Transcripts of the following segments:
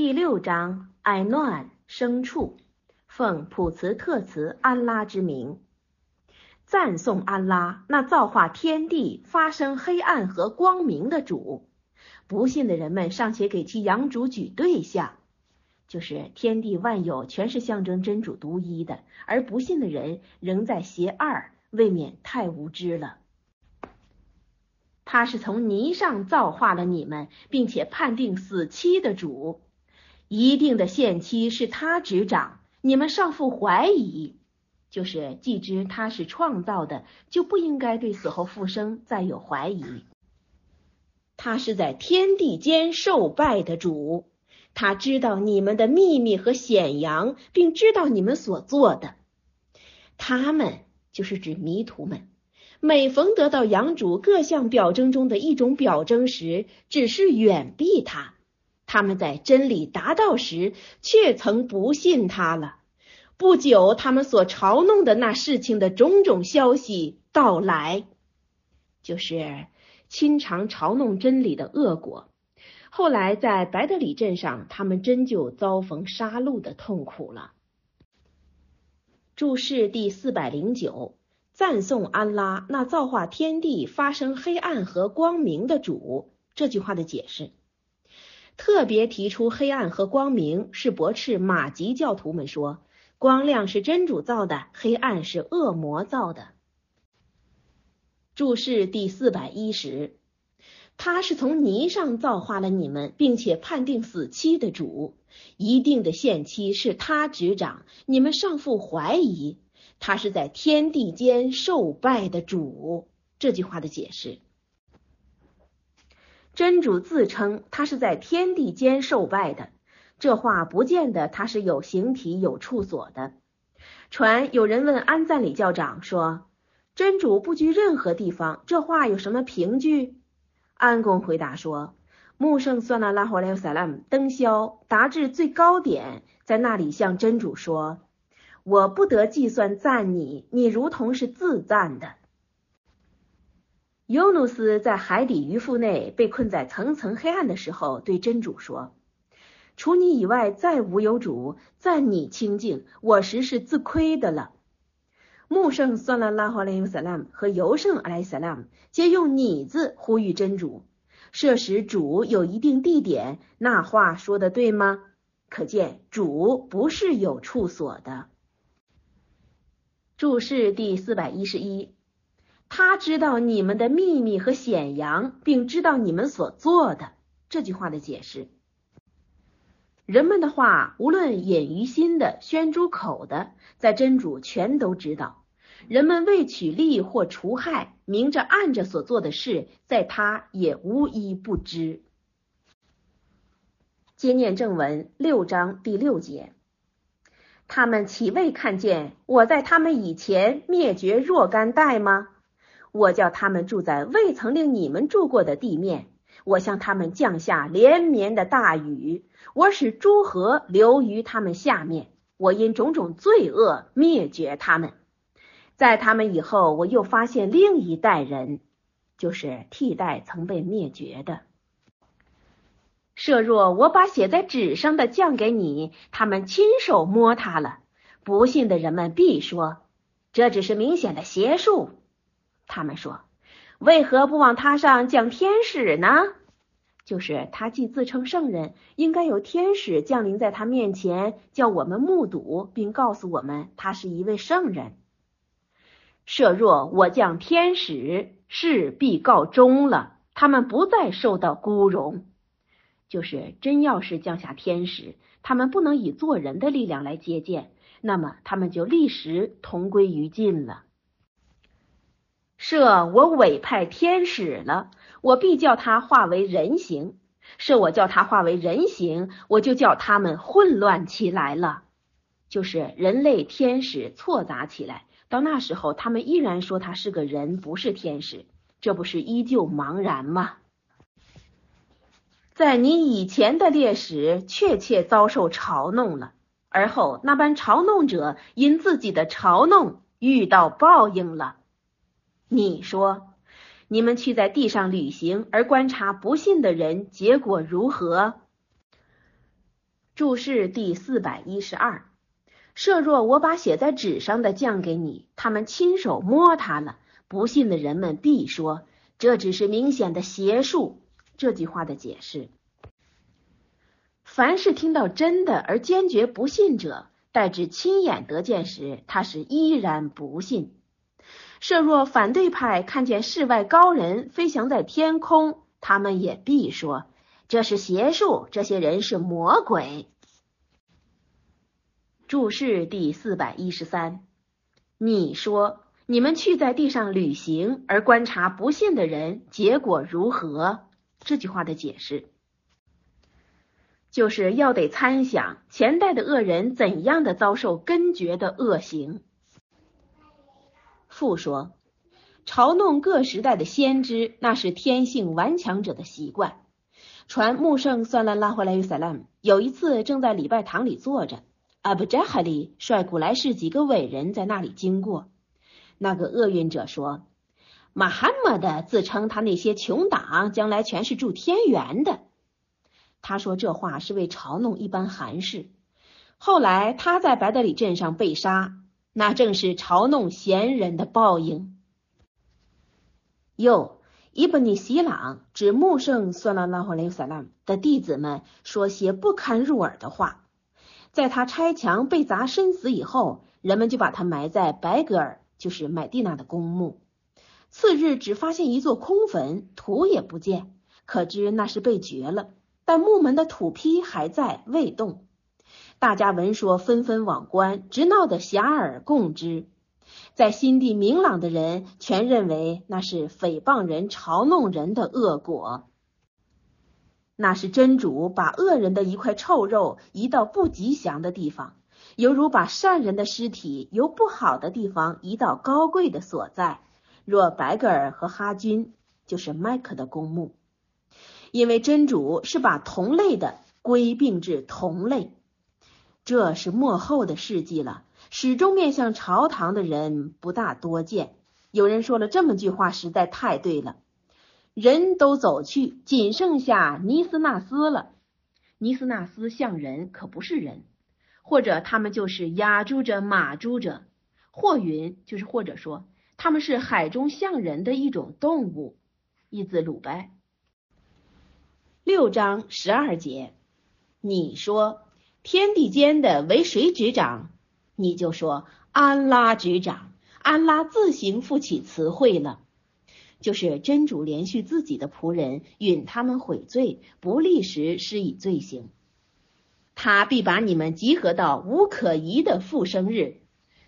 第六章，艾暖牲畜，奉普茨特茨安拉之名，赞颂安拉那造化天地、发生黑暗和光明的主。不信的人们尚且给其养主举对象，就是天地万有全是象征真主独一的，而不信的人仍在邪二，未免太无知了。他是从泥上造化了你们，并且判定死期的主。一定的限期是他执掌，你们尚负怀疑，就是既知他是创造的，就不应该对死后复生再有怀疑。他是在天地间受拜的主，他知道你们的秘密和显扬，并知道你们所做的。他们就是指迷途们，每逢得到养主各项表征中的一种表征时，只是远避他。他们在真理达到时，却曾不信他了。不久，他们所嘲弄的那事情的种种消息到来，就是亲尝嘲弄真理的恶果。后来，在白德里镇上，他们真就遭逢杀戮的痛苦了。注释第四百零九：赞颂安拉，那造化天地、发生黑暗和光明的主。这句话的解释。特别提出黑暗和光明是驳斥马吉教徒们说，光亮是真主造的，黑暗是恶魔造的。注释第四百一十，他是从泥上造化了你们，并且判定死期的主，一定的限期是他执掌，你们尚负怀疑，他是在天地间受拜的主。这句话的解释。真主自称他是在天地间受拜的，这话不见得他是有形体有处所的。传有人问安赞里教长说：“真主不居任何地方，这话有什么凭据？”安公回答说：“穆圣算了拉霍莱萨拉姆登霄达至最高点，在那里向真主说：‘我不得计算赞你，你如同是自赞的。’”尤努斯在海底鱼腹内被困在层层黑暗的时候，对真主说：“除你以外，再无有主，赞你清净，我实是自亏的了。”穆圣算了拉哈莱萨拉姆和尤圣阿莱萨拉姆皆用“你”字呼吁真主，设使主有一定地点。那话说的对吗？可见主不是有处所的。注释第四百一十一。他知道你们的秘密和显扬，并知道你们所做的。这句话的解释：人们的话，无论隐于心的、宣诸口的，在真主全都知道。人们为取利或除害，明着暗着所做的事，在他也无一不知。接念正文六章第六节：他们岂未看见我在他们以前灭绝若干代吗？我叫他们住在未曾令你们住过的地面，我向他们降下连绵的大雨，我使诸河流于他们下面，我因种种罪恶灭绝他们。在他们以后，我又发现另一代人，就是替代曾被灭绝的。设若我把写在纸上的降给你，他们亲手摸它了，不信的人们必说，这只是明显的邪术。他们说：“为何不往他上降天使呢？就是他既自称圣人，应该有天使降临在他面前，叫我们目睹，并告诉我们他是一位圣人。设若我降天使，事必告终了，他们不再受到孤荣。就是真要是降下天使，他们不能以做人的力量来接见，那么他们就立时同归于尽了。”设我委派天使了，我必叫他化为人形；设我叫他化为人形，我就叫他们混乱起来了，就是人类天使错杂起来。到那时候，他们依然说他是个人，不是天使，这不是依旧茫然吗？在你以前的烈士，确切遭受嘲弄了，而后那般嘲弄者因自己的嘲弄遇到报应了。你说，你们去在地上旅行而观察不信的人，结果如何？注释第四百一十二。设若我把写在纸上的降给你，他们亲手摸它了，不信的人们必说这只是明显的邪术。这句话的解释：凡是听到真的而坚决不信者，待至亲眼得见时，他是依然不信。设若反对派看见世外高人飞翔在天空，他们也必说这是邪术，这些人是魔鬼。注释第四百一十三，你说你们去在地上旅行而观察不信的人，结果如何？这句话的解释，就是要得参想前代的恶人怎样的遭受根绝的恶行。父说，嘲弄各时代的先知，那是天性顽强者的习惯。传穆圣算了拉回来与萨拉姆有一次正在礼拜堂里坐着。阿布扎哈里率古来世几个伟人在那里经过。那个厄运者说：“马哈默德自称他那些穷党将来全是住天园的。”他说这话是为嘲弄一般寒士。后来他在白德里镇上被杀，那正是嘲弄贤人的报应。又伊布尼西朗指穆圣算拉拉霍雷萨拉姆的弟子们说些不堪入耳的话。在他拆墙被砸身死以后，人们就把他埋在白格尔，就是麦蒂娜的公墓。次日只发现一座空坟，土也不见，可知那是被掘了。但墓门的土坯还在，未动。大家闻说，纷纷往观，直闹得遐迩共之。在心地明朗的人，全认为那是诽谤人、嘲弄人的恶果。那是真主把恶人的一块臭肉移到不吉祥的地方，犹如把善人的尸体由不好的地方移到高贵的所在。若白格尔和哈军就是麦克的公墓，因为真主是把同类的归并至同类。这是末后的事迹了，始终面向朝堂的人不大多见。有人说了这么句话，实在太对了。人都走去，仅剩下尼斯纳斯了。尼斯纳斯像人，可不是人，或者他们就是雅猪者、马猪者，或云就是或者说他们是海中像人的一种动物。一字鲁拜。六章十二节，你说天地间的为谁执掌？你就说安拉执掌。安拉自行负起词汇了。就是真主连续自己的仆人，允他们悔罪，不立时施以罪行。他必把你们集合到无可疑的复生日，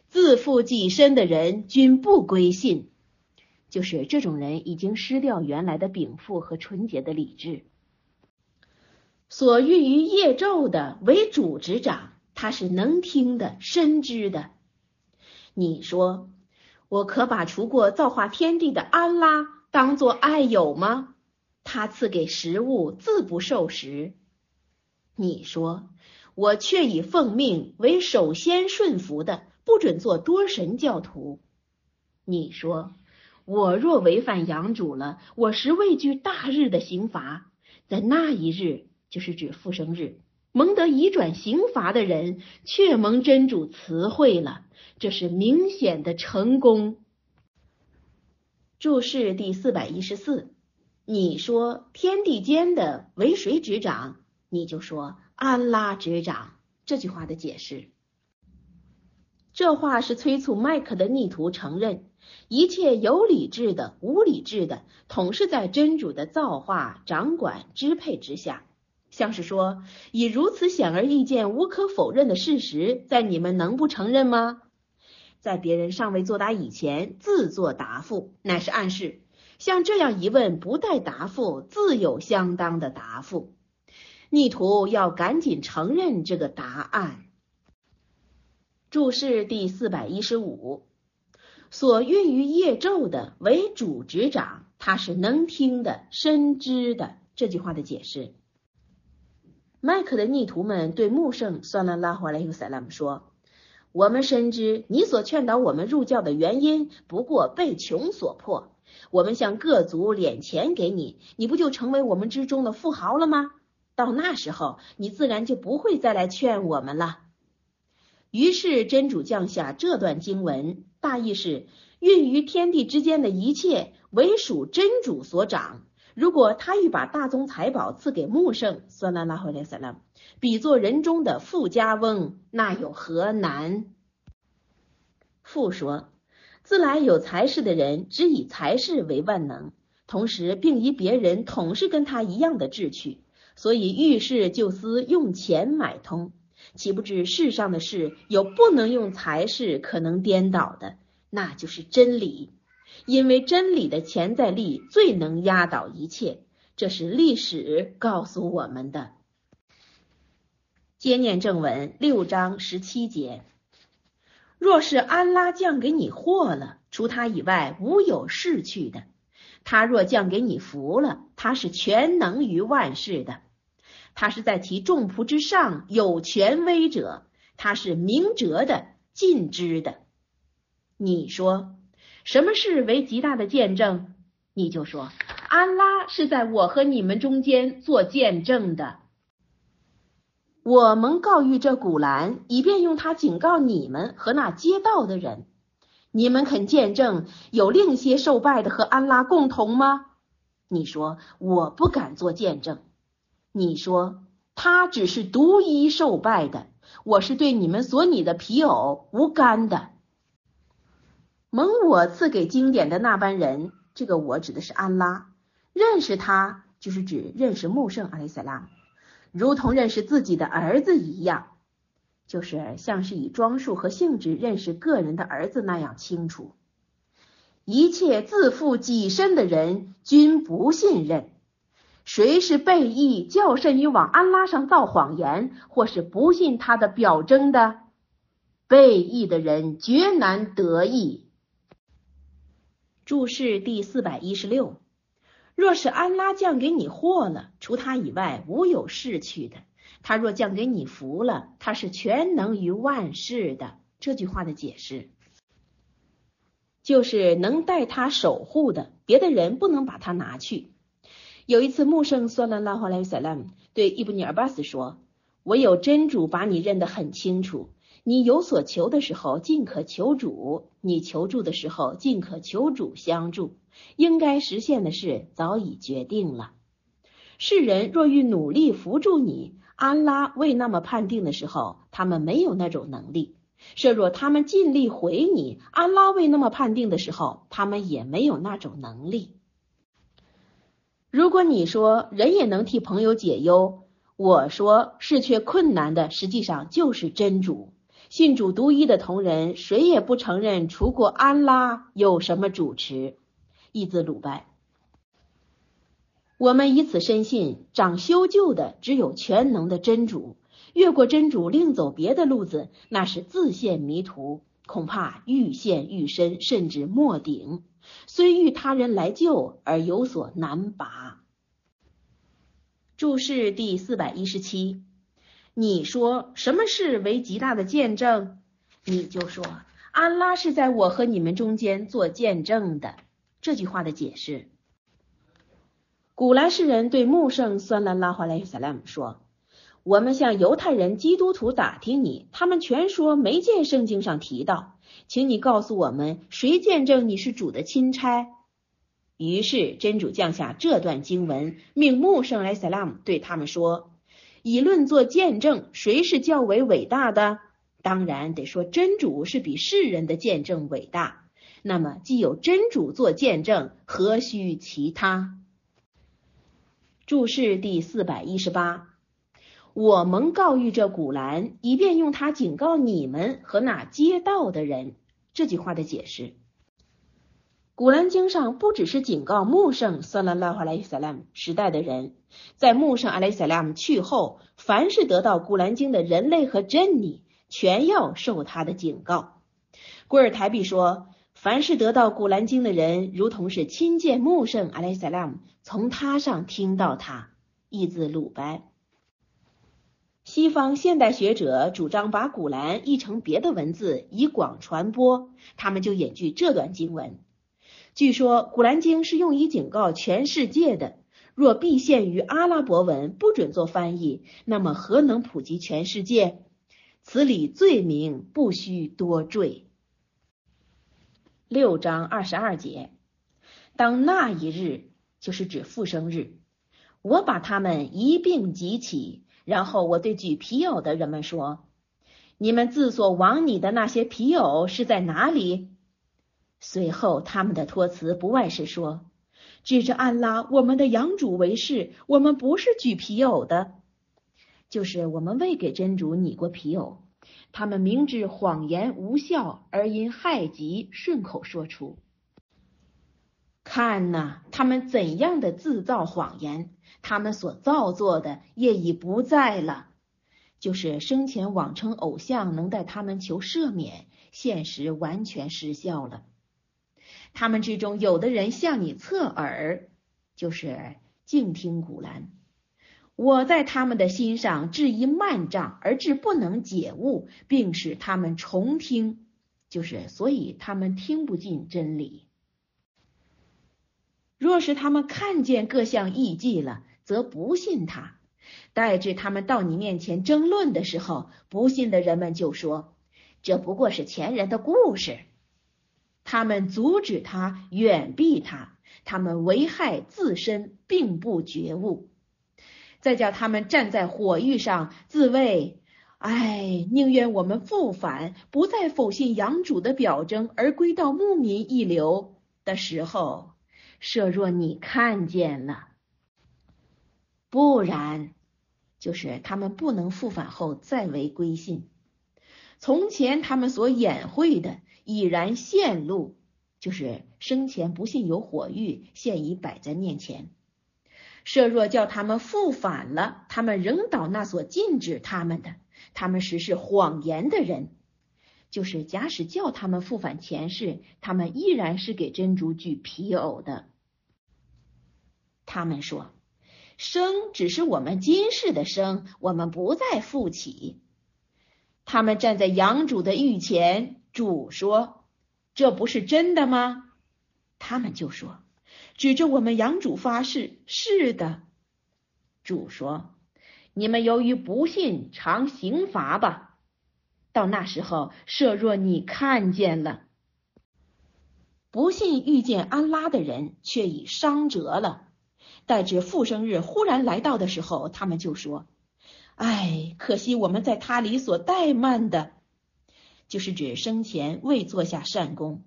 自负己身的人均不归信。就是这种人已经失掉原来的禀赋和纯洁的理智。所欲于业咒的为主执掌，他是能听的、深知的。你说。我可把除过造化天地的安拉当作爱友吗？他赐给食物，自不受食。你说，我却以奉命为首先顺服的，不准做多神教徒。你说，我若违反阳主了，我实畏惧大日的刑罚。在那一日，就是指复生日。蒙得移转刑罚的人，却蒙真主慈惠了，这是明显的成功。注释第四百一十四，你说天地间的为谁执掌？你就说安拉执掌。这句话的解释，这话是催促麦克的逆徒承认，一切有理智的、无理智的，统是在真主的造化、掌管、支配之下。像是说，以如此显而易见、无可否认的事实，在你们能不承认吗？在别人尚未作答以前，自作答复，乃是暗示，像这样一问不待答复，自有相当的答复。逆徒要赶紧承认这个答案。注释第四百一十五，所孕于业咒的为主执掌，他是能听的、深知的。这句话的解释。麦克的逆徒们对穆圣算拉拉华莱尤塞拉姆说：“我们深知你所劝导我们入教的原因，不过被穷所迫。我们向各族敛钱给你，你不就成为我们之中的富豪了吗？到那时候，你自然就不会再来劝我们了。于是真主降下这段经文，大意是：孕于天地之间的一切，唯属真主所掌。如果他欲把大宗财宝赐给穆圣，算拉拉回来算了，比作人中的富家翁，那有何难？富说：自来有才识的人，只以才识为万能，同时并以别人统是跟他一样的志趣，所以遇事就思用钱买通。岂不知世上的事有不能用才势可能颠倒的，那就是真理。因为真理的潜在力最能压倒一切，这是历史告诉我们的。接念正文六章十七节：若是安拉降给你祸了，除他以外无有逝去的；他若降给你福了，他是全能于万事的。他是在其众仆之上有权威者，他是明哲的、尽知的。你说什么事为极大的见证？你就说安拉是在我和你们中间做见证的。我们告谕这古兰，以便用它警告你们和那街道的人。你们肯见证有另些受拜的和安拉共同吗？你说我不敢做见证。你说他只是独一受拜的，我是对你们所拟的皮偶无干的。蒙我赐给经典的那班人，这个我指的是安拉，认识他就是指认识穆圣阿里萨拉，如同认识自己的儿子一样，就是像是以装束和性质认识个人的儿子那样清楚。一切自负己身的人均不信任。谁是背义较甚于往安拉上造谎言，或是不信他的表征的？背义的人绝难得意。注释第四百一十六：若是安拉降给你祸了，除他以外无有逝去的；他若降给你福了，他是全能于万事的。这句话的解释，就是能带他守护的，别的人不能把他拿去。有一次，穆圣算了拉哈莱萨拉姆对伊布尼尔巴斯说：“唯有真主把你认得很清楚。你有所求的时候，尽可求主；你求助的时候，尽可求主相助。应该实现的事早已决定了。世人若欲努力扶助你，安拉未那么判定的时候，他们没有那种能力；设若他们尽力回你，安拉未那么判定的时候，他们也没有那种能力。”如果你说人也能替朋友解忧，我说是却困难的，实际上就是真主。信主独一的同人，谁也不承认除过安拉有什么主持。一字鲁拜，我们以此深信，长修旧的只有全能的真主。越过真主，另走别的路子，那是自陷迷途，恐怕愈陷愈深，甚至没顶。虽遇他人来救，而有所难拔。注释第四百一十七，你说什么是为极大的见证？你就说安拉是在我和你们中间做见证的。这句话的解释，古兰诗人对穆圣算拉拉华莱萨拉姆说：“我们向犹太人、基督徒打听你，他们全说没见圣经上提到。”请你告诉我们，谁见证你是主的钦差？于是真主降下这段经文，命穆圣莱萨拉姆对他们说：“以论做见证，谁是较为伟大的？当然得说真主是比世人的见证伟大。那么既有真主做见证，何须其他？”注释第四百一十八。我蒙告谕这古兰，以便用它警告你们和那街道的人。这句话的解释，古兰经上不只是警告穆圣（算拉拉哈莱萨拉姆）时代的人，在穆圣阿莱萨拉姆去后，凡是得到古兰经的人类和真理，全要受他的警告。古尔台比说，凡是得到古兰经的人，如同是亲见穆圣阿莱萨拉姆，从他上听到他。译自鲁班。西方现代学者主张把古兰译成别的文字以广传播，他们就引据这段经文。据说古兰经是用以警告全世界的，若必限于阿拉伯文，不准做翻译，那么何能普及全世界？此理罪名不需多赘。六章二十二节，当那一日，就是指复生日，我把他们一并集起，然后我对举皮偶的人们说：“你们自所往拟的那些皮偶是在哪里？”随后他们的托词不外是说。指着安拉，我们的养主为是，我们不是举皮偶的，就是我们未给真主拟过皮偶。他们明知谎言无效，而因害极顺口说出。看呐，他们怎样的自造谎言，他们所造作的业已不在了。就是生前妄称偶像能带他们求赦免，现实完全失效了。他们之中有的人向你侧耳，就是静听古兰。我在他们的心上置一幔帐，而致不能解悟，并使他们重听，就是所以他们听不进真理。若是他们看见各项异迹了，则不信他。待至他们到你面前争论的时候，不信的人们就说：“这不过是前人的故事。”他们阻止他，远避他，他们危害自身，并不觉悟。再叫他们站在火域上，自卫：“哎，宁愿我们复返，不再否信养主的表征，而归到牧民一流的时候。设若你看见了，不然，就是他们不能复返后再为归信。从前他们所掩晦的。”已然现露，就是生前不信有火狱，现已摆在面前。设若叫他们复返了，他们仍倒那所禁止他们的，他们实是谎言的人。就是假使叫他们复返前世，他们依然是给真主举皮偶的。他们说生只是我们今世的生，我们不再复起。他们站在养主的御前。主说：“这不是真的吗？”他们就说：“指着我们养主发誓，是的。”主说：“你们由于不信，尝刑罚吧。到那时候，设若你看见了不信遇见安拉的人，却已伤折了，待至复生日忽然来到的时候，他们就说：‘哎，可惜我们在他里所怠慢的。’”就是指生前未做下善功，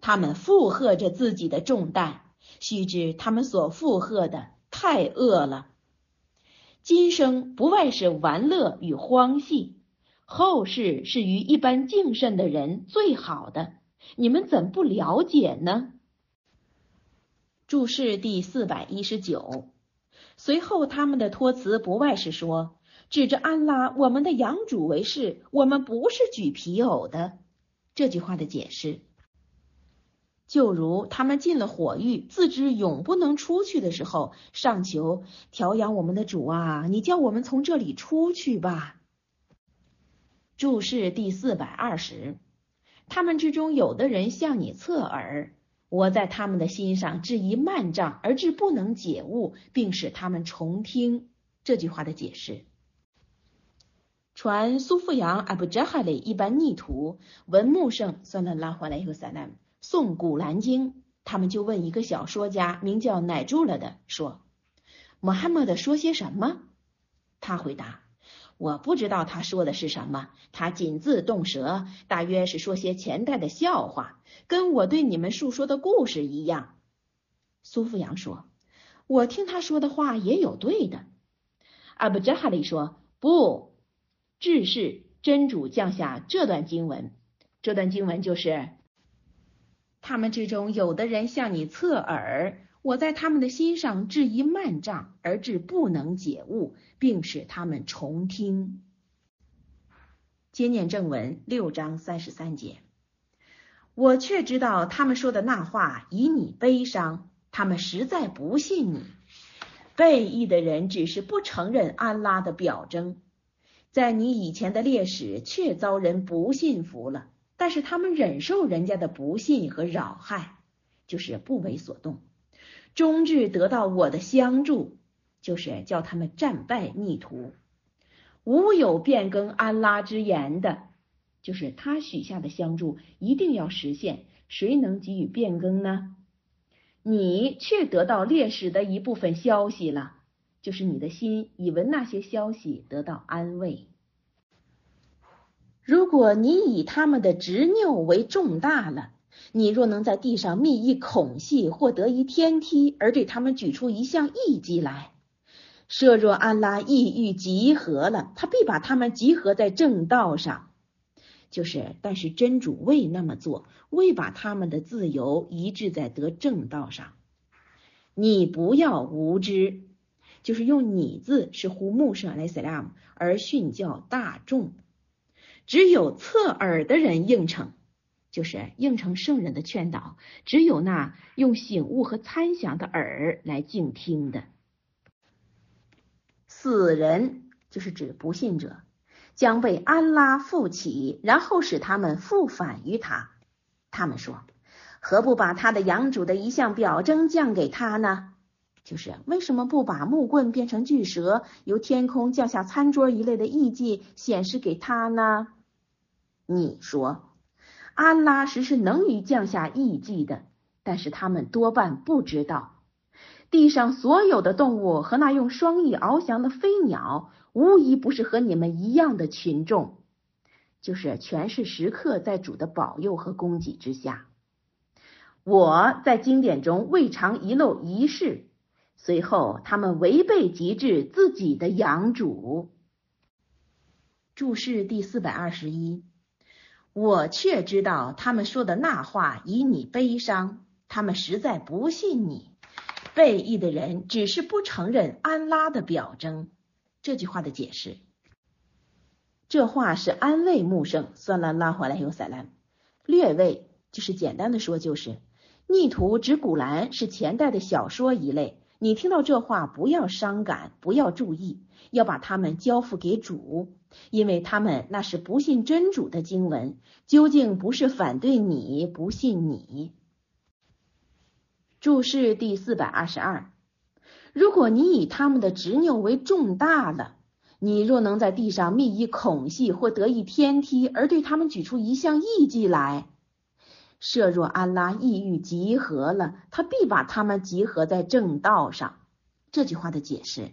他们负荷着自己的重担，须知他们所负荷的太恶了。今生不外是玩乐与荒戏，后世是与一般敬慎的人最好的，你们怎不了解呢？注释第四百一十九，随后他们的托辞不外是说。指着安拉，我们的养主为是，我们不是举皮偶的。这句话的解释，就如他们进了火狱，自知永不能出去的时候，上求调养我们的主啊，你叫我们从这里出去吧。注释第四百二十，他们之中有的人向你侧耳，我在他们的心上置一幔帐，而致不能解悟，并使他们重听。这句话的解释。传苏富阳阿布扎哈里一般逆徒文木圣算了拉回来以后，萨拉诵古兰经，他们就问一个小说家，名叫乃住了的，说：“穆罕默德说些什么？”他回答：“我不知道他说的是什么，他仅自动舌，大约是说些前代的笑话，跟我对你们述说的故事一样。”苏富阳说：“我听他说的话也有对的。”阿布扎哈里说：“不。”至是真主降下这段经文，这段经文就是：他们之中有的人向你侧耳，我在他们的心上置一幔帐，而致不能解悟，并使他们重听。接念正文六章三十三节，我却知道他们说的那话以你悲伤，他们实在不信你。背义的人只是不承认安拉的表征。在你以前的烈士却遭人不信服了，但是他们忍受人家的不信和扰害，就是不为所动。终至得到我的相助，就是叫他们战败逆徒。无有变更安拉之言的，就是他许下的相助一定要实现，谁能给予变更呢？你却得到烈士的一部分消息了，就是你的心以闻那些消息得到安慰。如果你以他们的执拗为重大了，你若能在地上觅一孔隙或得一天梯，而对他们举出一项异迹来，设若安拉意欲集合了，他必把他们集合在正道上。就是，但是真主未那么做，未把他们的自由移置在得正道上。你不要无知，就是用“你”字是呼穆舍莱斯拉姆而训教大众。只有侧耳的人应承，就是应承圣人的劝导。只有那用醒悟和参详的耳来静听的。死人就是指不信者。将被安拉复起，然后使他们复返于他。他们说：“何不把他的养主的一项表征降给他呢？就是为什么不把木棍变成巨蛇，由天空降下餐桌一类的艺伎显示给他呢？”你说，安拉实是能于降下艺伎的，但是他们多半不知道。地上所有的动物和那用双翼翱翔的飞鸟。无疑不是和你们一样的群众，就是全是时刻在主的保佑和供给之下。我在经典中未尝遗漏一事，随后他们违背极致自己的养主。注释第四百二十一，我却知道他们说的那话以你悲伤，他们实在不信你。背义的人只是不承认安拉的表征。这句话的解释，这话是安慰穆圣，算了拉回来有塞兰，略位就是简单的说，就是逆徒指古兰是前代的小说一类。你听到这话，不要伤感，不要注意，要把他们交付给主，因为他们那是不信真主的经文，究竟不是反对你不信你。注释第四百二十二。如果你以他们的执拗为重大了，你若能在地上觅一孔隙或得一天梯，而对他们举出一项异迹来，设若安拉意欲集合了，他必把他们集合在正道上。这句话的解释：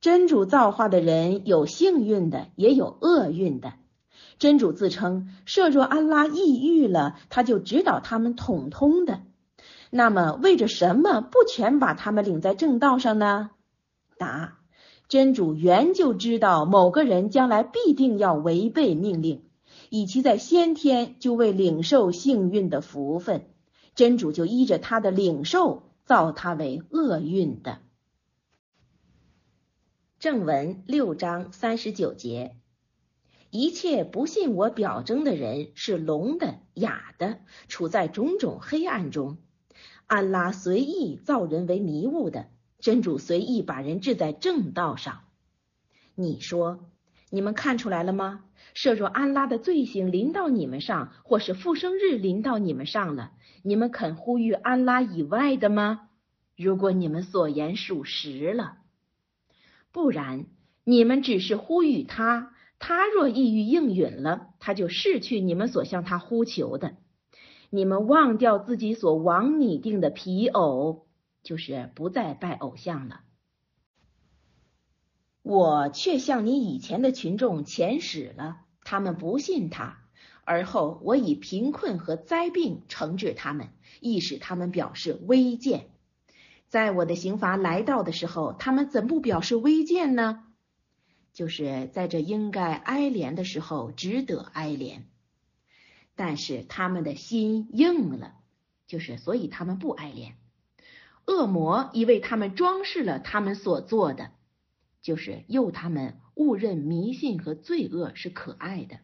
真主造化的人有幸运的，也有厄运的。真主自称，设若安拉意欲了，他就指导他们统通的。那么为着什么不全把他们领在正道上呢？答：真主原就知道某个人将来必定要违背命令，以其在先天就为领受幸运的福分，真主就依着他的领受造他为厄运的。正文六章三十九节：一切不信我表征的人是聋的、哑的，处在种种黑暗中。安拉随意造人为迷雾的，真主随意把人置在正道上。你说，你们看出来了吗？设若安拉的罪行临到你们上，或是复生日临到你们上了，你们肯呼吁安拉以外的吗？如果你们所言属实了，不然，你们只是呼吁他，他若意欲应允了，他就逝去你们所向他呼求的。你们忘掉自己所往拟定的皮偶，就是不再拜偶像了。我却向你以前的群众遣使了，他们不信他。而后我以贫困和灾病惩治他们，亦使他们表示微贱。在我的刑罚来到的时候，他们怎不表示微贱呢？就是在这应该哀怜的时候，值得哀怜。但是他们的心硬了，就是所以他们不哀怜。恶魔已为他们装饰了他们所做的，就是诱他们误认迷信和罪恶是可爱的。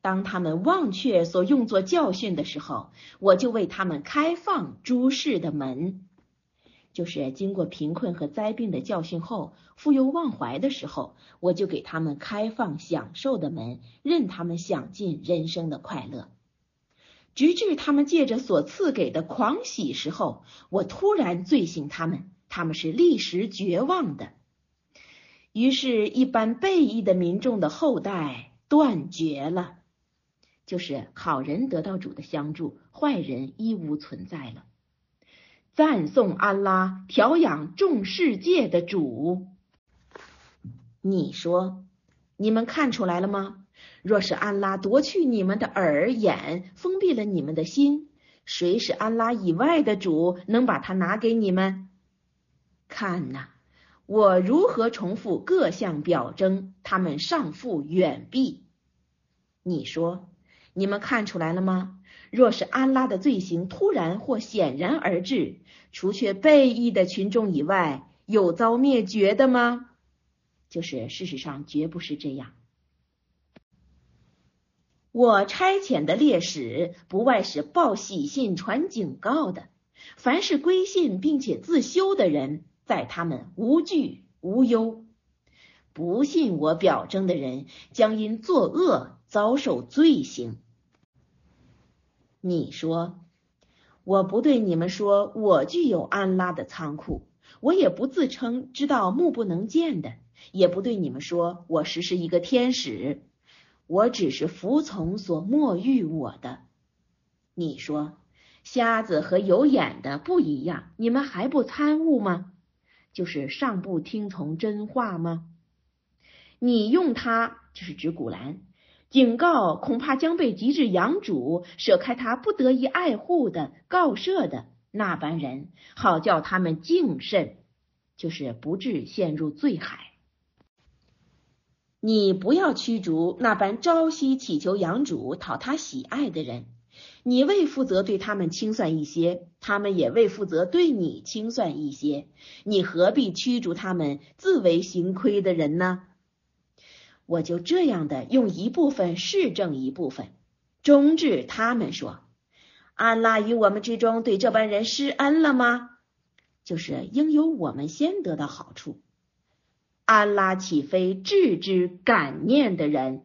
当他们忘却所用作教训的时候，我就为他们开放诸事的门。就是经过贫困和灾病的教训后，富有忘怀的时候，我就给他们开放享受的门，任他们享尽人生的快乐。直至他们借着所赐给的狂喜时候，我突然醉醒他们，他们是立时绝望的。于是，一般背义的民众的后代断绝了，就是好人得到主的相助，坏人一无存在了。赞颂安拉，调养众世界的主。你说，你们看出来了吗？若是安拉夺去你们的耳眼，封闭了你们的心，谁是安拉以外的主，能把它拿给你们？看呐，我如何重复各项表征，他们尚复远避。你说，你们看出来了吗？若是安拉的罪行突然或显然而至，除却背义的群众以外，有遭灭绝的吗？就是事实上绝不是这样。我差遣的烈士不外是报喜信、传警告的。凡是归信并且自修的人，在他们无惧无忧；不信我表征的人，将因作恶遭受罪行。你说，我不对你们说，我具有安拉的仓库，我也不自称知道目不能见的，也不对你们说我实是一个天使。我只是服从所默喻我的。你说，瞎子和有眼的不一样，你们还不参悟吗？就是尚不听从真话吗？你用它，就是指古兰，警告恐怕将被极致养主舍开他不得已爱护的告赦的那般人，好叫他们敬慎，就是不致陷入罪海。你不要驱逐那般朝夕祈求养主、讨他喜爱的人，你未负责对他们清算一些，他们也未负责对你清算一些，你何必驱逐他们自为行亏的人呢？我就这样的用一部分示证一部分，终至他们说：“安拉与我们之中对这般人施恩了吗？”就是应由我们先得到好处。安拉岂非置之感念的人？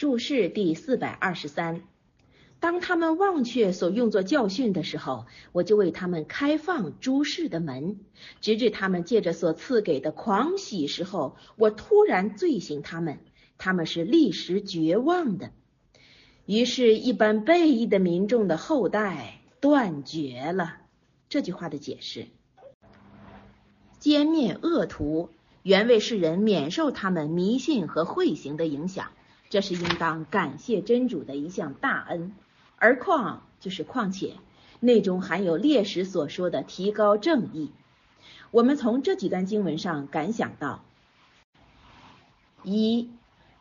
注释第四百二十三。当他们忘却所用作教训的时候，我就为他们开放诸事的门，直至他们借着所赐给的狂喜时候，我突然醉醒他们，他们是立时绝望的。于是，一般背义的民众的后代断绝了。这句话的解释。歼灭恶徒，原为世人免受他们迷信和秽行的影响，这是应当感谢真主的一项大恩。而况就是况且，内中含有烈士所说的提高正义。我们从这几段经文上感想到：一，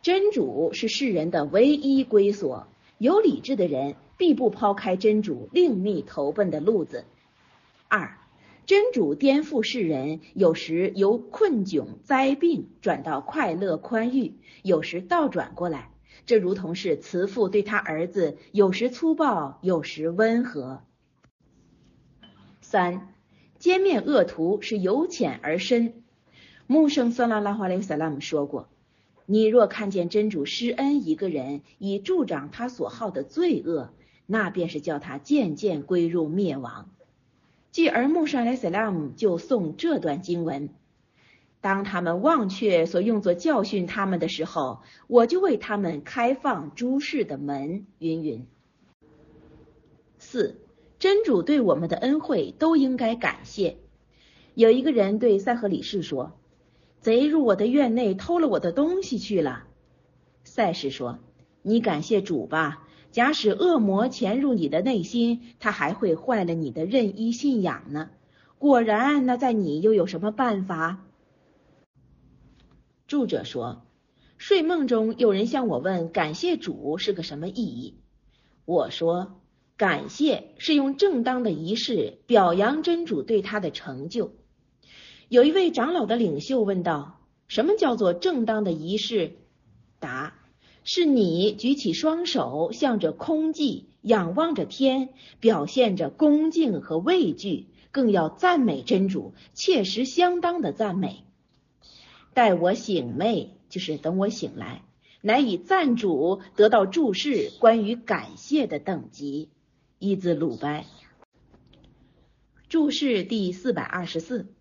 真主是世人的唯一归所，有理智的人必不抛开真主另觅投奔的路子；二。真主颠覆世人，有时由困窘灾病转到快乐宽裕，有时倒转过来。这如同是慈父对他儿子，有时粗暴，有时温和。三，歼灭恶徒是由浅而深。穆圣算拉拉华雷萨拉姆说过：“你若看见真主施恩一个人，以助长他所好的罪恶，那便是叫他渐渐归入灭亡。”继而穆沙莱塞拉姆就诵这段经文：当他们忘却所用作教训他们的时候，我就为他们开放诸事的门。云云。四真主对我们的恩惠都应该感谢。有一个人对赛赫里士说：“贼入我的院内偷了我的东西去了。”赛士说：“你感谢主吧。”假使恶魔潜入你的内心，他还会坏了你的任意信仰呢。果然，那在你又有什么办法？注者说，睡梦中有人向我问，感谢主是个什么意义？我说，感谢是用正当的仪式表扬真主对他的成就。有一位长老的领袖问道：“什么叫做正当的仪式？”答。是你举起双手，向着空寂，仰望着天，表现着恭敬和畏惧，更要赞美真主，切实相当的赞美。待我醒寐，就是等我醒来，乃以赞主得到注释关于感谢的等级。一字鲁班。注释第四百二十四。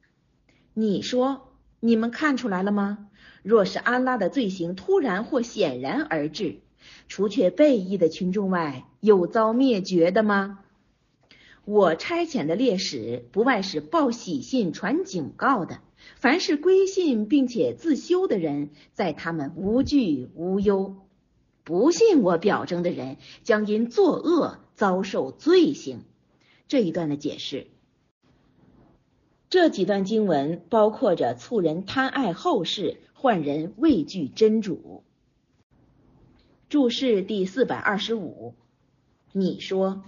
你说，你们看出来了吗？若是安拉的罪行突然或显然而至，除却背义的群众外，有遭灭绝的吗？我差遣的烈士不外是报喜信、传警告的。凡是归信并且自修的人，在他们无惧无忧；不信我表征的人，将因作恶遭受罪行。这一段的解释，这几段经文包括着促人贪爱后世，唤人畏惧真主。注释第四百二十五，你说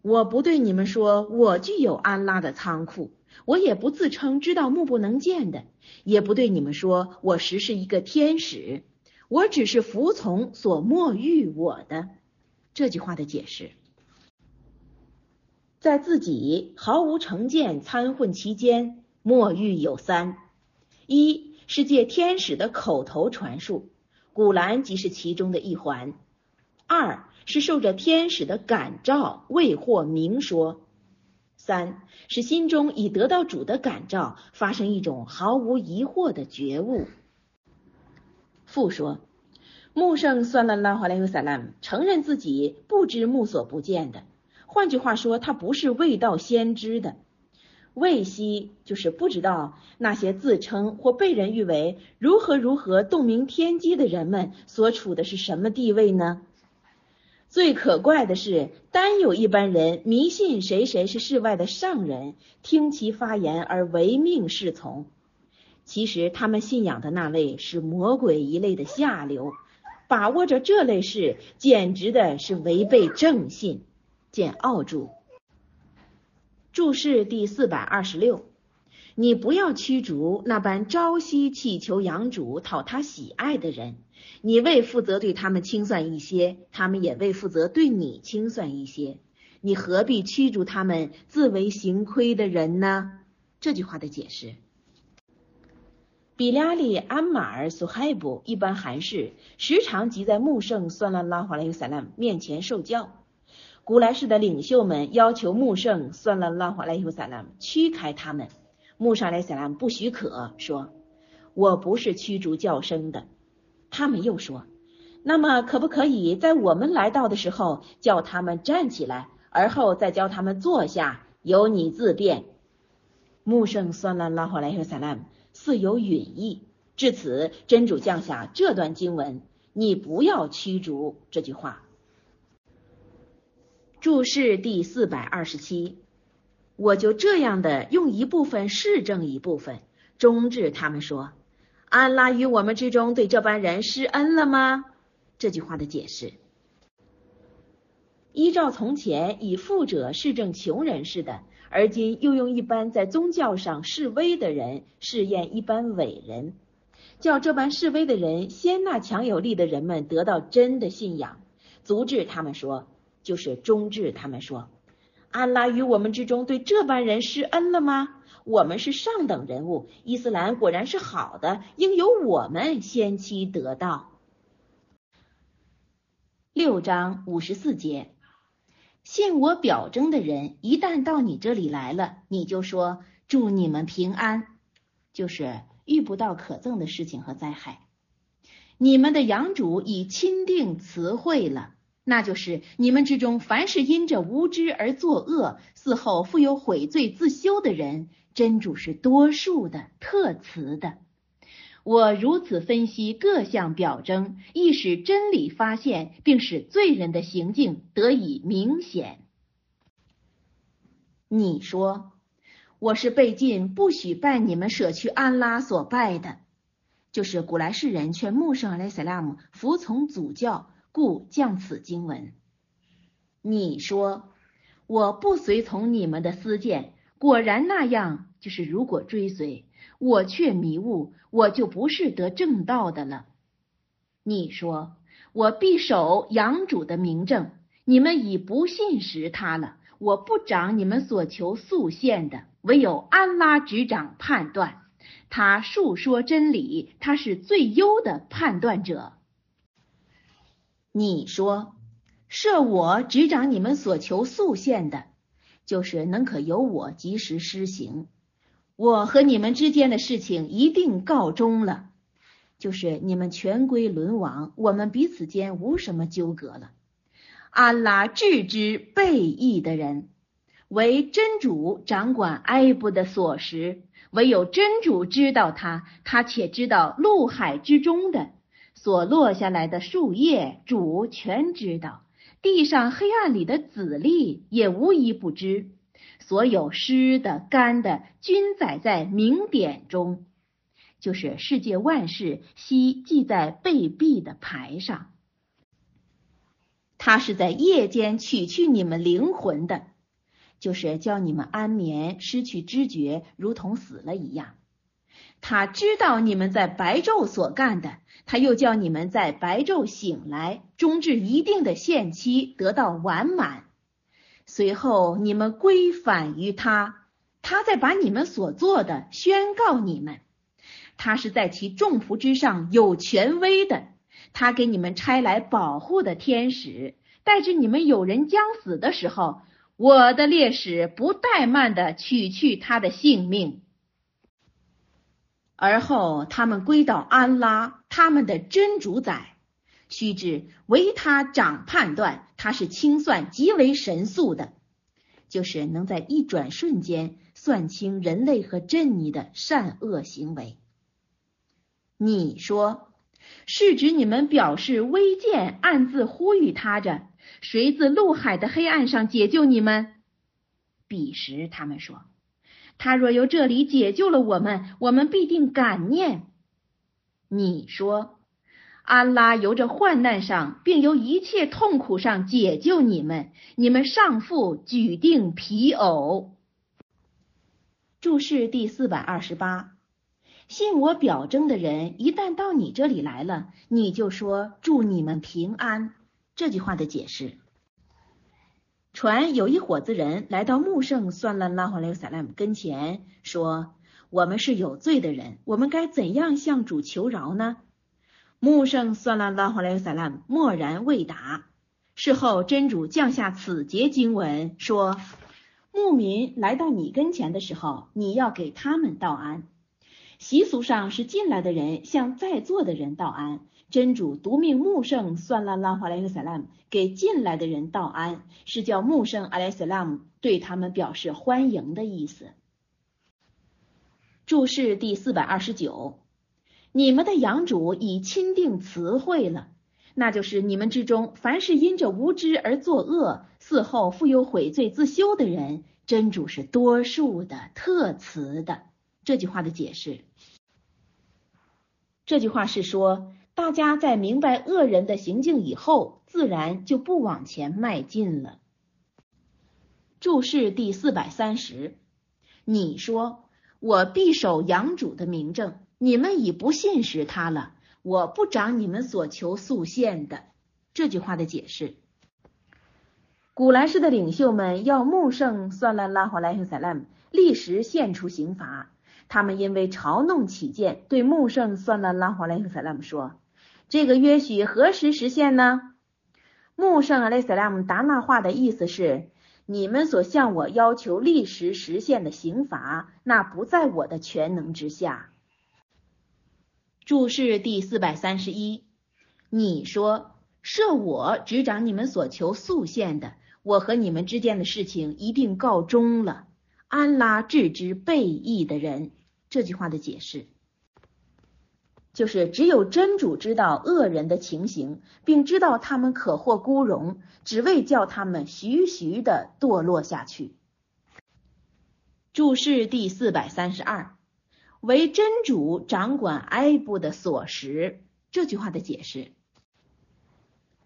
我不对你们说，我具有安拉的仓库。我也不自称知道目不能见的，也不对你们说我实是一个天使，我只是服从所默欲我的。这句话的解释，在自己毫无成见参混期间，默欲有三：一是借天使的口头传述，古兰即是其中的一环；二是受着天使的感召，未获明说。三是心中已得到主的感召，发生一种毫无疑惑的觉悟。复说，穆圣算了拉华莱尤萨拉承认自己不知目所不见的，换句话说，他不是未到先知的。未悉就是不知道那些自称或被人誉为如何如何洞明天机的人们所处的是什么地位呢？最可怪的是，单有一般人迷信谁谁是世外的上人，听其发言而唯命是从。其实他们信仰的那位是魔鬼一类的下流，把握着这类事，简直的是违背正信。见奥注，注释第四百二十六。你不要驱逐那般朝夕祈求养主讨他喜爱的人。你为负责对他们清算一些，他们也为负责对你清算一些。你何必驱逐他们自为行亏的人呢？这句话的解释：比拉里、安马尔、苏海布一般寒士，时常集在穆圣算拉拉华莱尤萨拉面前受教。古来世的领袖们要求穆圣算拉拉华莱尤萨拉姆驱开他们，穆沙莱萨拉姆不许可，说：“我不是驱逐叫声的。”他们又说：“那么可不可以在我们来到的时候叫他们站起来，而后再教他们坐下？由你自便。”穆圣算了拉哈莱和萨拉姆似有允意。至此，真主降下这段经文：“你不要驱逐。”这句话。注释第四百二十七，我就这样的用一部分示证一部分，终至他们说。安拉于我们之中对这般人施恩了吗？这句话的解释，依照从前以富者示证穷人似的，而今又用一般在宗教上示威的人试验一般伟人，叫这般示威的人先那强有力的人们得到真的信仰，足至他们说，就是终至他们说，安拉于我们之中对这般人施恩了吗？我们是上等人物，伊斯兰果然是好的，应由我们先期得到。六章五十四节，信我表征的人，一旦到你这里来了，你就说祝你们平安，就是遇不到可憎的事情和灾害。你们的养主已钦定词汇了。那就是你们之中，凡是因着无知而作恶，死后复有悔罪自修的人，真主是多数的、特慈的。我如此分析各项表征，亦使真理发现，并使罪人的行径得以明显。你说我是被禁，不许拜你们舍去安拉所拜的，就是古来世人劝穆圣阿莱萨拉姆服从主教。故降此经文。你说我不随从你们的私见，果然那样，就是如果追随我却迷雾，我就不是得正道的了。你说我必守养主的明证，你们已不信实他了。我不掌你们所求速现的，唯有安拉执掌判断，他述说真理，他是最优的判断者。你说，设我执掌你们所求速现的，就是能可由我及时施行。我和你们之间的事情一定告终了，就是你们全归沦亡，我们彼此间无什么纠葛了。安拉置之背义的人，为真主掌管埃布的琐事，唯有真主知道他，他且知道陆海之中的。所落下来的树叶，主全知道；地上黑暗里的籽粒，也无一不知。所有湿的、干的，均载在明典中，就是世界万事悉记在背壁的牌上。他是在夜间取去你们灵魂的，就是叫你们安眠，失去知觉，如同死了一样。他知道你们在白昼所干的，他又叫你们在白昼醒来，终至一定的限期得到完满。随后你们归返于他，他在把你们所做的宣告你们。他是在其众仆之上有权威的，他给你们差来保护的天使，带着你们有人将死的时候，我的烈士不怠慢的取去他的性命。而后，他们归到安拉，他们的真主宰。须知唯他掌判断，他是清算极为神速的，就是能在一转瞬间算清人类和珍妮的善恶行为。你说，是指你们表示微贱，暗自呼吁他着，谁自陆海的黑暗上解救你们？彼时，他们说。他若由这里解救了我们，我们必定感念。你说，安拉由这患难上，并由一切痛苦上解救你们，你们上父举定皮偶。注释第四百二十八：信我表征的人，一旦到你这里来了，你就说祝你们平安。这句话的解释。传有一伙子人来到穆圣算拉拉哈莱萨拉姆跟前，说：“我们是有罪的人，我们该怎样向主求饶呢？”穆圣算拉拉哈莱萨拉姆默然未答。事后真主降下此节经文，说：“牧民来到你跟前的时候，你要给他们道安。习俗上是进来的人向在座的人道安。”真主独命穆圣算拉拉华莱萨拉姆给进来的人道安，是叫穆圣阿莱萨拉姆对他们表示欢迎的意思。注释第四百二十九：你们的养主已钦定词汇了，那就是你们之中凡是因着无知而作恶，死后复有悔罪自修的人，真主是多数的特词的。这句话的解释，这句话是说。大家在明白恶人的行径以后，自然就不往前迈进了。注释第四百三十，你说我必守养主的明证，你们已不信实他了。我不长你们所求速现的这句话的解释。古兰氏的领袖们要穆圣算拉拉华莱赫萨拉姆立时献出刑罚，他们因为嘲弄起见，对穆圣算拉拉华莱赫萨拉姆说。这个约许何时实现呢？穆圣阿雷斯拉姆答那话的意思是：你们所向我要求立时实现的刑罚，那不在我的全能之下。注释第四百三十一，你说设我执掌你们所求速现的，我和你们之间的事情一定告终了。安拉治之背义的人，这句话的解释。就是只有真主知道恶人的情形，并知道他们可获孤荣，只为叫他们徐徐的堕落下去。注释第四百三十二，为真主掌管埃布的所识。这句话的解释，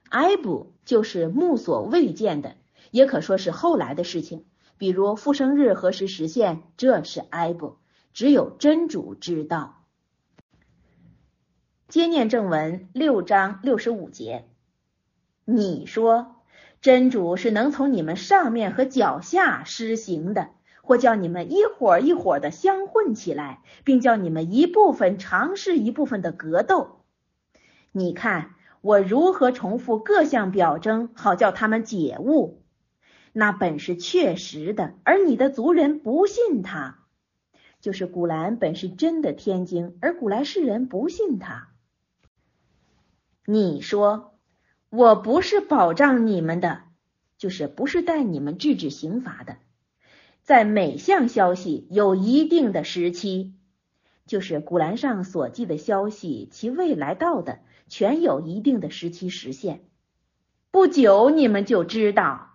埃布就是目所未见的，也可说是后来的事情，比如复生日何时实现，这是埃布，只有真主知道。接念正文六章六十五节，你说真主是能从你们上面和脚下施行的，或叫你们一伙一伙的相混起来，并叫你们一部分尝试一部分的格斗。你看，我如何重复各项表征，好叫他们解悟？那本是确实的，而你的族人不信他。就是古兰本是真的天经，而古来世人不信他。你说我不是保障你们的，就是不是带你们制止刑罚的，在每项消息有一定的时期，就是古兰上所记的消息，其未来到的全有一定的时期实现。不久你们就知道，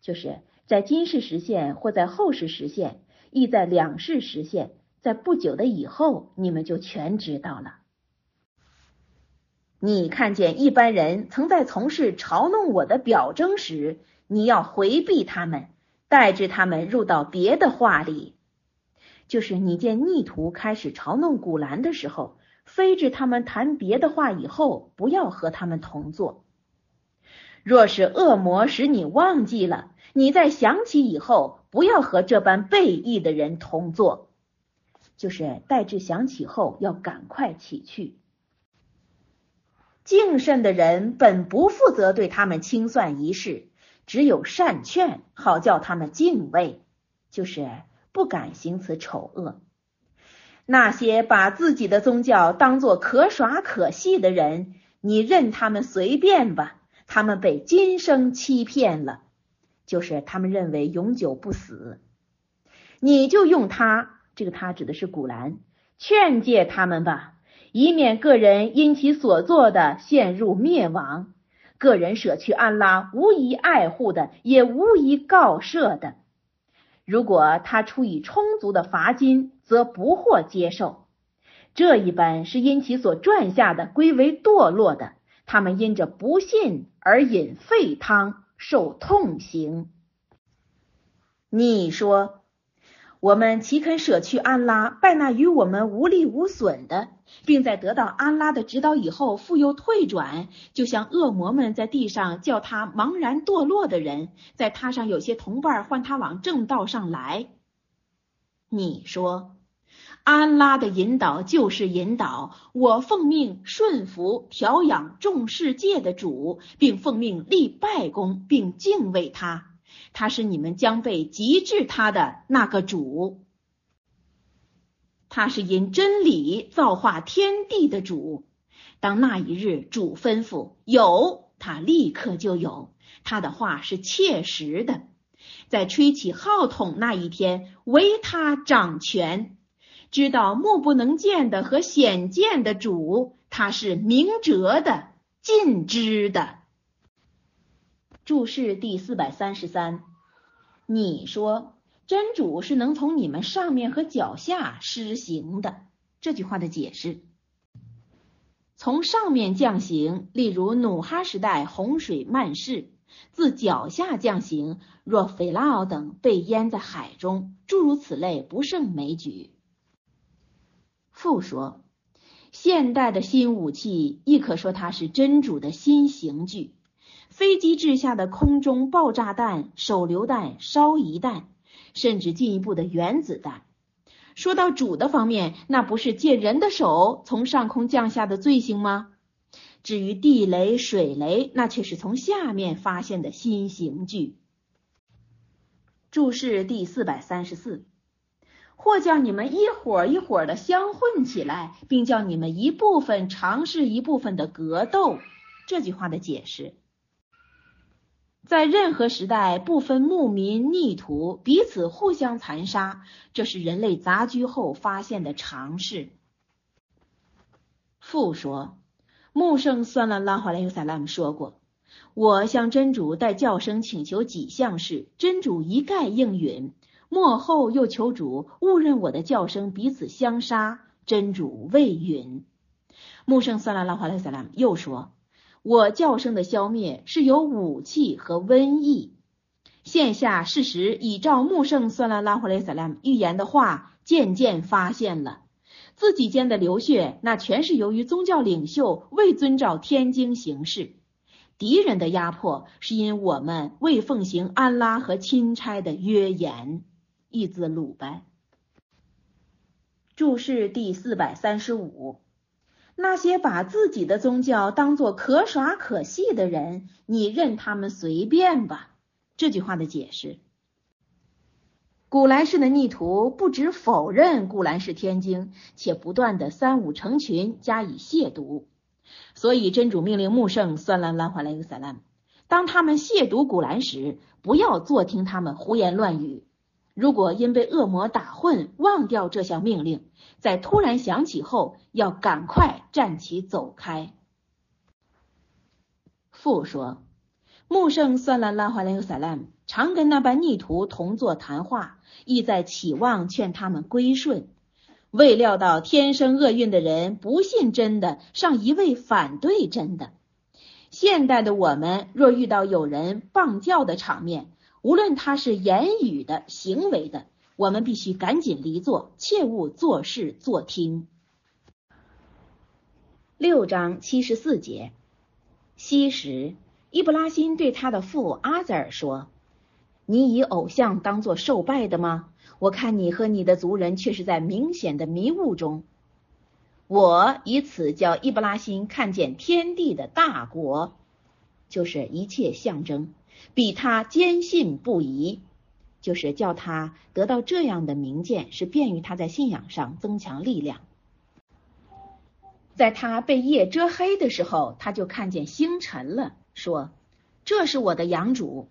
就是在今世实现或在后世实现。亦在两世实现，在不久的以后，你们就全知道了。你看见一般人曾在从事嘲弄我的表征时，你要回避他们，带着他们入到别的话里。就是你见逆徒开始嘲弄古兰的时候，非至他们谈别的话以后，不要和他们同坐。若是恶魔使你忘记了，你在想起以后。不要和这般背义的人同坐，就是待至想起后要赶快起去。敬慎的人本不负责对他们清算一事，只有善劝，好叫他们敬畏，就是不敢行此丑恶。那些把自己的宗教当作可耍可戏的人，你任他们随便吧，他们被今生欺骗了。就是他们认为永久不死，你就用他，这个他指的是古兰，劝诫他们吧，以免个人因其所做的陷入灭亡。个人舍去安拉无疑爱护的，也无疑告赦的。如果他出以充足的罚金，则不获接受。这一般是因其所赚下的归为堕落的，他们因着不信而饮沸汤。受痛刑。你说，我们岂肯舍去安拉，拜那与我们无利无损的，并在得到安拉的指导以后，复又退转，就像恶魔们在地上叫他茫然堕落的人，在他上有些同伴唤他往正道上来。你说。安拉的引导就是引导，我奉命顺服调养众世界的主，并奉命立拜功，并敬畏他。他是你们将被极致他的那个主，他是因真理造化天地的主。当那一日主吩咐有，他立刻就有。他的话是切实的。在吹起号筒那一天，唯他掌权。知道目不能见的和显见的主，他是明哲的、尽知的。注释第四百三十三，你说真主是能从你们上面和脚下施行的。这句话的解释：从上面降行，例如努哈时代洪水漫世；自脚下降行，若斐拉奥等被淹在海中，诸如此类不胜枚举。复说，现代的新武器亦可说它是真主的新刑具。飞机制下的空中爆炸弹、手榴弹、烧夷弹，甚至进一步的原子弹。说到主的方面，那不是借人的手从上空降下的罪行吗？至于地雷、水雷，那却是从下面发现的新刑具。注释第四百三十四。或叫你们一伙一伙的相混起来，并叫你们一部分尝试一部分的格斗。这句话的解释，在任何时代，不分牧民逆徒，彼此互相残杀，这是人类杂居后发现的常识。复说，穆圣算了拉华莱尤萨拉姆说过：“我向真主带叫声请求几项事，真主一概应允。”末后又求主误认我的叫声彼此相杀，真主未允。穆圣算了拉华莱萨拉姆又说：“我叫声的消灭是有武器和瘟疫。”现下事实已照穆圣算拉拉华莱萨拉预言的话，渐渐发现了自己间的流血，那全是由于宗教领袖未遵照天经行事；敌人的压迫是因我们未奉行安拉和钦差的约言。译自鲁班。注释第四百三十五。那些把自己的宗教当作可耍可戏的人，你任他们随便吧。这句话的解释，古兰氏的逆徒不止否认古兰是天经，且不断的三五成群加以亵渎。所以真主命令穆圣算兰兰华莱克萨兰，当他们亵渎古兰时，不要坐听他们胡言乱语。如果因被恶魔打混忘掉这项命令，在突然想起后，要赶快站起走开。父说，穆圣算了拉华莱萨拉姆常跟那班逆徒同坐谈话，意在期望劝他们归顺。未料到天生厄运的人不信真的，尚一味反对真的。现代的我们若遇到有人谤教的场面，无论他是言语的、行为的，我们必须赶紧离座，切勿坐视坐听。六章七十四节，昔时伊布拉辛对他的父阿泽尔说：“你以偶像当做受拜的吗？我看你和你的族人却是在明显的迷雾中。我以此叫伊布拉辛看见天地的大国，就是一切象征。”比他坚信不疑，就是叫他得到这样的明鉴，是便于他在信仰上增强力量。在他被夜遮黑的时候，他就看见星辰了，说：“这是我的养主。”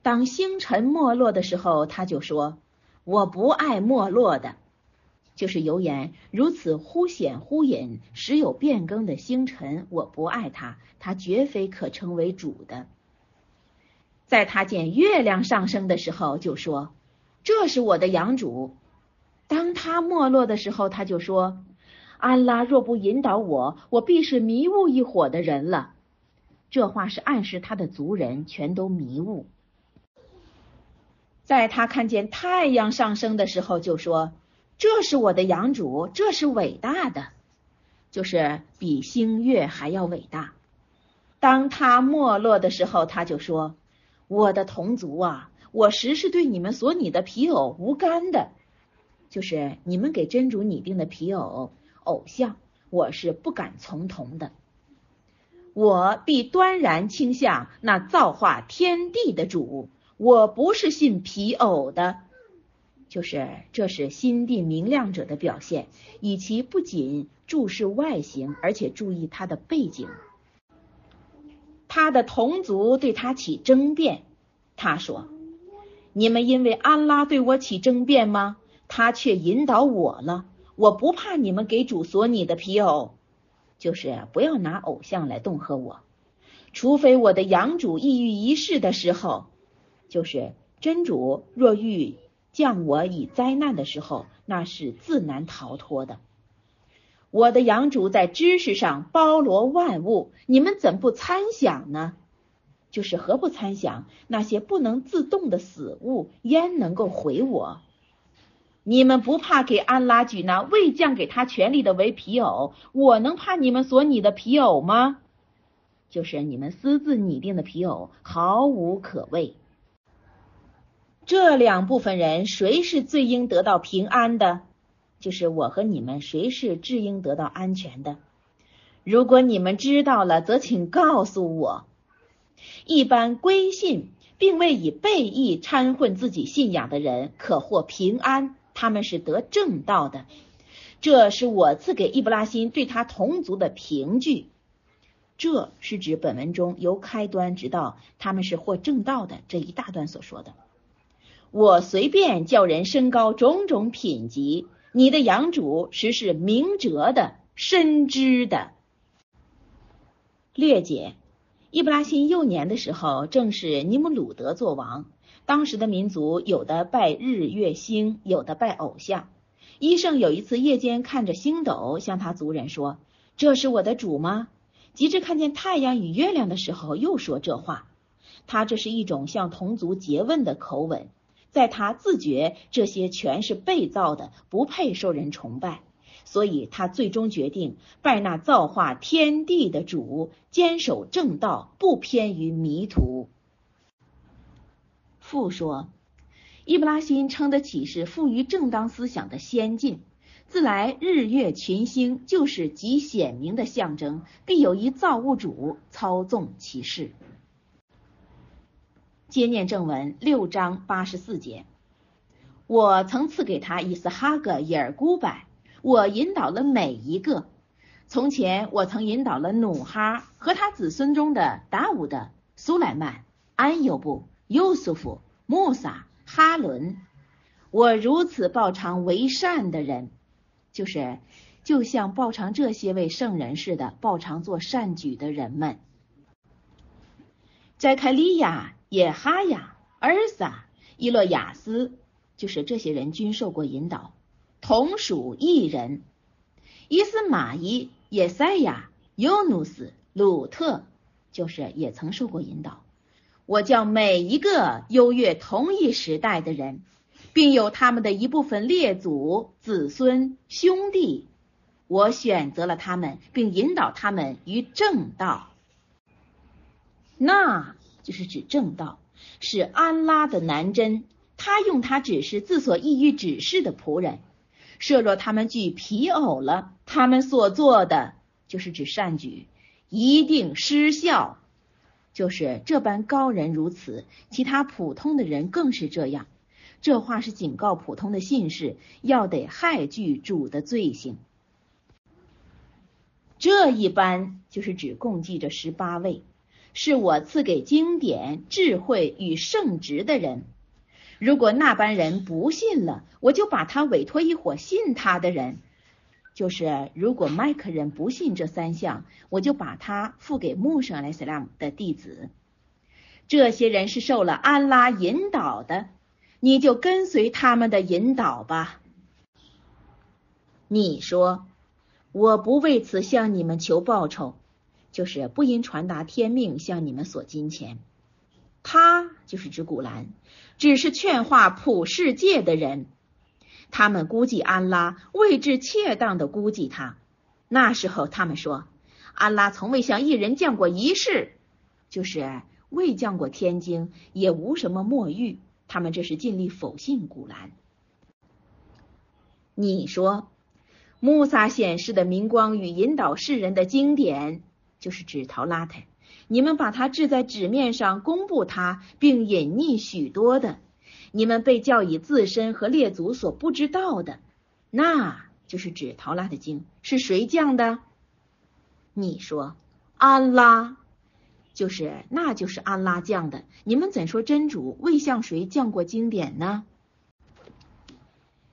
当星辰没落的时候，他就说：“我不爱没落的，就是有眼如此忽显忽隐、时有变更的星辰，我不爱它，它绝非可称为主的。”在他见月亮上升的时候，就说：“这是我的养主。”当他没落的时候，他就说：“安拉若不引导我，我必是迷雾一伙的人了。”这话是暗示他的族人全都迷雾。在他看见太阳上升的时候，就说：“这是我的养主，这是伟大的，就是比星月还要伟大。”当他没落的时候，他就说。我的同族啊，我实是对你们所拟的皮偶无干的，就是你们给真主拟定的皮偶偶像，我是不敢从同的。我必端然倾向那造化天地的主，我不是信皮偶的，就是这是心地明亮者的表现，以其不仅注视外形，而且注意他的背景。他的同族对他起争辩，他说：“你们因为安拉对我起争辩吗？他却引导我了。我不怕你们给主所拟的皮偶，就是不要拿偶像来恫吓我。除非我的养主抑郁一世的时候，就是真主若欲降我以灾难的时候，那是自难逃脱的。”我的养主在知识上包罗万物，你们怎不参想呢？就是何不参想那些不能自动的死物，焉能够毁我？你们不怕给安拉举那未降给他权力的为皮偶？我能怕你们所拟的皮偶吗？就是你们私自拟定的皮偶，毫无可畏。这两部分人，谁是最应得到平安的？就是我和你们谁是至应得到安全的？如果你们知道了，则请告诉我。一般归信并未以背义掺混自己信仰的人，可获平安，他们是得正道的。这是我赐给伊布拉辛对他同族的凭据。这是指本文中由开端直到他们是获正道的这一大段所说的。我随便叫人升高种种品级。你的养主实是明哲的、深知的。略解：伊布拉辛幼年的时候，正是尼姆鲁德做王。当时的民族有的拜日月星，有的拜偶像。医生有一次夜间看着星斗，向他族人说：“这是我的主吗？”及至看见太阳与月亮的时候，又说这话。他这是一种向同族诘问的口吻。在他自觉这些全是被造的，不配受人崇拜，所以他最终决定拜那造化天地的主，坚守正道，不偏于迷途。父说，伊布拉辛称得起是富于正当思想的先进，自来日月群星就是极显明的象征，必有一造物主操纵其事。接念正文六章八十四节，我曾赐给他伊斯哈格、耶尔古柏，我引导了每一个。从前我曾引导了努哈和他子孙中的达伍德、苏莱曼、安尤布、优苏夫、穆萨、哈伦。我如此报偿为善的人。就是就像报偿这些位圣人似的，报偿做善举的人们。在开利亚、耶哈亚、尔撒、伊洛亚斯，就是这些人均受过引导，同属一人。伊斯玛伊、耶赛亚、尤努斯、鲁特，就是也曾受过引导。我叫每一个优越同一时代的人。并有他们的一部分列祖、子孙、兄弟，我选择了他们，并引导他们于正道。那就是指正道，是安拉的南真。他用他指示自所意欲指示的仆人。设若他们具皮偶了，他们所做的就是指善举，一定失效。就是这般高人如此，其他普通的人更是这样。这话是警告普通的信士，要得害惧主的罪行。这一般就是指共计这十八位，是我赐给经典、智慧与圣职的人。如果那班人不信了，我就把他委托一伙信他的人。就是如果麦克人不信这三项，我就把他付给穆圣莱斯拉姆的弟子。这些人是受了安拉引导的。你就跟随他们的引导吧。你说，我不为此向你们求报酬，就是不因传达天命向你们索金钱。他就是指古兰，只是劝化普世界的人。他们估计安拉，位置恰当的估计他。那时候他们说，安拉从未向一人降过一世，就是未降过天经，也无什么墨玉。他们这是尽力否信古兰。你说，穆萨显示的明光与引导世人的经典，就是指陶拉特。你们把它置在纸面上，公布它，并隐匿许多的。你们被教以自身和列祖所不知道的，那就是指陶拉的经是谁降的？你说，安拉。就是，那就是安拉降的。你们怎说真主未向谁降过经典呢？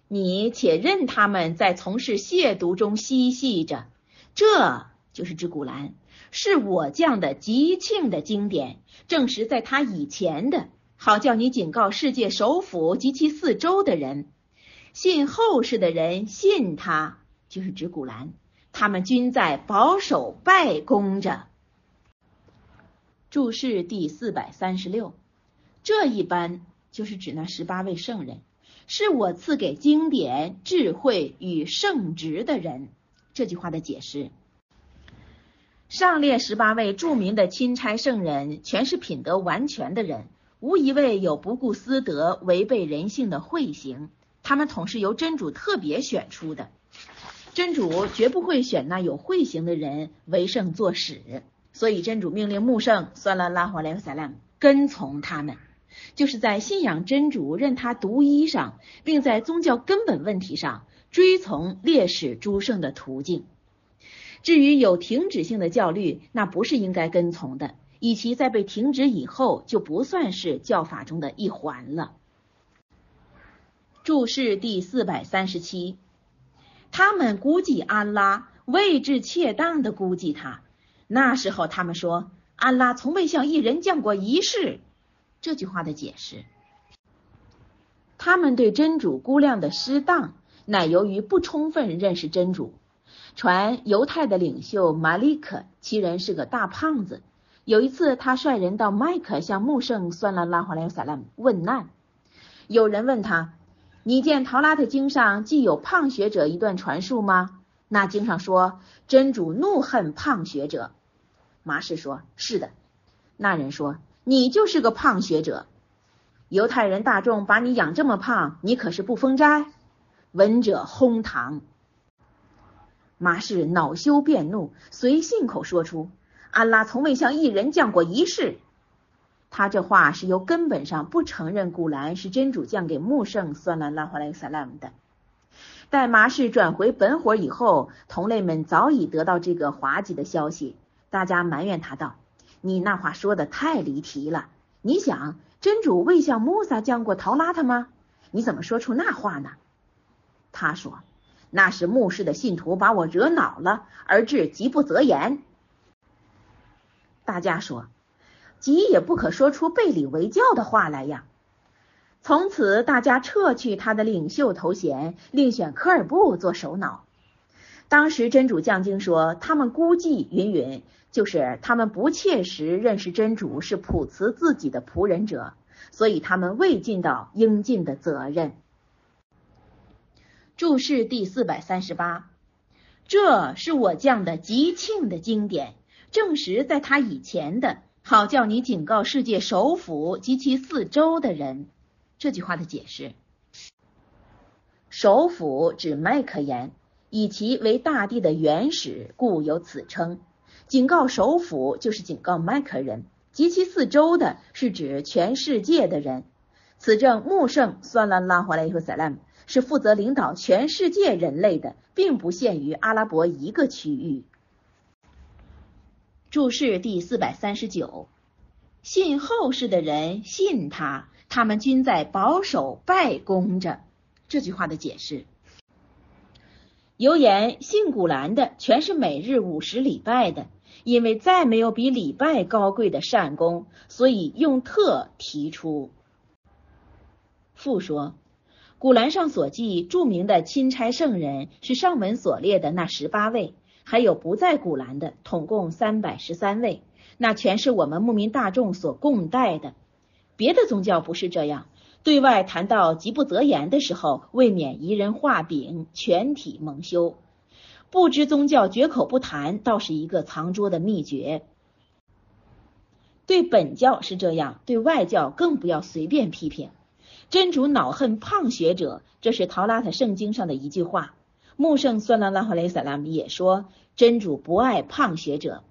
你且任他们在从事亵渎中嬉戏着，这就是指古兰，是我降的吉庆的经典，证实在他以前的，好叫你警告世界首府及其四周的人，信后世的人信他，就是指古兰，他们均在保守拜功着。注释第四百三十六，这一般就是指那十八位圣人，是我赐给经典、智慧与圣职的人。这句话的解释，上列十八位著名的钦差圣人，全是品德完全的人，无一位有不顾私德、违背人性的秽行。他们统是由真主特别选出的，真主绝不会选那有秽行的人为圣作使。所以真主命令穆圣算了拉华莱萨拉跟从他们，就是在信仰真主、任他独一上，并在宗教根本问题上追从烈士诸圣的途径。至于有停止性的教律，那不是应该跟从的，以其在被停止以后就不算是教法中的一环了。注释第四百三十七，他们估计安拉位置恰当的估计他。那时候，他们说安拉从未向一人降过一世。这句话的解释，他们对真主估量的失当，乃由于不充分认识真主。传犹太的领袖马利克，其人是个大胖子。有一次，他率人到麦克向穆圣算了拉华莱萨拉姆问难。有人问他：“你见陶拉特经上既有胖学者一段传述吗？”那经上说，真主怒恨胖学者。麻氏说：“是的。”那人说：“你就是个胖学者。犹太人大众把你养这么胖，你可是不封斋？”闻者哄堂。麻氏恼羞变怒，随信口说出：“安拉从未向一人降过一世。”他这话是由根本上不承认古兰是真主降给穆圣算了拉华莱萨拉姆的。待麻氏转回本伙以后，同类们早已得到这个滑稽的消息，大家埋怨他道：“你那话说的太离题了！你想，真主未向穆萨降过陶拉特吗？你怎么说出那话呢？”他说：“那是穆氏的信徒把我惹恼了，而致极不择言。”大家说：“极也不可说出背里为教的话来呀！”从此，大家撤去他的领袖头衔，另选科尔布做首脑。当时真主降经说，他们估计云云，就是他们不切实认识真主是普慈自己的仆人者，所以他们未尽到应尽的责任。注释第四百三十八，这是我降的吉庆的经典，证实在他以前的，好叫你警告世界首府及其四周的人。这句话的解释：首府指麦克言，以其为大地的原始，故有此称。警告首府就是警告麦克人及其四周的，是指全世界的人。此证穆圣算了拉华莱和萨拉姆是负责领导全世界人类的，并不限于阿拉伯一个区域。注释第四百三十九，信后世的人信他。他们均在保守拜功着。这句话的解释：有言信古兰的全是每日五十礼拜的，因为再没有比礼拜高贵的善功，所以用特提出。复说，古兰上所记著名的钦差圣人是上文所列的那十八位，还有不在古兰的，统共三百十三位，那全是我们牧民大众所共戴的。别的宗教不是这样，对外谈到极不择言的时候，未免一人画饼，全体蒙羞。不知宗教绝口不谈，倒是一个藏拙的秘诀。对本教是这样，对外教更不要随便批评。真主恼恨胖学者，这是陶拉特圣经上的一句话。穆圣算拉拉哈雷萨拉姆也说，真主不爱胖学者。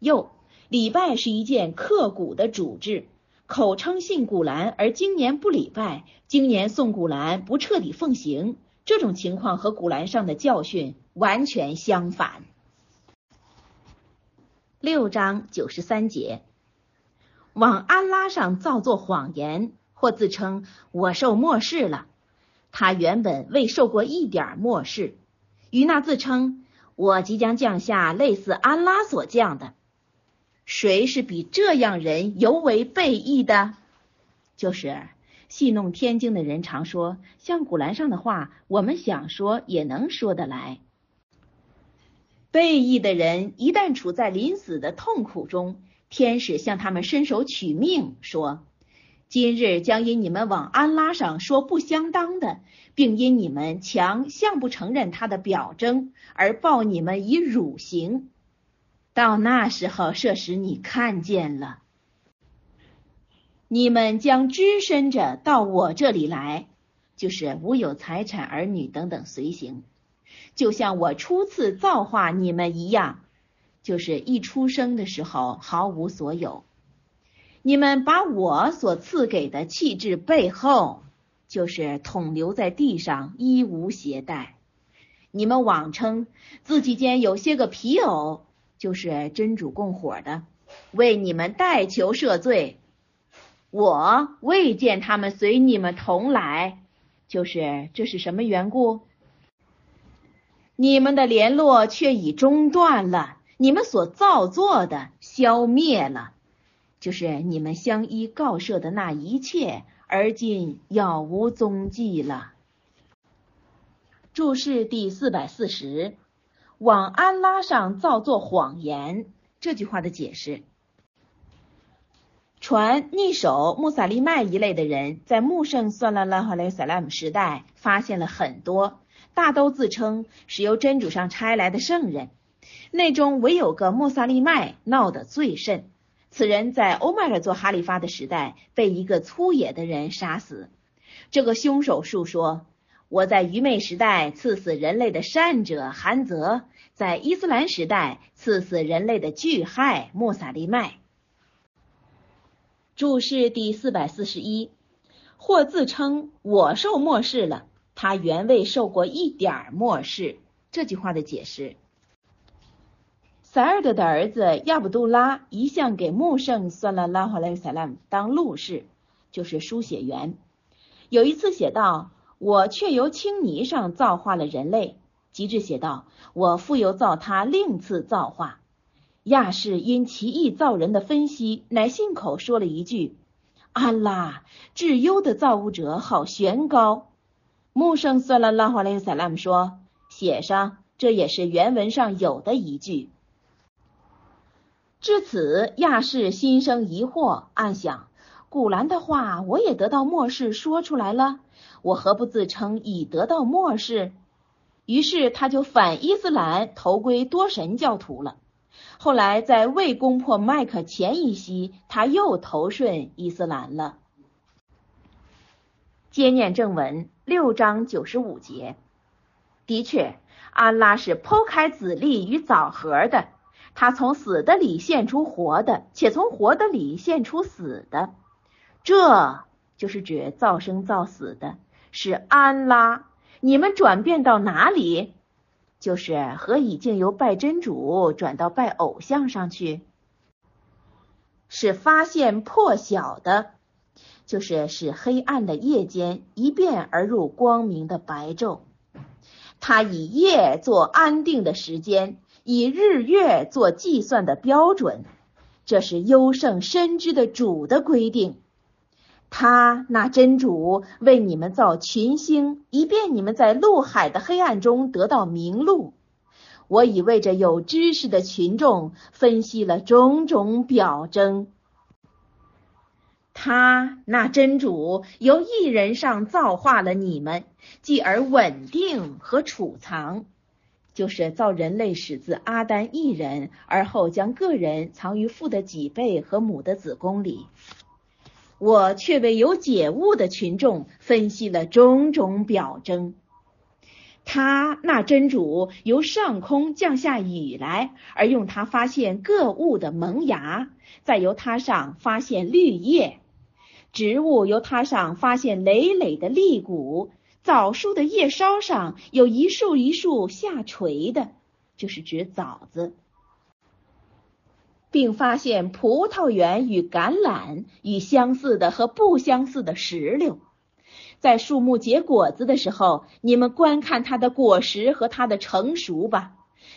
又，礼拜是一件刻骨的主制。口称信古兰，而今年不礼拜，今年送古兰不彻底奉行，这种情况和古兰上的教训完全相反。六章九十三节，往安拉上造作谎言，或自称我受漠视了，他原本未受过一点漠视，与那自称我即将降下类似安拉所降的。谁是比这样人尤为背义的？就是戏弄天经的人常说，像古兰上的话，我们想说也能说得来。背义的人一旦处在临死的痛苦中，天使向他们伸手取命，说：“今日将因你们往安拉上说不相当的，并因你们强向不承认他的表征，而报你们以辱刑。”到那时候，设使你看见了，你们将只身着到我这里来，就是无有财产、儿女等等随行，就像我初次造化你们一样，就是一出生的时候毫无所有。你们把我所赐给的气质背后，就是统留在地上，衣无携带。你们妄称自己间有些个皮偶。就是真主供火的，为你们代求赦罪。我未见他们随你们同来，就是这是什么缘故？你们的联络却已中断了，你们所造作的消灭了，就是你们相依告赦的那一切，而今杳无踪迹了。注释第四百四十。往安拉上造作谎言，这句话的解释：传逆手穆萨利麦一类的人，在穆圣算拉拉哈雷萨拉姆时代发现了很多，大都自称是由真主上差来的圣人。内中唯有个穆萨利麦闹得最甚。此人在欧麦尔做哈里发的时代，被一个粗野的人杀死。这个凶手述说。我在愚昧时代赐死人类的善者韩泽，在伊斯兰时代刺死人类的巨害穆萨利麦。注释第四百四十一，或自称我受漠视了，他原未受过一点漠视。这句话的解释。塞尔德的儿子亚卜杜拉一向给穆圣算了拉哈莱萨拉姆当录事，就是书写员。有一次写道：“我却由青泥上造化了人类。”及至写道：“我复又造他另次造化。”亚氏因奇异造人的分析，乃信口说了一句：“安拉至优的造物者好玄高。”穆圣算了拉哈莱萨拉姆说：“写上，这也是原文上有的一句。”至此，亚氏心生疑惑，暗想：古兰的话我也得到末世说出来了，我何不自称已得到末世？于是他就反伊斯兰，投归多神教徒了。后来在未攻破麦克前一夕，他又投顺伊斯兰了。接念正文六章九十五节，的确，安拉是剖开子粒与枣核的。他从死的里现出活的，且从活的里现出死的，这就是指造生造死的，是安拉。你们转变到哪里？就是和已经由拜真主转到拜偶像上去，是发现破晓的，就是使黑暗的夜间一变而入光明的白昼。他以夜做安定的时间。以日月做计算的标准，这是优胜深知的主的规定。他那真主为你们造群星，以便你们在陆海的黑暗中得到明路。我已为这有知识的群众分析了种种表征。他那真主由一人上造化了你们，继而稳定和储藏。就是造人类始自阿丹一人，而后将个人藏于父的脊背和母的子宫里。我却为有解悟的群众分析了种种表征。他那真主由上空降下雨来，而用它发现各物的萌芽，再由它上发现绿叶；植物由它上发现累累的粒谷。枣树的叶梢上有一束一束下垂的，就是指枣子，并发现葡萄园与橄榄与相似的和不相似的石榴。在树木结果子的时候，你们观看它的果实和它的成熟吧。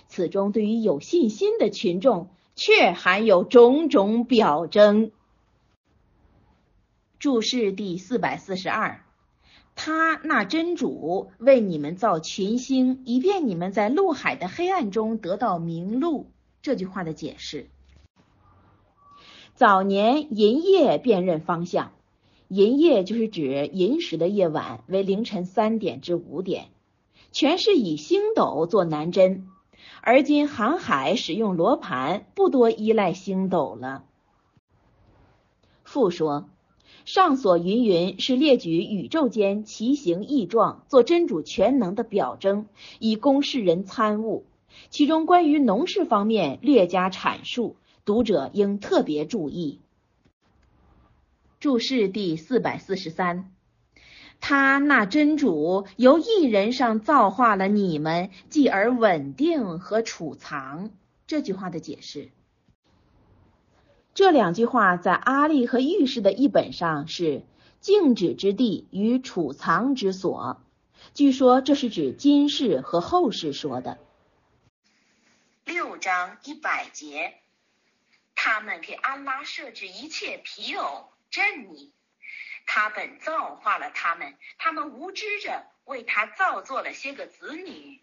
此中对于有信心的群众，却含有种种表征。注释第四百四十二。他那真主为你们造群星，以便你们在陆海的黑暗中得到明路。这句话的解释：早年银夜辨认方向，银夜就是指寅时的夜晚为凌晨三点至五点，全是以星斗做南针。而今航海使用罗盘，不多依赖星斗了。父说。上所云云是列举宇宙间奇形异状，做真主全能的表征，以供世人参悟。其中关于农事方面略加阐述，读者应特别注意。注释第四百四十三，他那真主由一人上造化了你们，继而稳定和储藏。这句话的解释。这两句话在阿利和御史的译本上是“静止之地与储藏之所”，据说这是指今世和后世说的。六章一百节，他们给安拉设置一切皮偶镇你，他本造化了他们，他们无知着为他造作了些个子女，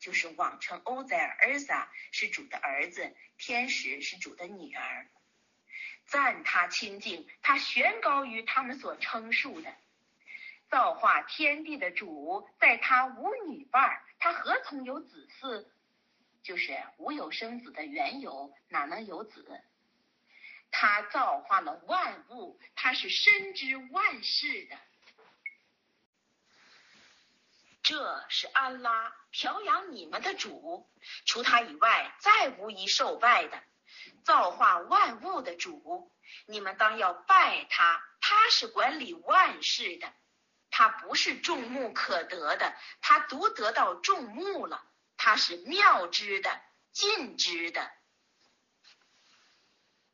就是网称欧塞尔尔撒是主的儿子，天使是主的女儿。赞他清净，他悬高于他们所称述的造化天地的主，在他无女伴，他何从有子嗣？就是无有生子的缘由，哪能有子？他造化了万物，他是深知万事的。这是安拉调养你们的主，除他以外，再无一受拜的。造化万物的主，你们当要拜他。他是管理万事的，他不是众目可得的，他独得到众目了。他是妙之的，尽之的。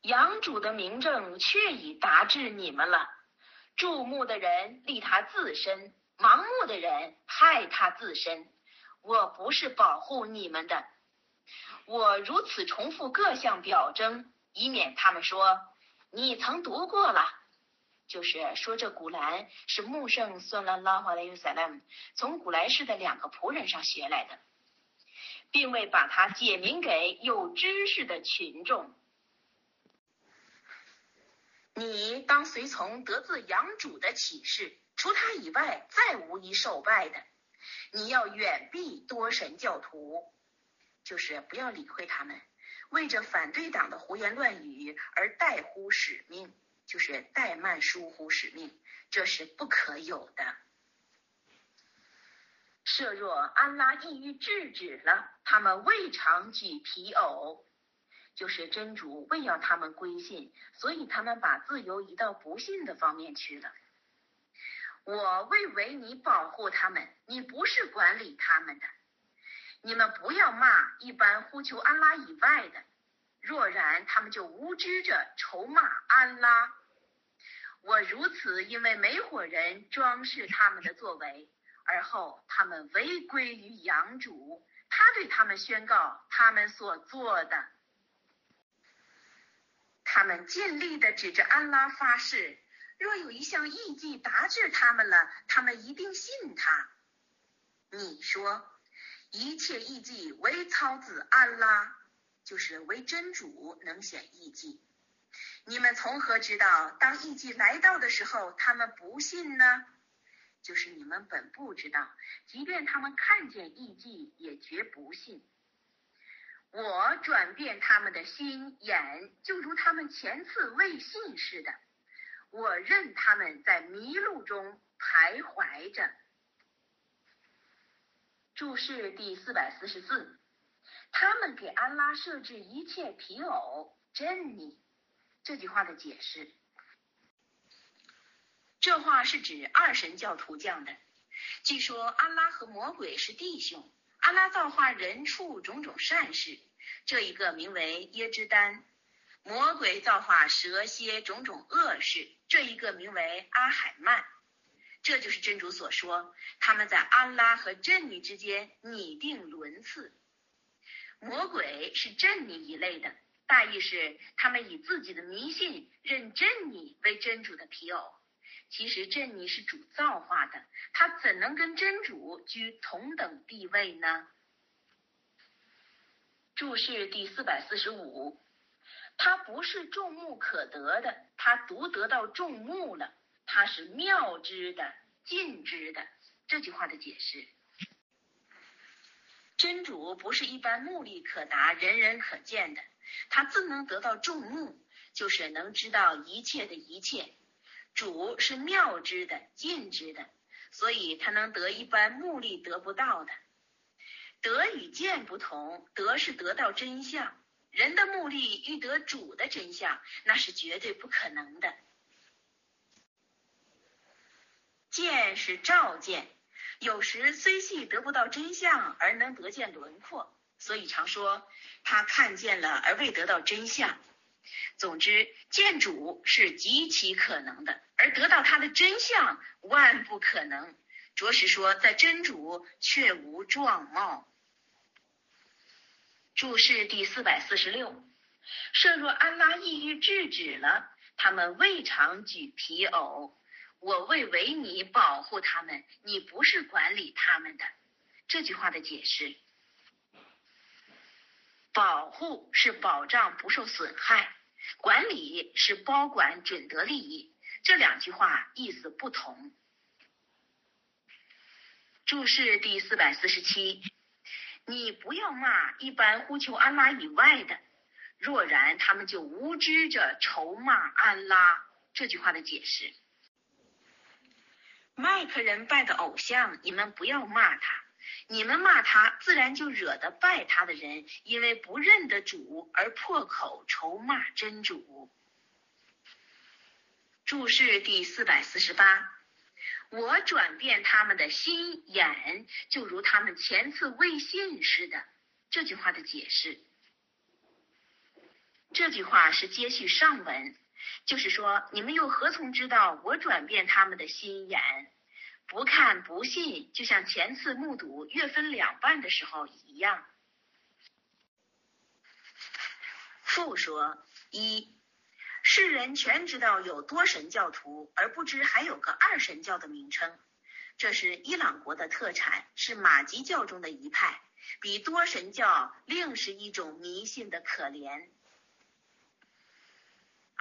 养主的名证却已达至你们了。注目的人利他自身，盲目的人害他自身。我不是保护你们的，我如此重复各项表征，以免他们说你曾读过了。就是说，这古兰是穆圣算拉拉华莱尤塞拉姆从古来世的两个仆人上学来的，并未把它解明给有知识的群众。你当随从得自养主的启示，除他以外，再无一受拜的。你要远避多神教徒，就是不要理会他们，为着反对党的胡言乱语而怠忽使命，就是怠慢疏忽使命，这是不可有的。设若安拉意欲制止了，他们未尝举皮偶，就是真主未要他们归信，所以他们把自由移到不信的方面去了。我未为你保护他们，你不是管理他们的。你们不要骂一般呼求安拉以外的，若然他们就无知着仇骂安拉。我如此，因为每伙人装饰他们的作为，而后他们违规于养主，他对他们宣告他们所做的，他们尽力的指着安拉发誓。若有一项异迹达至他们了，他们一定信他。你说，一切异迹为操子安拉，就是为真主能显异迹。你们从何知道，当异迹来到的时候，他们不信呢？就是你们本不知道，即便他们看见异迹，也绝不信。我转变他们的心眼，就如他们前次未信似的。我任他们在迷路中徘徊着。注释第四百四十四，他们给安拉设置一切皮偶真尼。这句话的解释，这话是指二神教徒讲的。据说安拉和魔鬼是弟兄，安拉造化人畜种种善事，这一个名为耶之丹。魔鬼造化蛇蝎种种恶事，这一个名为阿海曼，这就是真主所说，他们在安拉和真女之间拟定轮次。魔鬼是真女一类的，大意是他们以自己的迷信认真女为真主的皮偶。其实真女是主造化的，他怎能跟真主居同等地位呢？注释第四百四十五。他不是众目可得的，他独得到众目了。他是妙之的、尽之的。这句话的解释：真主不是一般目力可达、人人可见的，他自能得到众目，就是能知道一切的一切。主是妙之的、尽之的，所以他能得一般目力得不到的。得与见不同，得是得到真相。人的目力欲得主的真相，那是绝对不可能的。见是照见，有时虽系得不到真相，而能得见轮廓，所以常说他看见了而未得到真相。总之，见主是极其可能的，而得到他的真相万不可能。着实说，在真主却无状貌。注释第四百四十六：设若安拉意欲制止了，他们未尝举皮偶。我未为你保护他们，你不是管理他们的。这句话的解释：保护是保障不受损害，管理是包管准得利益。这两句话意思不同。注释第四百四十七。你不要骂一般呼求安拉以外的，若然他们就无知着仇骂安拉。这句话的解释：麦克人拜的偶像，你们不要骂他，你们骂他，自然就惹得拜他的人，因为不认得主而破口仇骂真主。注释第四百四十八，我转变他们的心眼，就如他们前次未信似的。这句话的解释，这句话是接续上文，就是说，你们又何从知道我转变他们的心眼？不看不信，就像前次目睹月分两半的时候一样。复说一，世人全知道有多神教徒，而不知还有个二神教的名称，这是伊朗国的特产，是马吉教中的一派，比多神教另是一种迷信的可怜。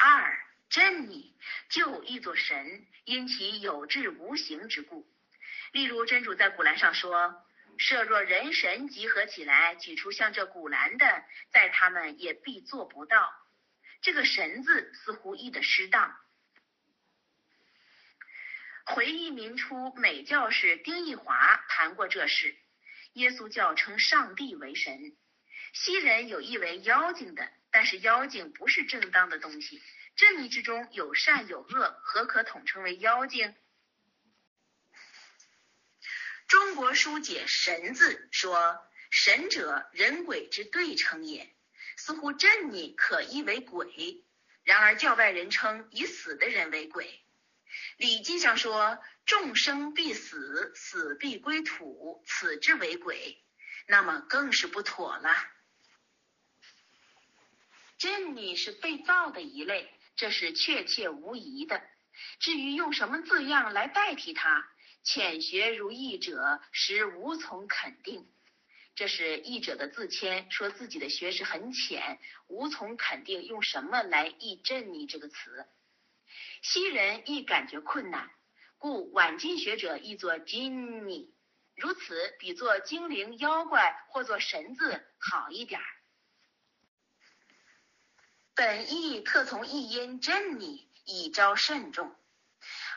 二。真你就一座神，因其有质无形之故。例如真主在古兰上说：“设若人神集合起来，举出像这古兰的，在他们也必做不到。”这个“神”字似乎译的失当。回忆明初美教士丁义华谈过这事：耶稣教称上帝为神，西人有意为妖精的，但是妖精不是正当的东西。正义之中有善有恶，何可统称为妖精？中国书解“神”字说：“神者，人鬼之对称也。”似乎正逆可译为鬼。然而教外人称以死的人为鬼。《礼记》上说：“众生必死，死必归土，此之为鬼。”那么更是不妥了。珍妮是被造的一类。这是确切无疑的。至于用什么字样来代替它，浅学如译者实无从肯定。这是译者的自谦，说自己的学识很浅，无从肯定用什么来译“珍妮”这个词。西人亦感觉困难，故晚近学者译作“金妮”，如此比作精灵、妖怪或作神字好一点儿。本意特从译音“真尼”，以招慎重。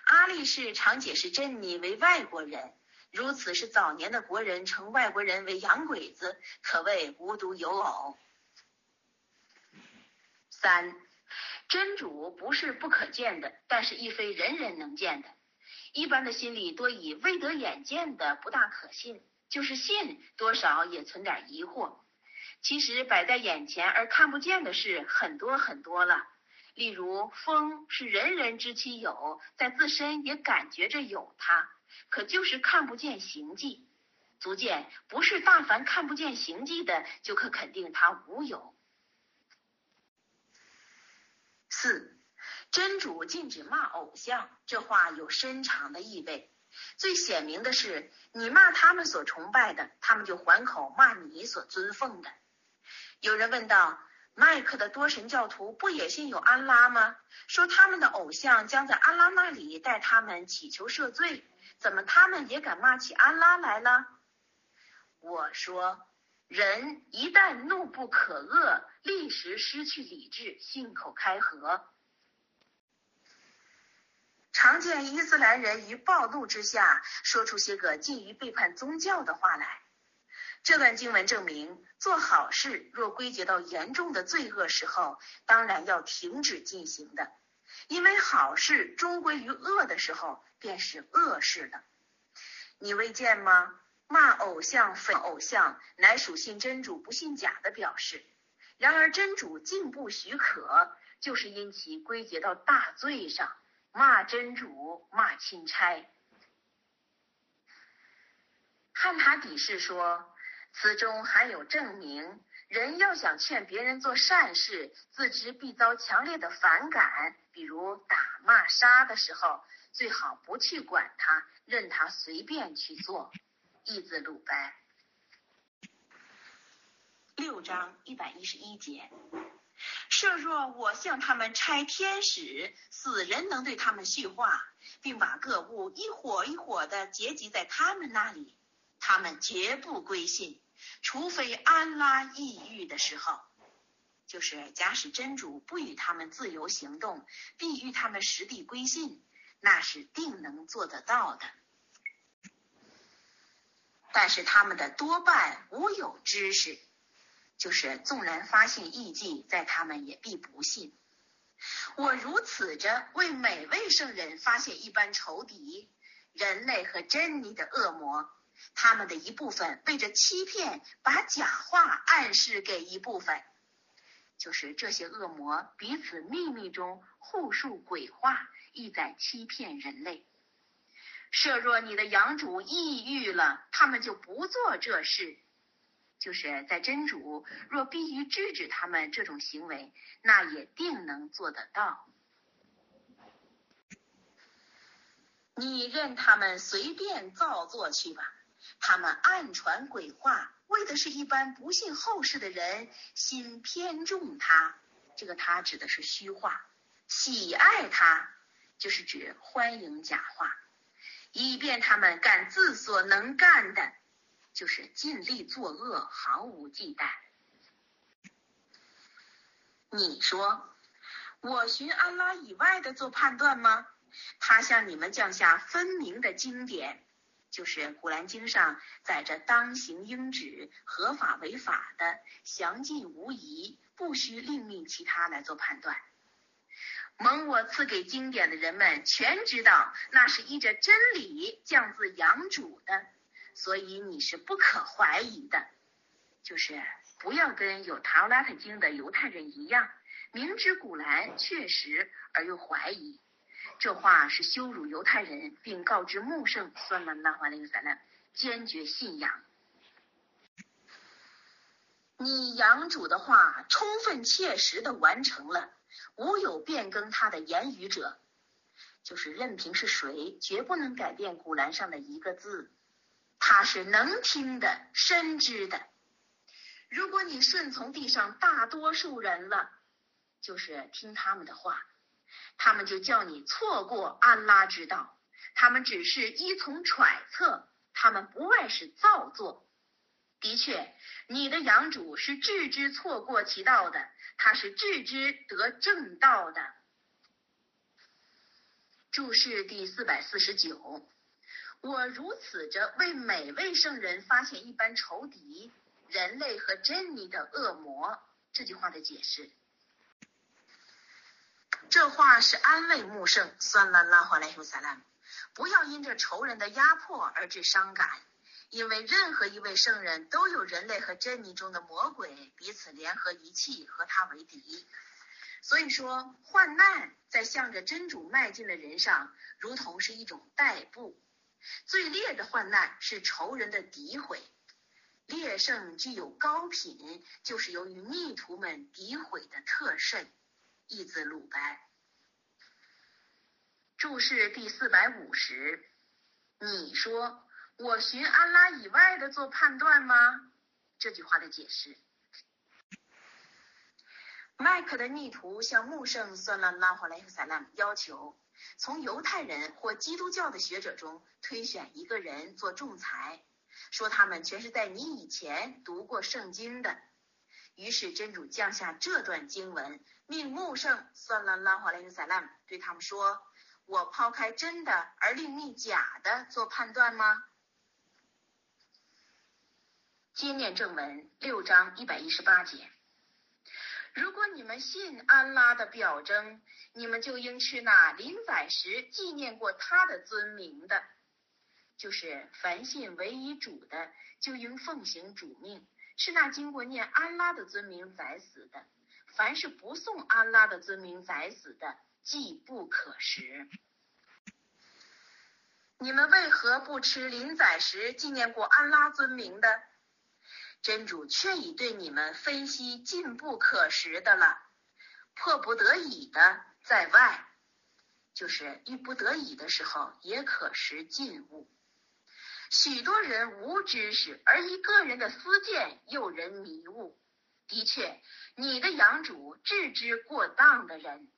阿力士常解释“真尼”为外国人，如此是早年的国人称外国人为洋鬼子，可谓无独有偶。三，真主不是不可见的，但是亦非人人能见的。一般的心里多以未得眼见的不大可信，就是信，多少也存点疑惑。其实摆在眼前而看不见的事很多很多了，例如风是人人知其有，在自身也感觉着有它，可就是看不见形迹，足见不是大凡看不见形迹的就可肯定它无有。四，真主禁止骂偶像，这话有深长的意味。最显明的是，你骂他们所崇拜的，他们就还口骂你所尊奉的。有人问道：“麦克的多神教徒不也信有安拉吗？说他们的偶像将在安拉那里代他们祈求赦罪，怎么他们也敢骂起安拉来了？”我说：“人一旦怒不可遏，立时失去理智，信口开河。常见伊斯兰人于暴怒之下，说出些个近于背叛宗教的话来。”这段经文证明，做好事若归结到严重的罪恶时候，当然要停止进行的，因为好事终归于恶的时候，便是恶事了。你未见吗？骂偶像、粉偶像，乃属信真主不信假的表示。然而真主竟不许可，就是因其归结到大罪上，骂真主，骂钦差。汉塔底士说。此中含有证明，人要想劝别人做善事，自知必遭强烈的反感，比如打骂杀的时候，最好不去管他，任他随便去做。义字鲁班六章一百一十一节，设若我向他们差天使，死人能对他们叙话，并把各物一伙一伙的结集在他们那里，他们绝不归信。除非安拉抑郁的时候，就是假使真主不与他们自由行动，必与他们实地归信，那是定能做得到的。但是他们的多半无有知识，就是纵然发现异迹，在他们也必不信。我如此着为每位圣人发现一般仇敌，人类和真理的恶魔，他们的一部分背着欺骗，把假话暗示给一部分，就是这些恶魔彼此秘密中互述鬼话，意在欺骗人类。设若你的养主抑郁了，他们就不做这事。就是在真主若必须制止他们这种行为，那也定能做得到。你任他们随便造作去吧，他们暗传鬼话，为的是一般不信后世的人心偏重他。这个他指的是虚话，喜爱他，就是指欢迎假话。以便他们干自所能干的，就是尽力作恶，毫无忌惮。你说，我寻安拉以外的做判断吗？他向你们降下分明的经典，就是古兰经上载着当行应止、合法违法的，详尽无疑，不需另觅其他来做判断。蒙我赐给经典的人们全知道，那是依着真理降自阳主的，所以你是不可怀疑的。就是不要跟有塔拉特经的犹太人一样，明知古兰确实而又怀疑。这话是羞辱犹太人，并告知穆圣算了那话那个啥呢？坚决信仰。你养主的话，充分切实的完成了。无有变更他的言语者，就是任凭是谁，绝不能改变古兰上的一个字。他是能听的，深知的。如果你顺从地上大多数人了，就是听他们的话，他们就叫你错过安拉之道。他们只是依从揣测，他们不外是造作。的确，你的养主是置之错过其道的。他是置之得正道的。注释第四百四十九，我如此着为每位圣人发现一般仇敌，人类和真理的恶魔。这句话的解释，这话是安慰穆圣，算了拉回来说萨拉不要因着仇人的压迫而致伤感。因为任何一位圣人都有人类和真理中的魔鬼彼此联合一气，和他为敌。所以说，患难在向着真主迈进的人上，如同是一种代步。最烈的患难是仇人的诋毁。烈圣具有高品，就是由于逆徒们诋毁的特甚。义字鲁白。注释第四百五十，你说。我寻安拉以外的做判断吗？这句话的解释。麦克的逆徒向穆圣算了拉华莱夫萨拉要求，从犹太人或基督教的学者中推选一个人做仲裁，说他们全是在你以前读过圣经的。于是真主降下这段经文，命穆圣算了拉华莱克萨拉对他们说：“我抛开真的而另觅假的做判断吗？”接念正文六章一百一十八节。如果你们信安拉的表征，你们就应吃那临宰时纪念过他的尊名的，就是凡信唯一主的，就应奉行主命，是那经过念安拉的尊名宰死的；凡是不送安拉的尊名宰死的，既不可食。你们为何不吃临宰时纪念过安拉尊名的？真主却已对你们分析进不可食的了，迫不得已的在外，就是遇不得已的时候也可食禁物。许多人无知识，而一个人的私见诱人迷雾。的确，你的养主置之过当的人，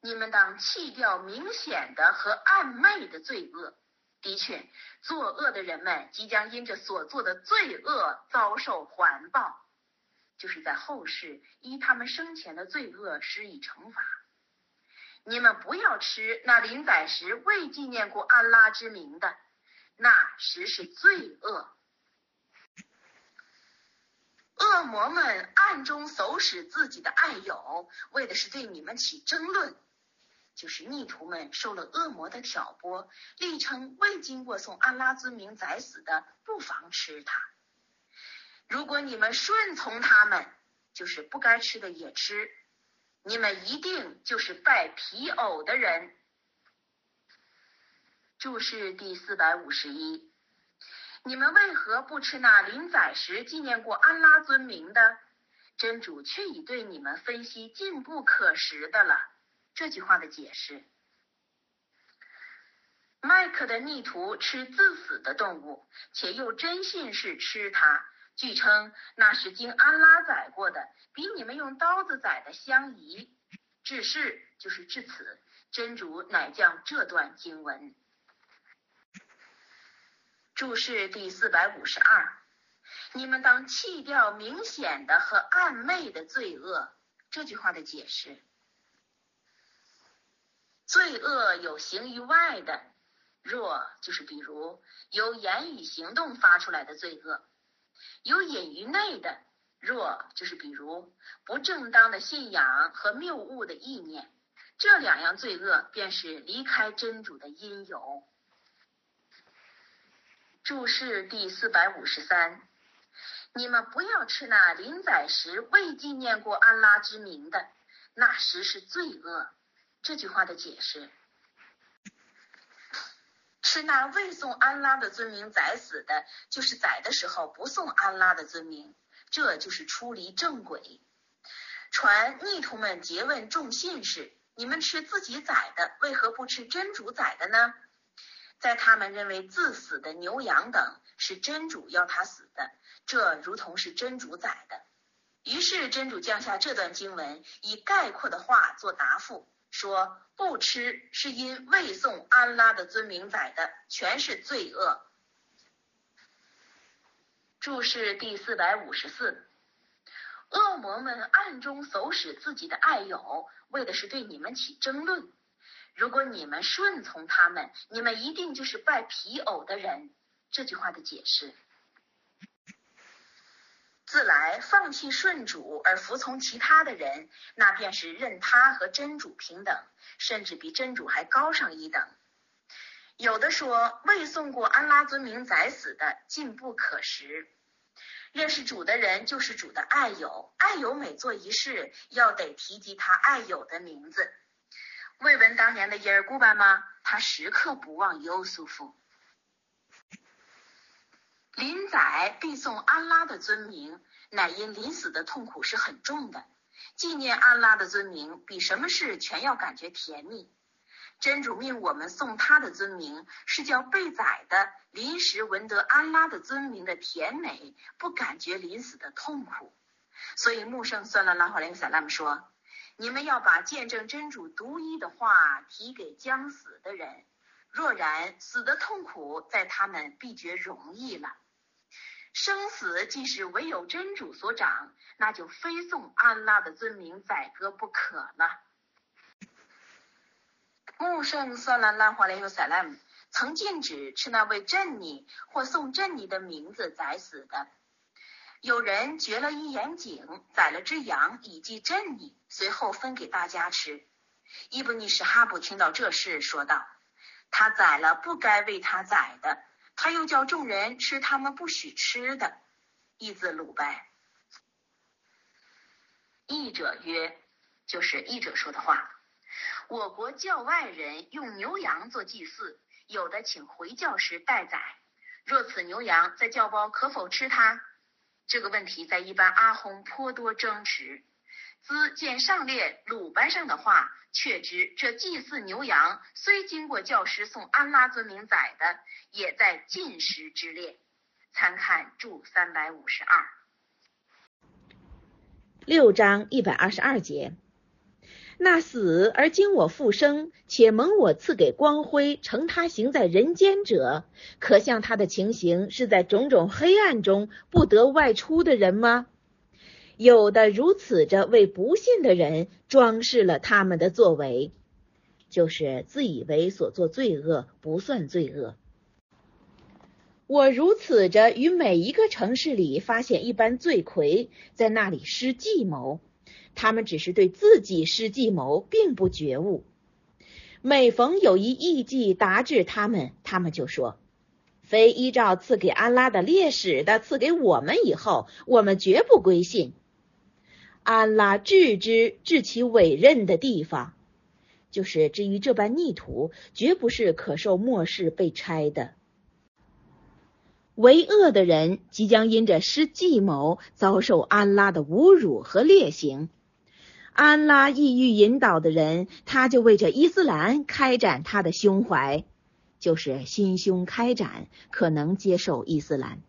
你们当弃掉明显的和暗昧的罪恶。的确，作恶的人们即将因着所做的罪恶遭受环报，就是在后世依他们生前的罪恶施以惩罚。你们不要吃那临宰时未纪念过安拉之名的，那时是罪恶。恶魔们暗中唆使自己的爱友，为的是对你们起争论。就是逆徒们受了恶魔的挑拨，力称未经过送安拉尊名宰死的，不妨吃它。如果你们顺从他们，就是不该吃的也吃，你们一定就是拜皮偶的人。注释第四百五十一。你们为何不吃那临宰时纪念过安拉尊名的？真主却已对你们分析进不可食的了。这句话的解释：麦克的逆徒吃自死的动物，且又真信是吃它。据称那是经安拉宰过的，比你们用刀子宰的相宜。至是就是至此，真主乃将这段经文。注释第四百五十二：你们当弃掉明显的和暗昧的罪恶。这句话的解释：罪恶有形于外的，若就是比如由言语行动发出来的罪恶；有隐于内的，若就是比如不正当的信仰和谬误的意念。这两样罪恶便是离开真主的因由。注释第四百五十三：你们不要吃那临宰时未纪念过安拉之名的，那时是罪恶。这句话的解释：吃那未送安拉的尊名宰死的，就是宰的时候不送安拉的尊名，这就是出离正轨。传逆徒们诘问众信士：你们吃自己宰的，为何不吃真主宰的呢？在他们认为自死的牛羊等是真主要他死的，这如同是真主宰的。于是真主降下这段经文，以概括的话做答复，说不吃是因未送安拉的尊名宰的，全是罪恶。注释第四百五十四：恶魔们暗中唆使自己的爱友，为的是对你们起争论。如果你们顺从他们，你们一定就是拜皮偶的人。这句话的解释：自来放弃顺主而服从其他的人，那便是认他和真主平等，甚至比真主还高上一等。有的说未送过安拉尊名宰死的，进不可食。认识主的人就是主的爱友，爱友每做一事，要得提及他爱友的名字。未闻当年的伊尔古巴吗？他时刻不忘优素夫。临宰必送安拉的尊名，乃因临死的痛苦是很重的。纪念安拉的尊名，比什么事全要感觉甜蜜。真主命我们送他的尊名，是叫被宰的临时闻得安拉的尊名的甜美，不感觉临死的痛苦。所以穆圣算了拉华林萨拉姆说。你们要把见证真主独一的话提给将死的人，若然死的痛苦在他们必觉容易了。生死既是唯有真主所掌，那就非送安拉的尊名宰割不可了。穆圣算拉拉华雷尤萨拉姆曾禁止吃那位镇尼或送镇尼的名字宰死的。有人掘了一眼井，宰了只羊以祭镇尼，随后分给大家吃。伊布尼什哈布听到这事，说道：“他宰了不该为他宰的，他又叫众人吃他们不许吃的。”译自鲁拜。译者曰：“就是译者说的话。我国教外人用牛羊做祭祀，有的请回教时代宰。若此牛羊在教包，可否吃它？”这个问题在一般阿訇颇多争执。兹见上列鲁班上的话，确知这祭祀牛羊虽经过教师送安拉尊名宰的，也在禁食之列。参看注三百五十二。六章一百二十二节。那死而经我复生，且蒙我赐给光辉，乘他行在人间者，可像他的情形是在种种黑暗中不得外出的人吗？有的如此着为不信的人装饰了他们的作为，就是自以为所做罪恶不算罪恶。我如此着与每一个城市里发现一般罪魁，在那里施计谋。他们只是对自己施计谋，并不觉悟。每逢有一异计达至他们，他们就说：“非依照赐给安拉的烈士的赐给我们以后，我们绝不归信。”安拉置之至其委任的地方，就是至于这般逆徒，绝不是可受漠视被拆的。为恶的人即将因着施计谋，遭受安拉的侮辱和劣行。安拉意欲引导的人，他就为这伊斯兰开展他的胸怀，就是心胸开展，可能接受伊斯兰。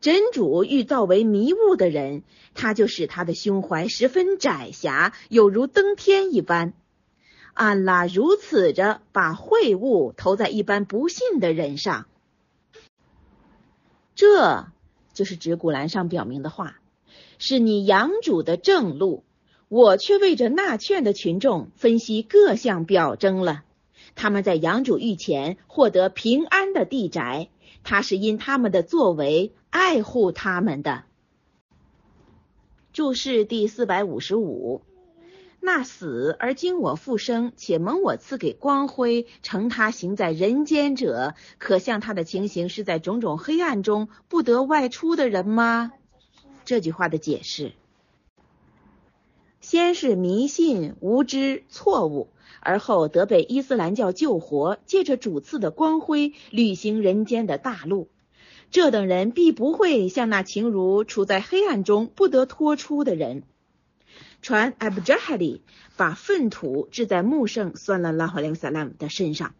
真主欲造为迷雾的人，他就使他的胸怀十分窄狭，有如登天一般。安拉如此着把秽物投在一般不信的人上，这就是指古兰上表明的话，是你养主的正路。我却为着纳劝的群众分析各项表征了，他们在养主御前获得平安的地宅，他是因他们的作为爱护他们的。注释第四百五十五：那死而经我复生且蒙我赐给光辉，乘他行在人间者，可像他的情形是在种种黑暗中不得外出的人吗？这句话的解释。先是迷信、无知、错误，而后得被伊斯兰教救活，借着主赐的光辉，履行人间的大路。这等人必不会像那情如处在黑暗中不得脱出的人。传艾布扎哈里把粪土置在穆圣算了拉哈林萨拉姆的身上。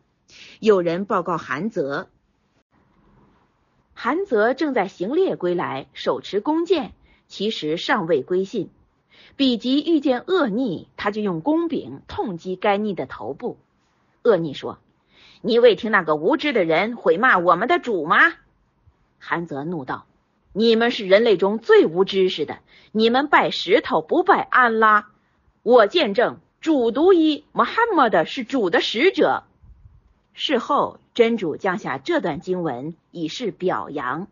有人报告韩泽，韩泽正在行猎归来，手持弓箭，其实尚未归信。比及遇见恶逆，他就用弓柄痛击该逆的头部。恶逆说：“你未听那个无知的人毁骂我们的主吗？”韩泽怒道：“你们是人类中最无知识的，你们拜石头不拜安拉。我见证主独一，穆罕默德是主的使者。”事后真主降下这段经文以示表扬。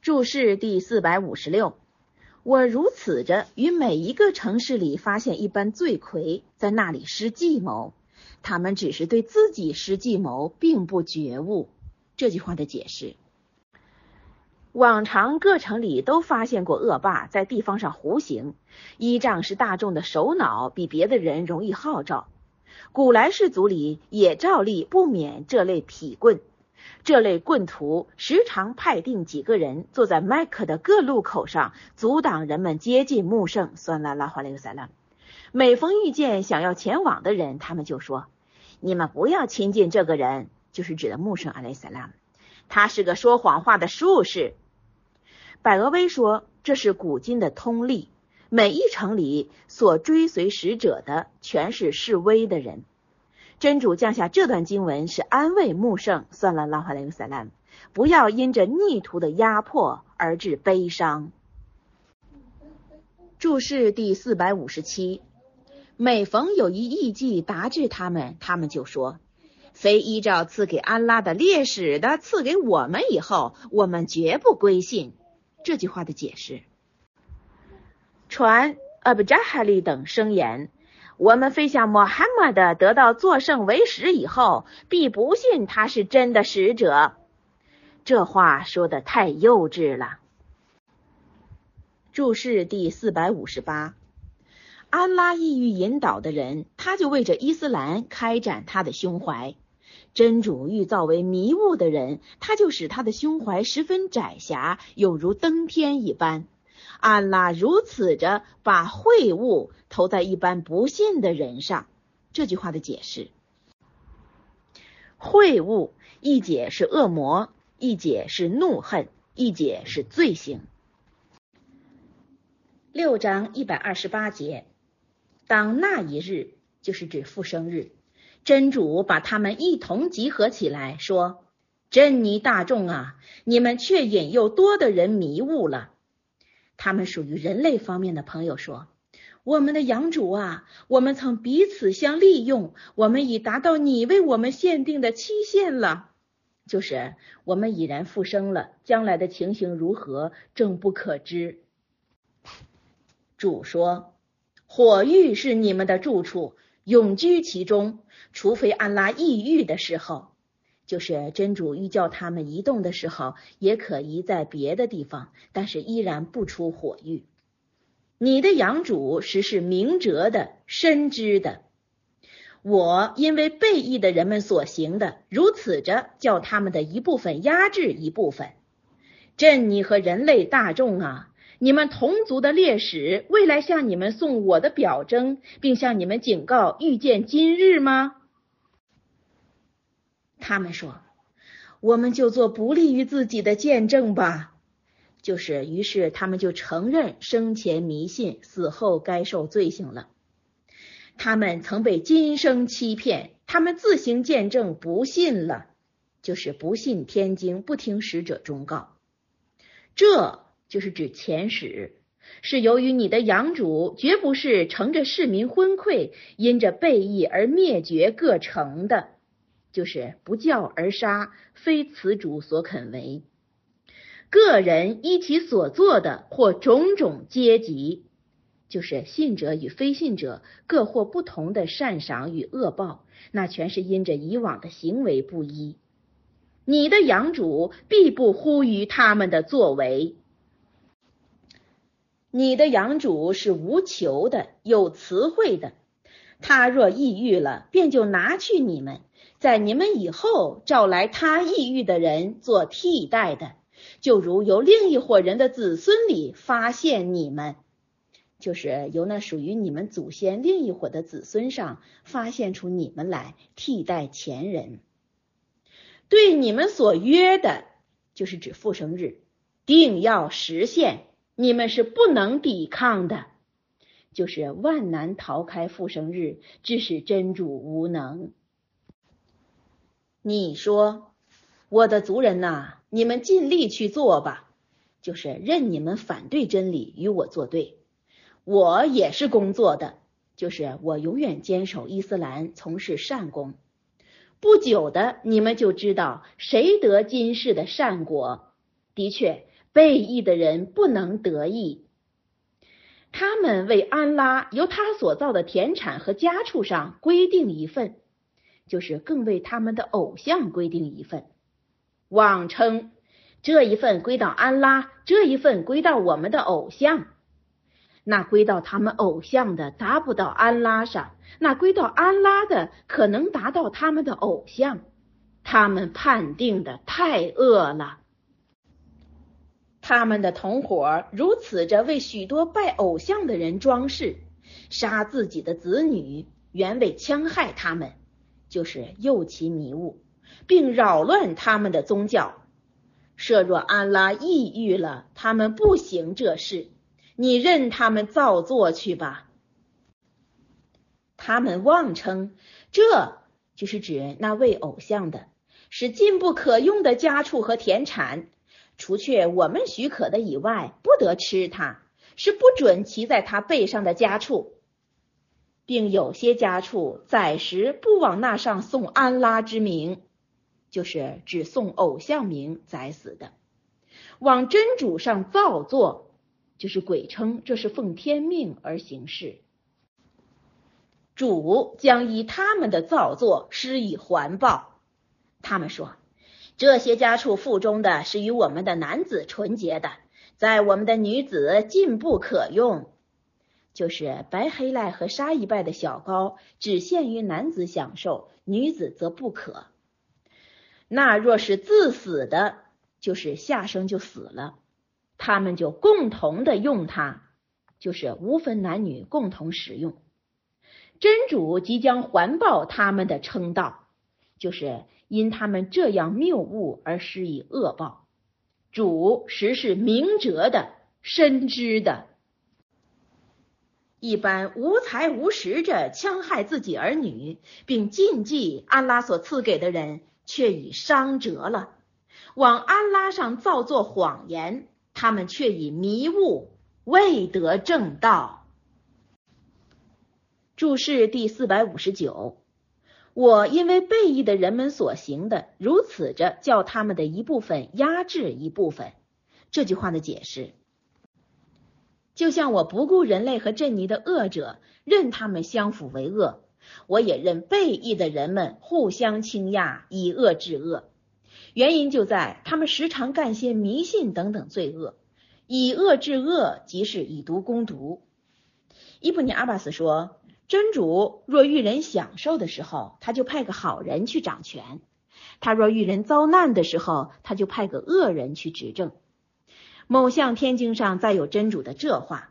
注释第四百五十六。我如此着于每一个城市里发现一般罪魁，在那里施计谋。他们只是对自己施计谋，并不觉悟。这句话的解释：往常各城里都发现过恶霸在地方上胡行，依仗是大众的首脑比别的人容易号召。古来氏族里也照例不免这类痞棍。这类棍徒时常派定几个人坐在麦克的各路口上，阻挡人们接近穆圣。算拉拉华雷塞拉。每逢遇见想要前往的人，他们就说：“你们不要亲近这个人。”就是指的穆圣阿雷塞拉。他是个说谎话的术士。百俄威说：“这是古今的通例，每一城里所追随使者的，全是示威的人。”真主降下这段经文是安慰穆圣，算了拉哈雷萨拉姆，不要因着逆徒的压迫而致悲伤。注释第四百五十七：每逢有一异迹达至他们，他们就说：“非依照赐给安拉的烈士的赐给我们以后，我们绝不归信。”这句话的解释，传阿布扎哈利等声言。我们非向穆罕默德得到作圣为使以后，必不信他是真的使者。这话说的太幼稚了。注释第四百五十八：安拉意欲引导的人，他就为着伊斯兰开展他的胸怀；真主欲造为迷雾的人，他就使他的胸怀十分窄狭，有如登天一般。安拉如此着把秽物投在一般不信的人上。这句话的解释：秽物一解是恶魔，一解是怒恨，一解是罪行。六章一百二十八节，当那一日，就是指复生日，真主把他们一同集合起来，说：“珍妮大众啊，你们却引诱多的人迷雾了。”他们属于人类方面的朋友说：“我们的养主啊，我们曾彼此相利用，我们已达到你为我们限定的期限了。”就是我们已然复生了，将来的情形如何，正不可知。主说：“火狱是你们的住处，永居其中，除非安拉抑郁的时候，就是真主欲叫他们移动的时候，也可移在别的地方，但是依然不出火狱。你的养主实是明哲的、深知的。我因为背义的人们所行的，如此着叫他们的一部分压制一部分。朕你和人类大众啊！”你们同族的烈士未来向你们送我的表征，并向你们警告遇见今日吗？他们说：“我们就做不利于自己的见证吧。”就是，于是他们就承认生前迷信，死后该受罪行了。他们曾被今生欺骗，他们自行见证不信了，就是不信天经，不听使者忠告。这。就是指前史，是由于你的养主绝不是乘着市民昏聩，因着背义而灭绝各城的，就是不教而杀，非此主所肯为。个人依其所做的或种种阶级，就是信者与非信者各获不同的善赏与恶报，那全是因着以往的行为不一。你的养主必不呼于他们的作为。你的养主是无求的，有词汇的。他若抑郁了，便就拿去你们，在你们以后召来他抑郁的人做替代的，就如由另一伙人的子孙里发现你们，就是由那属于你们祖先另一伙的子孙上发现出你们来替代前人。对你们所约的，就是指复生日，定要实现。你们是不能抵抗的，就是万难逃开复生日，致使真主无能。你说，我的族人呐，你们尽力去做吧，就是任你们反对真理，与我作对。我也是工作的，就是我永远坚守伊斯兰，从事善功。不久的，你们就知道谁得今世的善果。的确。背义的人不能得意，他们为安拉由他所造的田产和家畜上规定一份，就是更为他们的偶像规定一份，妄称这一份归到安拉，这一份归到我们的偶像。那归到他们偶像的达不到安拉上，那归到安拉的可能达到他们的偶像。他们判定的太恶了。他们的同伙如此着为许多拜偶像的人装饰，杀自己的子女，原为戕害他们，就是诱其迷误，并扰乱他们的宗教。设若安拉抑郁了，他们不行这事，你任他们造作去吧。他们妄称，这就是指那位偶像的，是禁不可用的家畜和田产。除却我们许可的以外，不得吃它，是不准骑在它背上的家畜，并有些家畜宰时不往那上送安拉之名，就是只送偶像名宰死的；往真主上造作，就是鬼称这是奉天命而行事，主将以他们的造作施以环报。他们说。这些家畜腹中的是与我们的男子纯洁的，在我们的女子禁不可用。就是白黑赖和沙一拜的小高，只限于男子享受，女子则不可。那若是自死的，就是下生就死了，他们就共同的用它，就是无分男女共同使用。真主即将环抱他们的称道，就是。因他们这样谬误而施以恶报，主实是明哲的、深知的。一般无才无识着戕害自己儿女，并禁忌安拉所赐给的人，却已伤折了；往安拉上造作谎言，他们却已迷雾，未得正道。注释第四百五十九。我因为背义的人们所行的，如此着叫他们的一部分压制一部分。这句话的解释，就像我不顾人类和珍妮的恶者，任他们相辅为恶，我也任背义的人们互相倾轧，以恶制恶。原因就在他们时常干些迷信等等罪恶，以恶制恶，即是以毒攻毒。伊布尼阿巴斯说。真主若遇人享受的时候，他就派个好人去掌权；他若遇人遭难的时候，他就派个恶人去执政。某项天经上再有真主的这话：“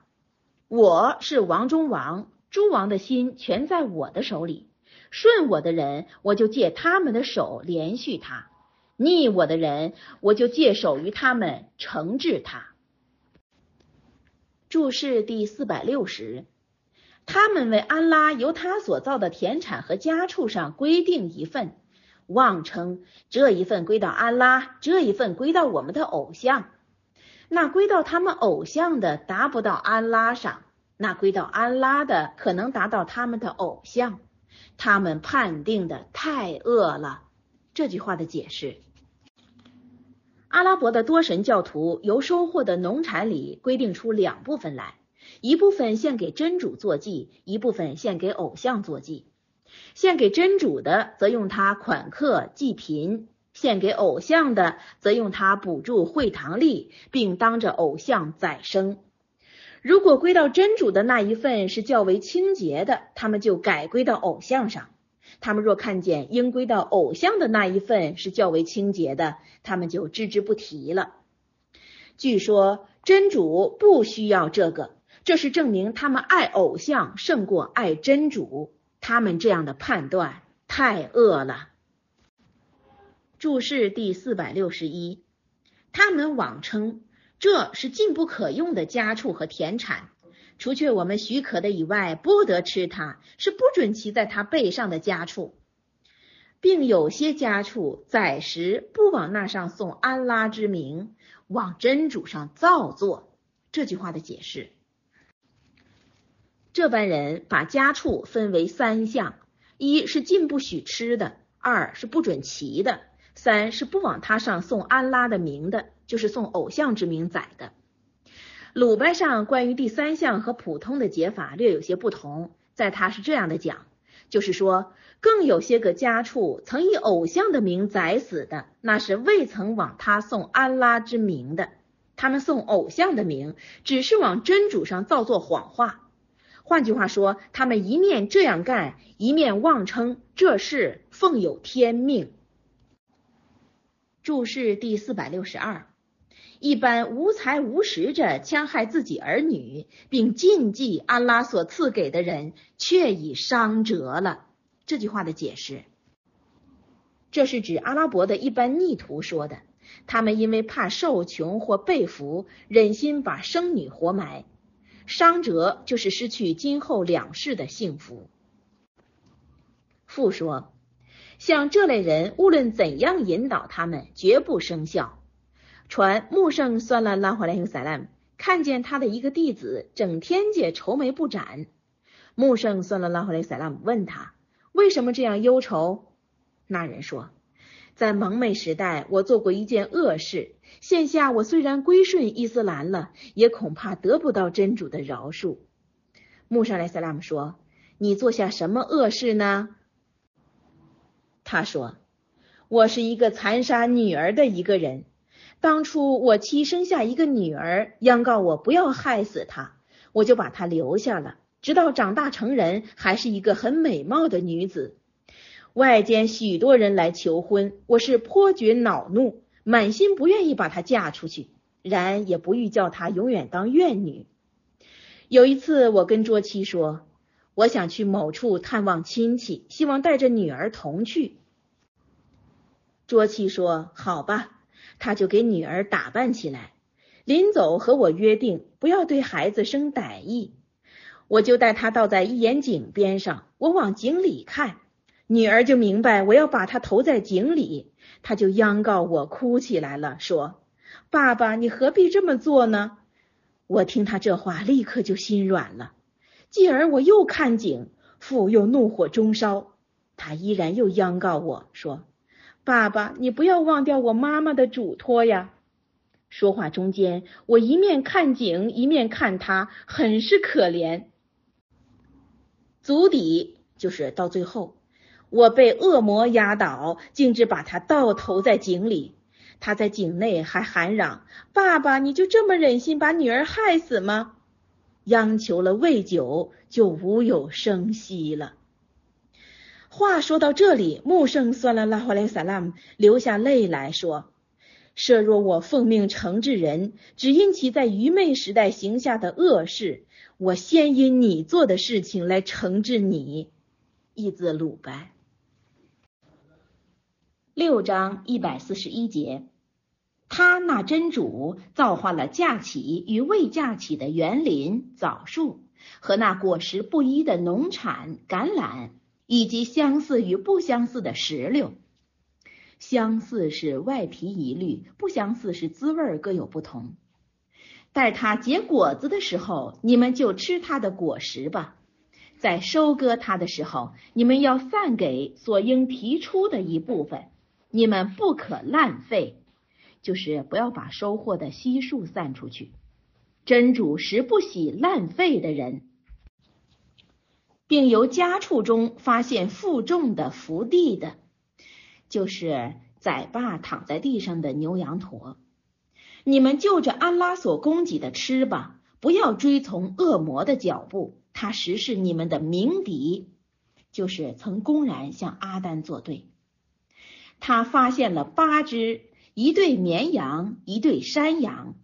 我是王中王，诸王的心全在我的手里。顺我的人，我就借他们的手连续他；逆我的人，我就借手于他们惩治他。”注释第四百六十。他们为安拉由他所造的田产和家畜上规定一份，妄称这一份归到安拉，这一份归到我们的偶像。那归到他们偶像的达不到安拉上，那归到安拉的可能达到他们的偶像。他们判定的太恶了。这句话的解释：阿拉伯的多神教徒由收获的农产里规定出两部分来。一部分献给真主坐祭，一部分献给偶像坐祭。献给真主的，则用它款客济贫；献给偶像的，则用它补助会堂力，并当着偶像宰生。如果归到真主的那一份是较为清洁的，他们就改归到偶像上；他们若看见应归到偶像的那一份是较为清洁的，他们就置之不提了。据说真主不需要这个。这是证明他们爱偶像胜过爱真主，他们这样的判断太恶了。注释第四百六十一，他们妄称这是禁不可用的家畜和田产，除却我们许可的以外，不得吃它，是不准骑在它背上的家畜，并有些家畜宰时不往那上送安拉之名，往真主上造作。这句话的解释。这般人把家畜分为三项：一是禁不许吃的，二是不准骑的，三是不往他上送安拉的名的，就是送偶像之名宰的。鲁班上关于第三项和普通的解法略有些不同，在他是这样的讲，就是说，更有些个家畜曾以偶像的名宰死的，那是未曾往他送安拉之名的，他们送偶像的名，只是往真主上造作谎话。换句话说，他们一面这样干，一面妄称这事奉有天命。注释第四百六十二，一般无才无识着戕害自己儿女，并禁忌安拉所赐给的人，却已伤折了。这句话的解释，这是指阿拉伯的一般逆徒说的，他们因为怕受穷或被俘，忍心把生女活埋。伤折就是失去今后两世的幸福。父说，像这类人，无论怎样引导他们，绝不生效。传穆圣算了拉回来用萨拉姆，看见他的一个弟子整天借愁眉不展。穆圣算了拉回来萨拉姆问他为什么这样忧愁。那人说。在蒙昧时代，我做过一件恶事。现下我虽然归顺伊斯兰了，也恐怕得不到真主的饶恕。穆圣莱萨拉姆说：“你做下什么恶事呢？”他说：“我是一个残杀女儿的一个人。当初我妻生下一个女儿，央告我不要害死她，我就把她留下了，直到长大成人，还是一个很美貌的女子。”外间许多人来求婚，我是颇觉恼怒，满心不愿意把她嫁出去，然也不欲叫她永远当怨女。有一次，我跟卓妻说，我想去某处探望亲戚，希望带着女儿同去。卓妻说：“好吧。”他就给女儿打扮起来，临走和我约定不要对孩子生歹意。我就带他倒在一眼井边上，我往井里看。女儿就明白我要把她投在井里，她就央告我哭起来了，说：“爸爸，你何必这么做呢？”我听他这话，立刻就心软了。继而我又看井，父又怒火中烧，他依然又央告我说：“爸爸，你不要忘掉我妈妈的嘱托呀。”说话中间，我一面看景，一面看他，很是可怜。足底就是到最后，我被恶魔压倒，径直把他倒投在井里。他在井内还喊嚷：“爸爸，你就这么忍心把女儿害死吗？”央求了未久，就无有声息了。话说到这里，穆圣算了拉华莱萨拉姆流下泪来说。设若我奉命惩治人，只因其在愚昧时代行下的恶事，我先因你做的事情来惩治你。译自鲁白。六章一百四十一节，他那真主造化了架起与未架起的园林、枣树和那果实不一的农产、橄榄，以及相似与不相似的石榴。相似是外皮一律，不相似是滋味各有不同。待它结果子的时候，你们就吃它的果实吧；在收割它的时候，你们要散给所应提出的一部分，你们不可浪费，就是不要把收获的悉数散出去。真主实不喜浪费的人，并由家畜中发现负重的伏地的。就是宰罢躺在地上的牛羊驼，你们就着安拉所供给的吃吧，不要追从恶魔的脚步，他实是你们的鸣笛，就是曾公然向阿丹作对。他发现了八只，一对绵羊，一对山羊。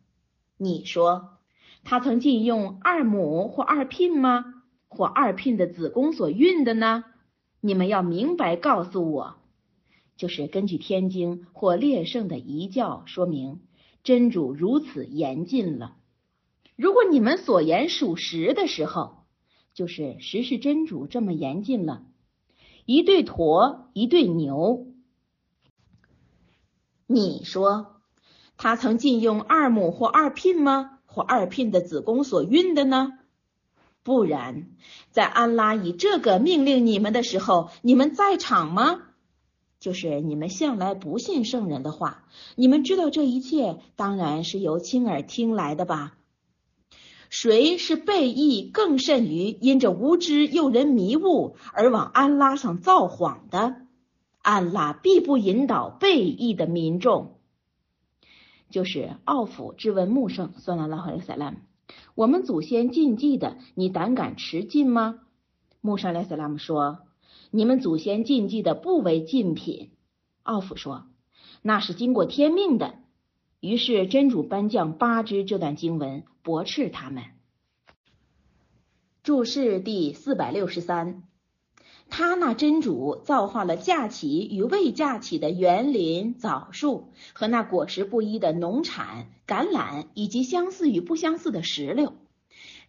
你说他曾禁用二母或二聘吗？或二聘的子宫所孕的呢？你们要明白告诉我。就是根据天经或列圣的遗教说明，真主如此严禁了。如果你们所言属实的时候，就是实是真主这么严禁了。一对驼，一对牛，你说他曾禁用二母或二聘吗？或二聘的子宫所孕的呢？不然，在安拉以这个命令你们的时候，你们在场吗？就是你们向来不信圣人的话，你们知道这一切当然是由亲耳听来的吧？谁是背义更甚于因着无知诱人迷雾而往安拉上造谎的？安拉必不引导背义的民众。就是奥府质问穆圣，算了拉赫塞拉姆，我们祖先禁忌的，你胆敢持禁吗？穆沙莱萨拉姆说。你们祖先禁忌的不为禁品，奥夫说，那是经过天命的。于是真主颁降八支这段经文，驳斥他们。注释第四百六十三，他那真主造化了架起与未架起的园林、枣树和那果实不一的农产、橄榄以及相似与不相似的石榴。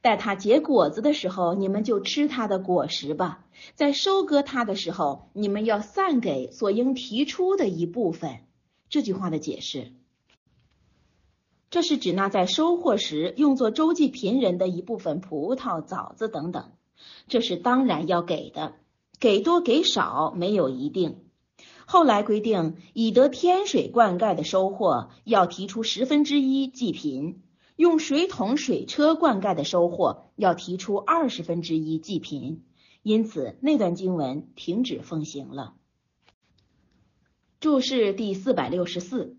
待它结果子的时候，你们就吃它的果实吧；在收割它的时候，你们要散给所应提出的一部分。这句话的解释，这是指那在收获时用作周济贫人的一部分葡萄、枣子等等，这是当然要给的，给多给少没有一定。后来规定，以得天水灌溉的收获，要提出十分之一济贫。用水桶、水车灌溉的收获要提出二十分之一济贫，因此那段经文停止奉行了。注释第四百六十四：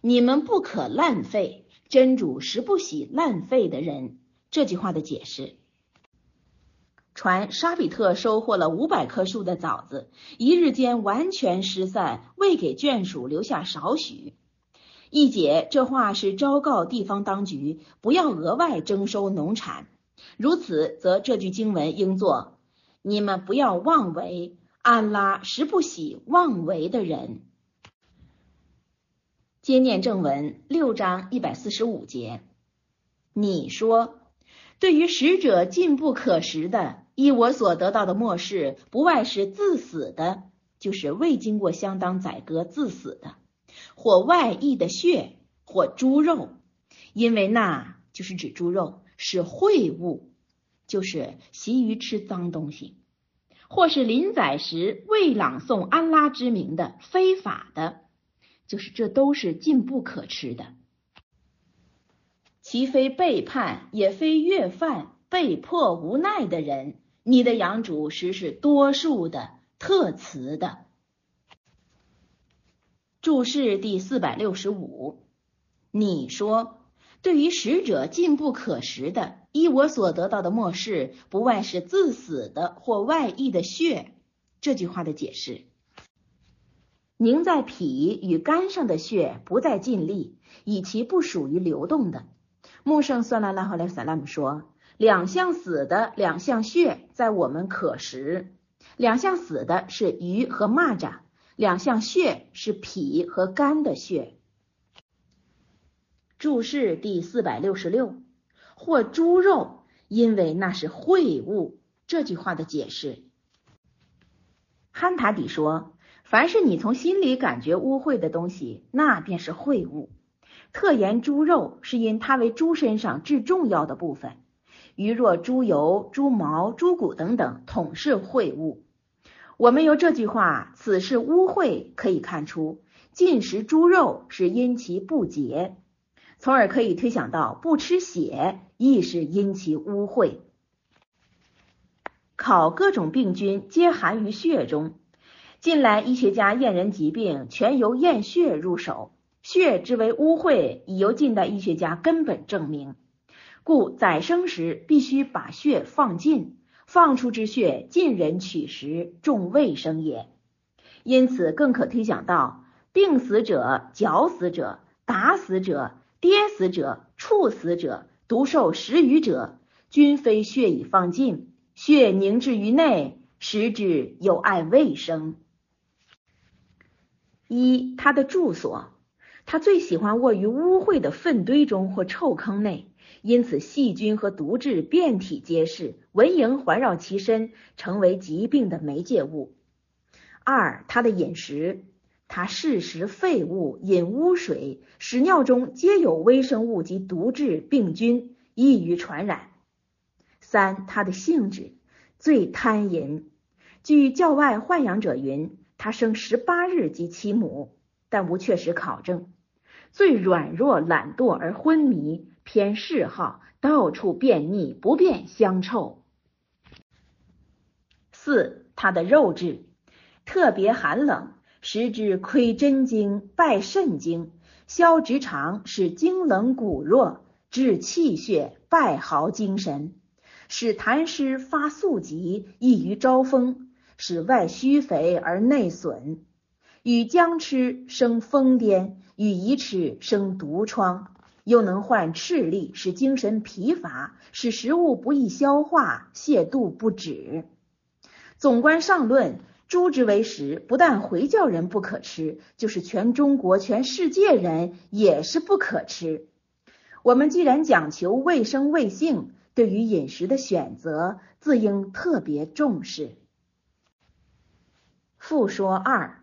你们不可浪费，真主实不喜浪费的人。这句话的解释：传沙比特收获了五百棵树的枣子，一日间完全失散，未给眷属留下少许。一解这话是昭告地方当局不要额外征收农产，如此则这句经文应作：你们不要妄为，安拉实不喜妄为的人。接念正文六章一百四十五节，你说，对于使者进不可食的，依我所得到的末世，不外是自死的，就是未经过相当宰割自死的。或外溢的血，或猪肉，因为那就是指猪肉是秽物，就是习于吃脏东西，或是临宰时未朗诵安拉之名的非法的，就是这都是禁不可吃的。其非背叛，也非越犯，被迫无奈的人，你的养主实是多数的特词的。注释第四百六十五，你说。对于使者禁不可食的，依我所得到的末世，不外是自死的或外溢的血。这句话的解释：凝在脾与肝上的血不再尽力，以其不属于流动的。穆圣算拉拉和莱萨拉姆说，两项死的两项血在我们可食，两项死的是鱼和蚂蚱，两项血是脾和肝的血。注释第四百六十六，或猪肉，因为那是秽物。这句话的解释，汉塔底说，凡是你从心里感觉污秽的东西，那便是秽物。特言猪肉，是因它为猪身上至重要的部分。鱼若猪油、猪毛、猪骨等等，统是秽物。我们由这句话，此事污秽，可以看出，进食猪肉是因其不洁。从而可以推想到，不吃血亦是因其污秽。考各种病菌皆含于血中。近来医学家验人疾病，全由验血入手。血之为污秽，已由近代医学家根本证明。故宰生时必须把血放尽，放出之血尽人取食，重卫生也。因此，更可推想到，病死者、绞死者、打死者。跌死者、处死者、毒受食余者，均非血已放尽，血凝滞于内，食之有碍卫生。一，他的住所，他最喜欢卧于污秽的粪堆中或臭坑内，因此细菌和毒质遍体皆是，蚊蝇环绕其身，成为疾病的媒介物。二，它的饮食。它嗜食废物，饮污水，屎尿中皆有微生物及毒质病菌，易于传染。三，它的性质最贪淫。据教外豢养者云，它生十八日即其母，但无确实考证。最软弱懒惰而昏迷，偏嗜好，到处便秘，不便香臭。四，它的肉质特别寒冷。食之亏真经，败肾经，消直肠，使精冷骨弱，治气血，败耗精神，使痰湿发宿疾，易于招风，使外虚肥而内损。与姜吃生疯癫，与乙吃生毒疮，又能患赤痢，使精神疲乏，使食物不易消化，泻肚不止。总观上论。猪之为食，不但回教人不可吃，就是全中国、全世界人也是不可吃。我们既然讲求卫生卫性，对于饮食的选择，自应特别重视。复说二，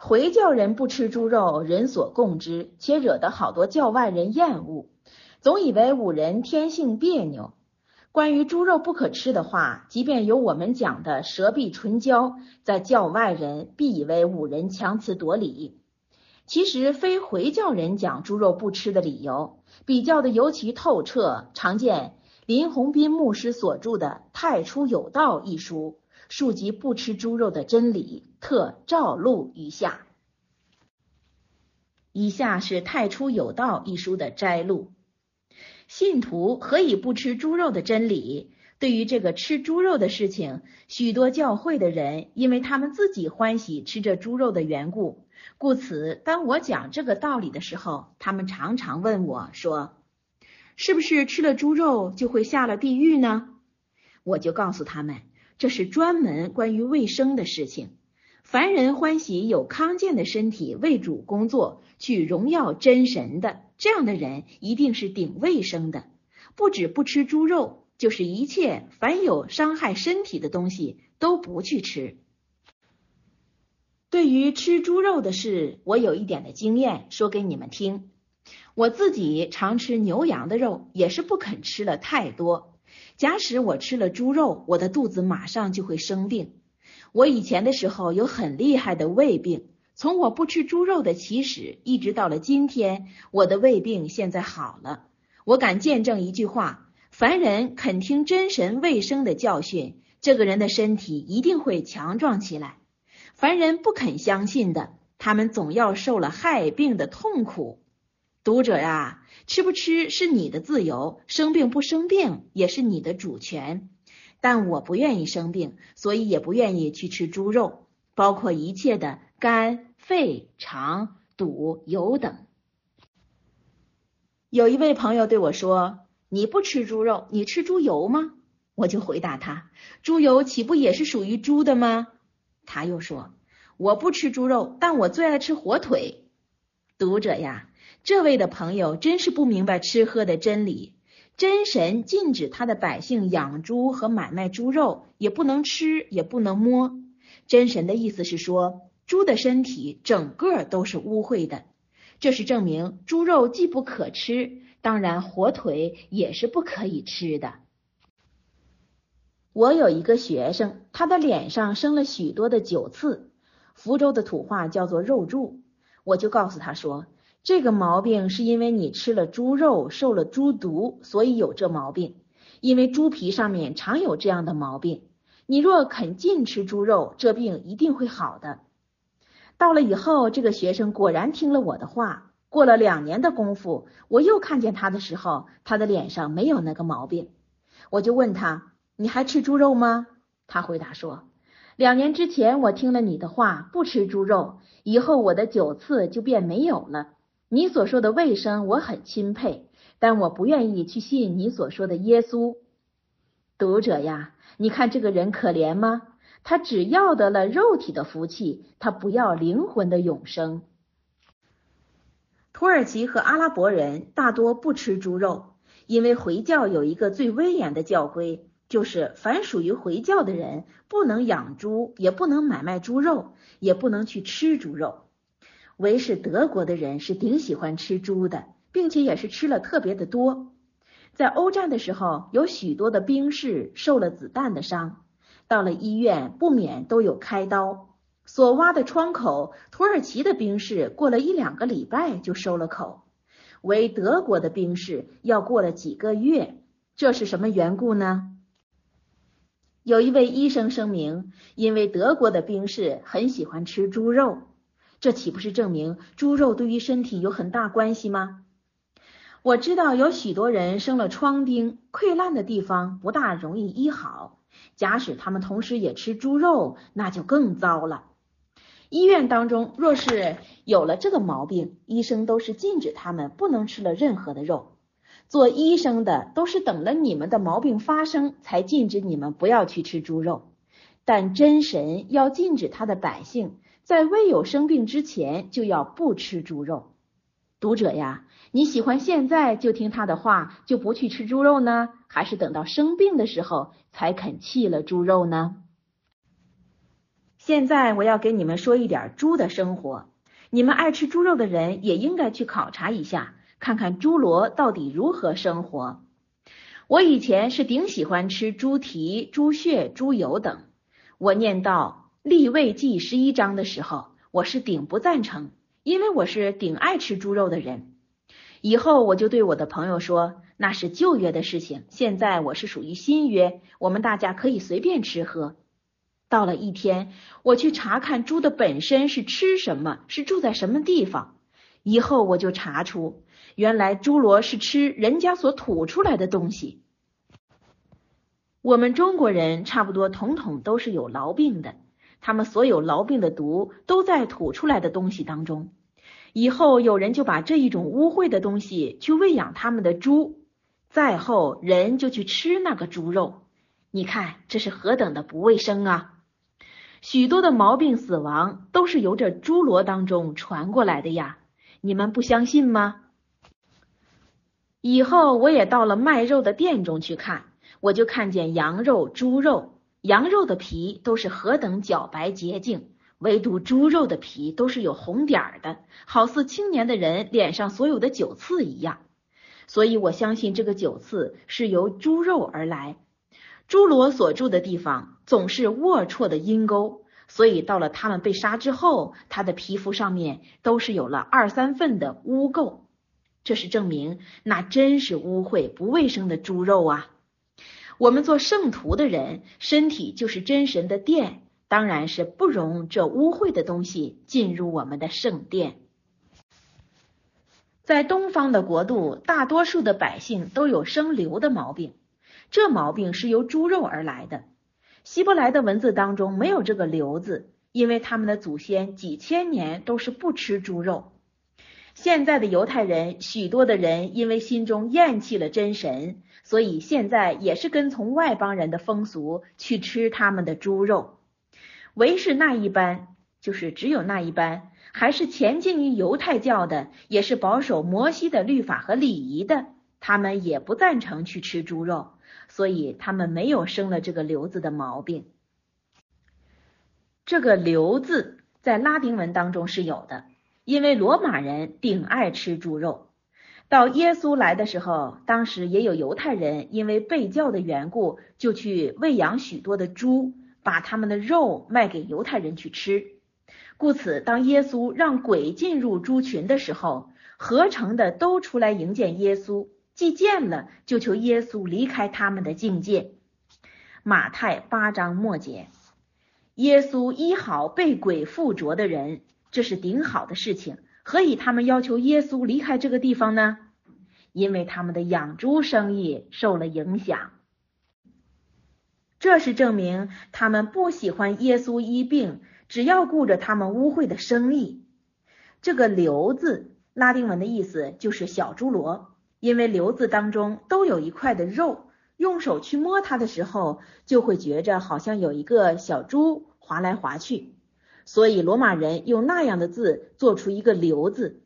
回教人不吃猪肉，人所共知，且惹得好多教外人厌恶，总以为五人天性别扭。关于猪肉不可吃的话，即便有我们讲的舌必唇焦，在教外人必以为五人强词夺理。其实非回教人讲猪肉不吃的理由，比较的尤其透彻。常见林鸿斌牧师所著的《太初有道》一书，述及不吃猪肉的真理，特照录于下。以下是《太初有道》一书的摘录。信徒何以不吃猪肉的真理？对于这个吃猪肉的事情，许多教会的人因为他们自己欢喜吃这猪肉的缘故，故此当我讲这个道理的时候，他们常常问我说：“是不是吃了猪肉就会下了地狱呢？”我就告诉他们，这是专门关于卫生的事情。凡人欢喜有康健的身体为主工作，去荣耀真神的。这样的人一定是顶卫生的，不止不吃猪肉，就是一切凡有伤害身体的东西都不去吃。对于吃猪肉的事，我有一点的经验，说给你们听。我自己常吃牛羊的肉，也是不肯吃了太多。假使我吃了猪肉，我的肚子马上就会生病。我以前的时候有很厉害的胃病，从我不吃猪肉的起始，一直到了今天，我的胃病现在好了。我敢见证一句话：凡人肯听真神卫生的教训，这个人的身体一定会强壮起来；凡人不肯相信的，他们总要受了害病的痛苦。读者呀，吃不吃是你的自由，生病不生病也是你的主权。但我不愿意生病，所以也不愿意去吃猪肉，包括一切的肝、肺、肠、肚、油等。有一位朋友对我说：“你不吃猪肉，你吃猪油吗？”我就回答他：“猪油岂不也是属于猪的吗？”他又说：“我不吃猪肉，但我最爱吃火腿。”读者呀，这位的朋友真是不明白吃喝的真理。真神禁止他的百姓养猪和买卖猪肉，也不能吃，也不能摸。真神的意思是说，猪的身体整个都是污秽的，这是证明猪肉既不可吃，当然火腿也是不可以吃的。我有一个学生，他的脸上生了许多的酒刺，福州的土话叫做肉柱，我就告诉他说。这个毛病是因为你吃了猪肉，受了猪毒，所以有这毛病。因为猪皮上面常有这样的毛病。你若肯禁吃猪肉，这病一定会好的。到了以后，这个学生果然听了我的话。过了两年的功夫，我又看见他的时候，他的脸上没有那个毛病。我就问他：“你还吃猪肉吗？”他回答说：“两年之前我听了你的话，不吃猪肉，以后我的酒刺就变没有了。”你所说的卫生我很钦佩，但我不愿意去信你所说的耶稣。读者呀，你看这个人可怜吗？他只要得了肉体的福气，他不要灵魂的永生。土耳其和阿拉伯人大多不吃猪肉，因为回教有一个最威严的教规，就是凡属于回教的人，不能养猪，也不能买卖猪肉，也不能去吃猪肉。唯是德国的人是顶喜欢吃猪的，并且也是吃了特别的多。在欧战的时候，有许多的兵士受了子弹的伤，到了医院不免都有开刀。所挖的窗口，土耳其的兵士过了一两个礼拜就收了口，为德国的兵士要过了几个月。这是什么缘故呢？有一位医生声明，因为德国的兵士很喜欢吃猪肉。这岂不是证明猪肉对于身体有很大关系吗？我知道有许多人生了疮钉，溃烂的地方不大容易医好。假使他们同时也吃猪肉，那就更糟了。医院当中若是有了这个毛病，医生都是禁止他们不能吃了任何的肉。做医生的都是等了你们的毛病发生，才禁止你们不要去吃猪肉。但真神要禁止他的百姓。在未有生病之前就要不吃猪肉。读者呀，你喜欢现在就听他的话，就不去吃猪肉呢，还是等到生病的时候才肯弃了猪肉呢？现在我要给你们说一点猪的生活。你们爱吃猪肉的人也应该去考察一下，看看猪罗到底如何生活。我以前是顶喜欢吃猪蹄、猪血、猪油等。我念到。立位记十一章的时候，我是顶不赞成，因为我是顶爱吃猪肉的人。以后我就对我的朋友说，那是旧约的事情，现在我是属于新约，我们大家可以随便吃喝。到了一天，我去查看猪的本身是吃什么，是住在什么地方。以后我就查出，原来猪罗是吃人家所吐出来的东西。我们中国人差不多统统都是有痨病的。他们所有痨病的毒都在吐出来的东西当中，以后有人就把这一种污秽的东西去喂养他们的猪，再后人就去吃那个猪肉，你看这是何等的不卫生啊！许多的毛病死亡都是由这猪瘨当中传过来的呀，你们不相信吗？以后我也到了卖肉的店中去看，我就看见羊肉、猪肉。羊肉的皮都是何等皎白洁净，唯独猪肉的皮都是有红点儿的，好似青年的人脸上所有的酒刺一样。所以我相信这个酒刺是由猪肉而来。侏罗所住的地方总是龌龊的阴沟，所以到了他们被杀之后，他的皮肤上面都是有了二三份的污垢。这是证明那真是污秽不卫生的猪肉啊！我们做圣徒的人，身体就是真神的殿，当然是不容这污秽的东西进入我们的圣殿。在东方的国度，大多数的百姓都有生瘤的毛病，这毛病是由猪肉而来的。希伯来的文字当中没有这个“瘤”字，因为他们的祖先几千年都是不吃猪肉。现在的犹太人，许多的人因为心中厌弃了真神，所以现在也是跟从外邦人的风俗去吃他们的猪肉。唯是那一班，就是只有那一班，还是前进于犹太教的，也是保守摩西的律法和礼仪的，他们也不赞成去吃猪肉，所以他们没有生了这个瘤子的毛病。这个瘤子在拉丁文当中是有的。因为罗马人顶爱吃猪肉，到耶稣来的时候，当时也有犹太人因为被教的缘故，就去喂养许多的猪，把他们的肉卖给犹太人去吃。故此，当耶稣让鬼进入猪群的时候，合成的都出来迎接耶稣，既见了，就求耶稣离开他们的境界。马太八章末节，耶稣医好被鬼附着的人。这是顶好的事情，何以他们要求耶稣离开这个地方呢？因为他们的养猪生意受了影响。这是证明他们不喜欢耶稣医病，只要顾着他们污秽的生意。这个“瘤”字，拉丁文的意思就是小猪猡，因为瘤子当中都有一块的肉，用手去摸它的时候，就会觉着好像有一个小猪滑来滑去。所以罗马人用那样的字做出一个“瘤”字。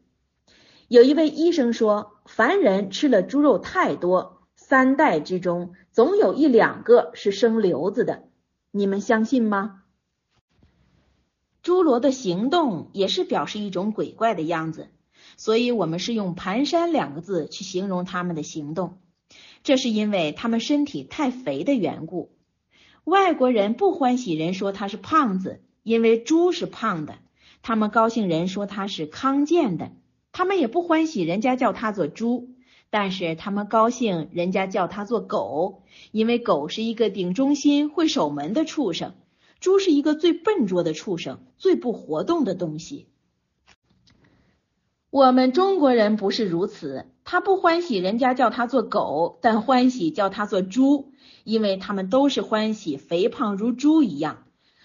有一位医生说，凡人吃了猪肉太多，三代之中总有一两个是生瘤子的。你们相信吗？侏罗的行动也是表示一种鬼怪的样子，所以我们是用“蹒跚”两个字去形容他们的行动。这是因为他们身体太肥的缘故。外国人不欢喜人说他是胖子。因为猪是胖的，他们高兴人说他是康健的，他们也不欢喜人家叫他做猪，但是他们高兴人家叫他做狗，因为狗是一个顶忠心、会守门的畜生，猪是一个最笨拙的畜生，最不活动的东西。我们中国人不是如此，他不欢喜人家叫他做狗，但欢喜叫他做猪，因为他们都是欢喜肥胖如猪一样。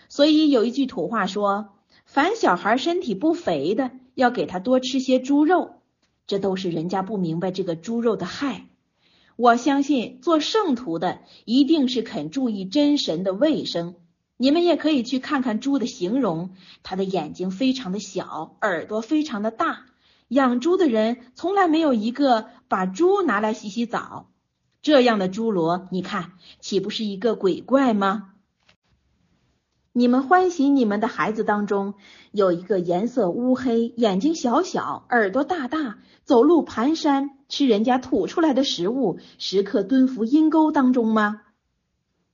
所以有一句土话说：“凡小孩身体不肥的，要给他多吃些猪肉。”这都是人家不明白这个猪肉的害。我相信做圣徒的一定是肯注意真神的卫生。你们也可以去看看猪的形容，它的眼睛非常的小，耳朵非常的大。养猪的人从来没有一个把猪拿来洗洗澡。这样的猪罗，你看岂不是一个鬼怪吗？你们欢喜你们的孩子当中有一个颜色乌黑、眼睛小小、耳朵大大、走路蹒跚、吃人家吐出来的食物、时刻蹲伏阴沟当中吗？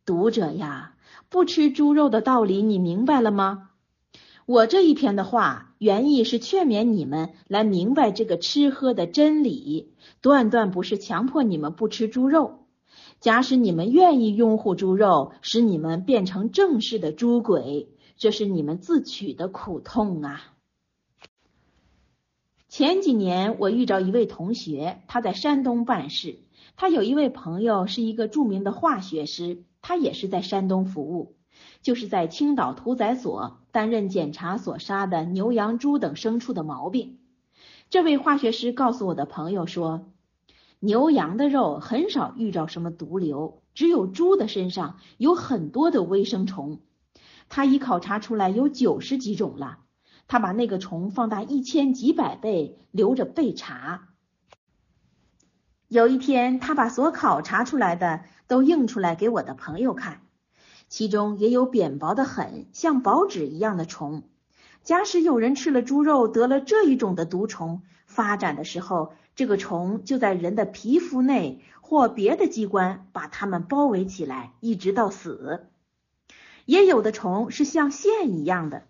读者呀，不吃猪肉的道理你明白了吗？我这一篇的话原意是劝勉你们来明白这个吃喝的真理，断断不是强迫你们不吃猪肉。假使你们愿意拥护猪肉，使你们变成正式的猪鬼，这是你们自取的苦痛啊！前几年我遇着一位同学，他在山东办事，他有一位朋友是一个著名的化学师，他也是在山东服务，就是在青岛屠宰所担任检查所杀的牛羊猪等牲畜的毛病。这位化学师告诉我的朋友说。牛羊的肉很少遇着什么毒瘤，只有猪的身上有很多的微生虫。他已考察出来有九十几种了。他把那个虫放大一千几百倍，留着备查。有一天，他把所考察出来的都印出来给我的朋友看，其中也有扁薄的很，像薄纸一样的虫。假使有人吃了猪肉得了这一种的毒虫，发展的时候。这个虫就在人的皮肤内或别的机关把它们包围起来，一直到死。也有的虫是像线一样的，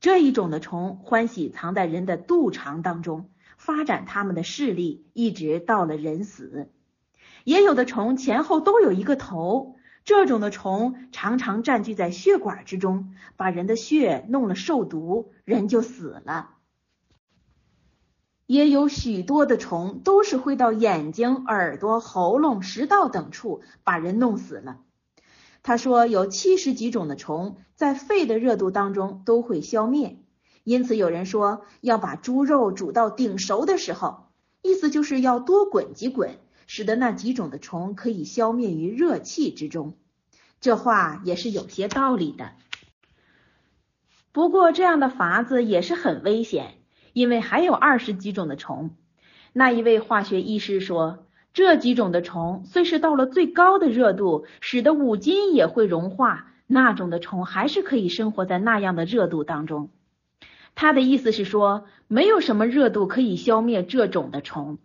这一种的虫欢喜藏在人的肚肠当中，发展它们的势力，一直到了人死。也有的虫前后都有一个头，这种的虫常常占据在血管之中，把人的血弄了受毒，人就死了。也有许多的虫都是会到眼睛、耳朵、喉咙、食道等处把人弄死了。他说有七十几种的虫在肺的热度当中都会消灭，因此有人说要把猪肉煮到顶熟的时候，意思就是要多滚几滚，使得那几种的虫可以消灭于热气之中。这话也是有些道理的。不过这样的法子也是很危险，因为还有二十几种的虫。那一位化学医师说。这几种的虫虽是到了最高的热度，使得五金也会融化，那种的虫还是可以生活在那样的热度当中。他的意思是说，没有什么热度可以消灭这种的虫。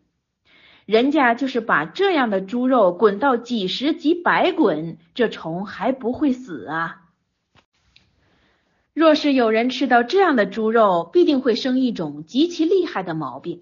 人家就是把这样的猪肉滚到几十几百滚，这虫还不会死啊。若是有人吃到这样的猪肉，必定会生一种极其厉害的毛病。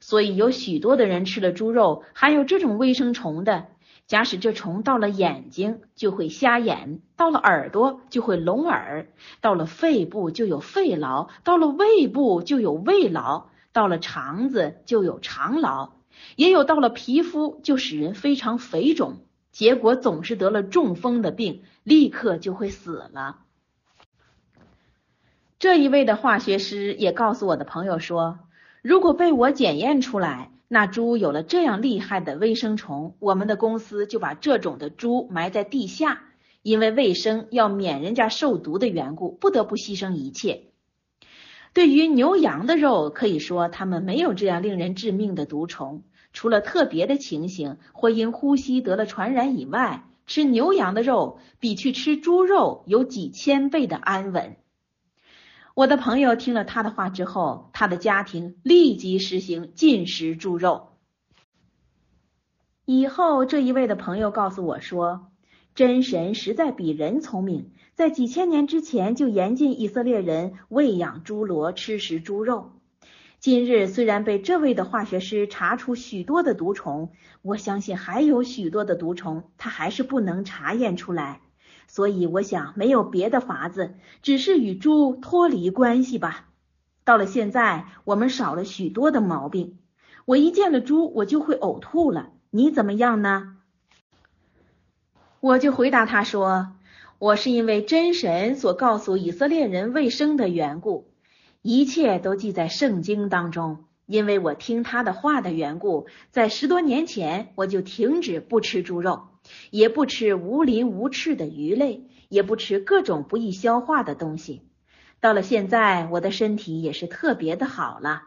所以有许多的人吃了猪肉含有这种微生虫的，假使这虫到了眼睛就会瞎眼，到了耳朵就会聋耳，到了肺部就有肺痨，到了胃部就有胃痨，到了肠子就有肠痨，也有到了皮肤就使人非常肥肿，结果总是得了中风的病，立刻就会死了。这一位的化学师也告诉我的朋友说。如果被我检验出来，那猪有了这样厉害的微生虫，我们的公司就把这种的猪埋在地下，因为卫生要免人家受毒的缘故，不得不牺牲一切。对于牛羊的肉，可以说他们没有这样令人致命的毒虫，除了特别的情形或因呼吸得了传染以外，吃牛羊的肉比去吃猪肉有几千倍的安稳。我的朋友听了他的话之后，他的家庭立即实行禁食猪肉。以后，这一位的朋友告诉我说，真神实在比人聪明，在几千年之前就严禁以色列人喂养猪猡、吃食猪肉。今日虽然被这位的化学师查出许多的毒虫，我相信还有许多的毒虫，他还是不能查验出来。所以我想没有别的法子，只是与猪脱离关系吧。到了现在，我们少了许多的毛病。我一见了猪，我就会呕吐了。你怎么样呢？我就回答他说：“我是因为真神所告诉以色列人卫生的缘故，一切都记在圣经当中。因为我听他的话的缘故，在十多年前我就停止不吃猪肉。”也不吃无鳞无翅的鱼类，也不吃各种不易消化的东西。到了现在，我的身体也是特别的好了。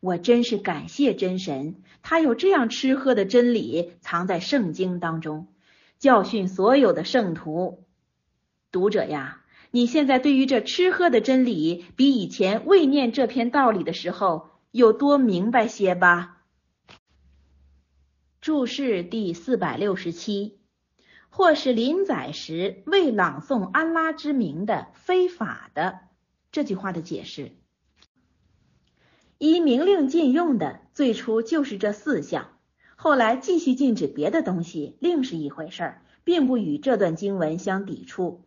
我真是感谢真神，他有这样吃喝的真理藏在圣经当中，教训所有的圣徒。读者呀，你现在对于这吃喝的真理，比以前未念这篇道理的时候有多明白些吧？注释第四百六十七，或是临载时未朗诵安拉之名的非法的这句话的解释。依明令禁用的最初就是这四项，后来继续禁止别的东西，另是一回事儿，并不与这段经文相抵触。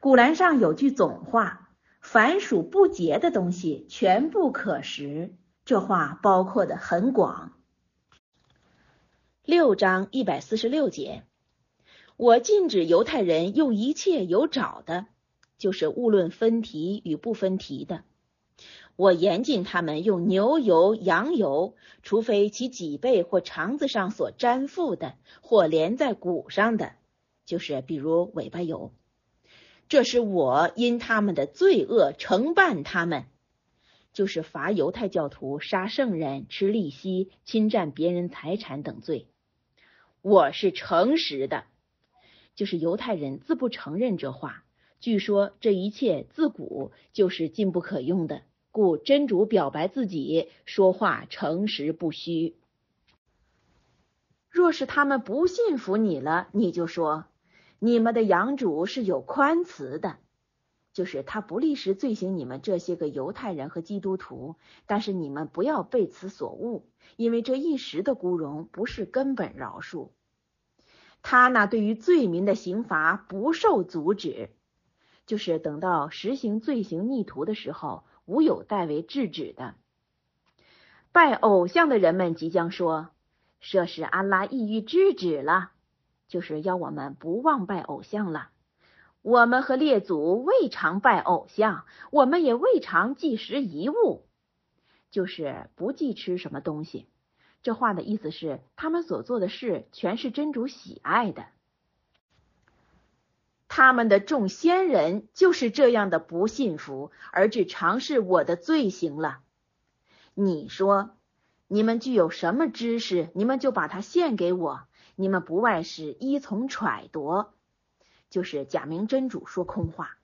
古兰上有句总话：凡属不洁的东西，全部可食。这话包括的很广。六章一百四十六节，我禁止犹太人用一切有爪的，就是无论分蹄与不分蹄的；我严禁他们用牛油、羊油，除非其脊背或肠子上所粘附的，或连在骨上的，就是比如尾巴油。这是我因他们的罪恶惩办他们，就是罚犹太教徒杀圣人、吃利息、侵占别人财产等罪。我是诚实的，就是犹太人自不承认这话。据说这一切自古就是禁不可用的，故真主表白自己说话诚实不虚。若是他们不信服你了，你就说你们的养主是有宽慈的，就是他不立时罪行你们这些个犹太人和基督徒，但是你们不要被此所误，因为这一时的孤荣不是根本饶恕。他那对于罪民的刑罚不受阻止，就是等到实行罪行逆徒的时候，无有代为制止的。拜偶像的人们即将说。这是安拉意欲制止了，就是要我们不忘拜偶像了。我们和列祖未尝拜偶像，我们也未尝忌食遗物，就是不忌吃什么东西。这话的意思是，他们所做的事全是真主喜爱的。他们的众先人就是这样的不信服，而只尝试我的罪行了。你说。你们具有什么知识，你们就把它献给我。你们不外是依从揣度，就是假名真主说空话。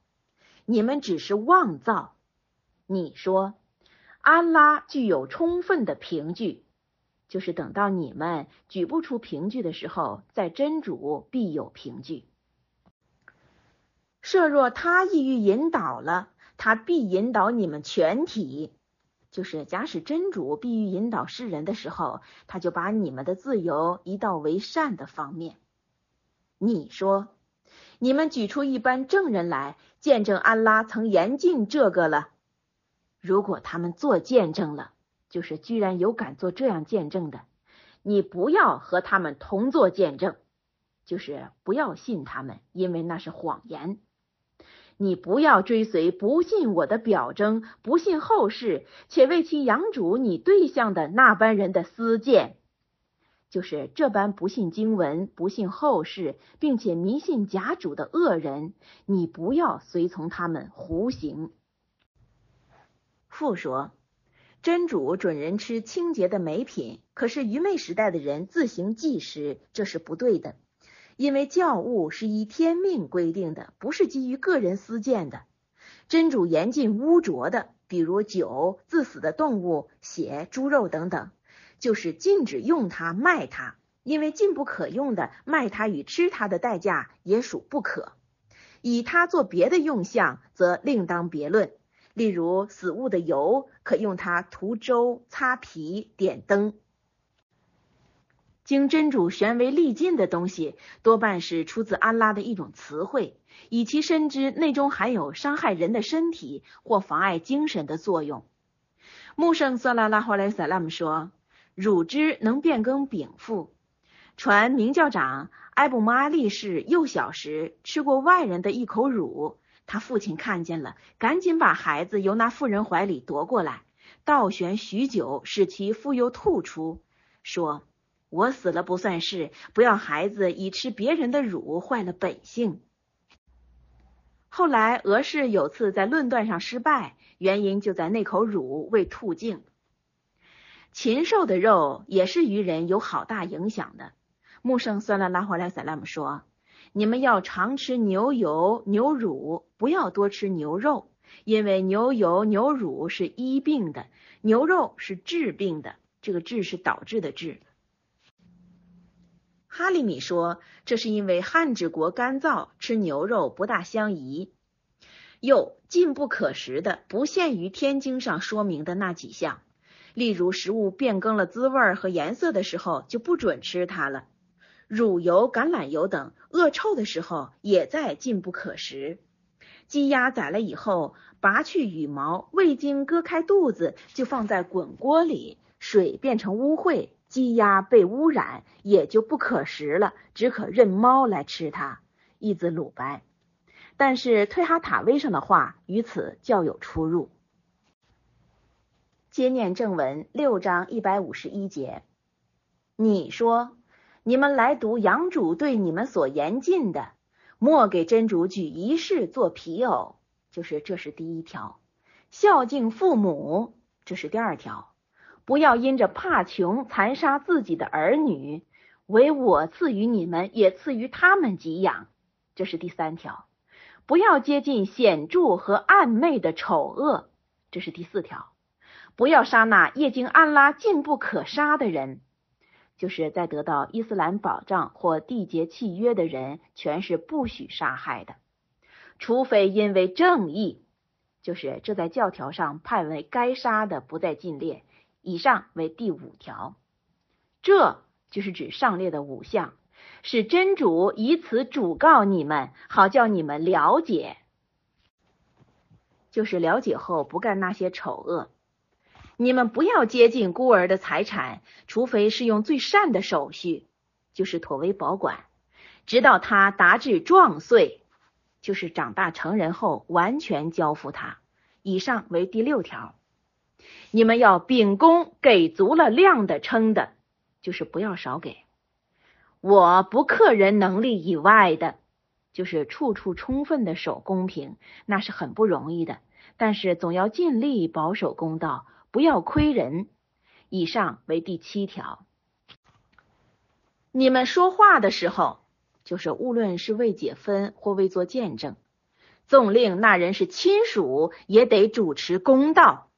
你们只是妄造。你说安拉具有充分的凭据，就是等到你们举不出凭据的时候，在真主必有凭据。设若他意欲引导了，他必引导你们全体。就是假使真主必欲引导世人的时候，他就把你们的自由移到为善的方面。你说，你们举出一般证人来见证安拉曾严禁这个了。如果他们做见证了，就是居然有敢做这样见证的，你不要和他们同做见证，就是不要信他们，因为那是谎言。你不要追随不信我的表征，不信后世，且为其养主你对象的那般人的私见，就是这般不信经文、不信后世，并且迷信假主的恶人，你不要随从他们胡行。父说，真主准人吃清洁的美品，可是愚昧时代的人自行忌食，这是不对的。因为教务是依天命规定的，不是基于个人私见的。真主严禁污浊的，比如酒、自死的动物、血、猪肉等等，就是禁止用它卖它。因为禁不可用的，卖它与吃它的代价也属不可。以它做别的用相，则另当别论。例如死物的油，可用它涂粥、擦皮、点灯。经真主悬为利尽的东西，多半是出自安拉的一种词汇，以其深知内中含有伤害人的身体或妨碍精神的作用。穆圣色拉拉霍莱萨拉姆说：“乳汁能变更禀赋。”传明教长埃布摩阿利氏幼小时吃过外人的一口乳，他父亲看见了，赶紧把孩子由那妇人怀里夺过来，倒悬许久，使其复又吐出，说。我死了不算事，不要孩子以吃别人的乳坏了本性。后来俄氏有次在论断上失败，原因就在那口乳未吐净。禽兽的肉也是于人有好大影响的。穆圣算了拉霍莱塞拉姆说：“你们要常吃牛油、牛乳，不要多吃牛肉，因为牛油、牛乳是医病的，牛肉是治病的。这个治是导致的治。”哈利米说：“这是因为汉治国干燥，吃牛肉不大相宜。又禁不可食的，不限于天经上说明的那几项，例如食物变更了滋味和颜色的时候，就不准吃它了。乳油、橄榄油等恶臭的时候，也在禁不可食。鸡鸭宰了以后，拔去羽毛，未经割开肚子，就放在滚锅里，水变成污秽。”鸡鸭被污染，也就不可食了，只可任猫来吃它。一字鲁白，但是推哈塔威上的话与此较有出入。接念正文六章一百五十一节，你说你们来读养主对你们所严禁的，莫给真主举一式做皮偶，就是这是第一条；孝敬父母，这是第二条。不要因着怕穷残杀自己的儿女，唯我赐予你们，也赐予他们给养。这是第三条。不要接近显著和暗昧的丑恶。这是第四条。不要杀那夜经安拉禁不可杀的人。就是在得到伊斯兰保障或缔结契约的人，全是不许杀害的，除非因为正义，就是这在教条上判为该杀的不在禁列。以上为第五条，这就是指上列的五项，是真主以此主告你们，好叫你们了解，就是了解后不干那些丑恶。你们不要接近孤儿的财产，除非是用最善的手续，就是妥为保管，直到他达至壮岁，就是长大成人后完全交付他。以上为第六条。你们要秉公给足了量的称的，就是不要少给。我不克人能力以外的，就是处处充分的守公平，那是很不容易的。但是总要尽力保守公道。不要亏人。以上为第七条。你们说话的时候，就是无论是为解分或为做见证，纵令那人是亲属，也得主持公道。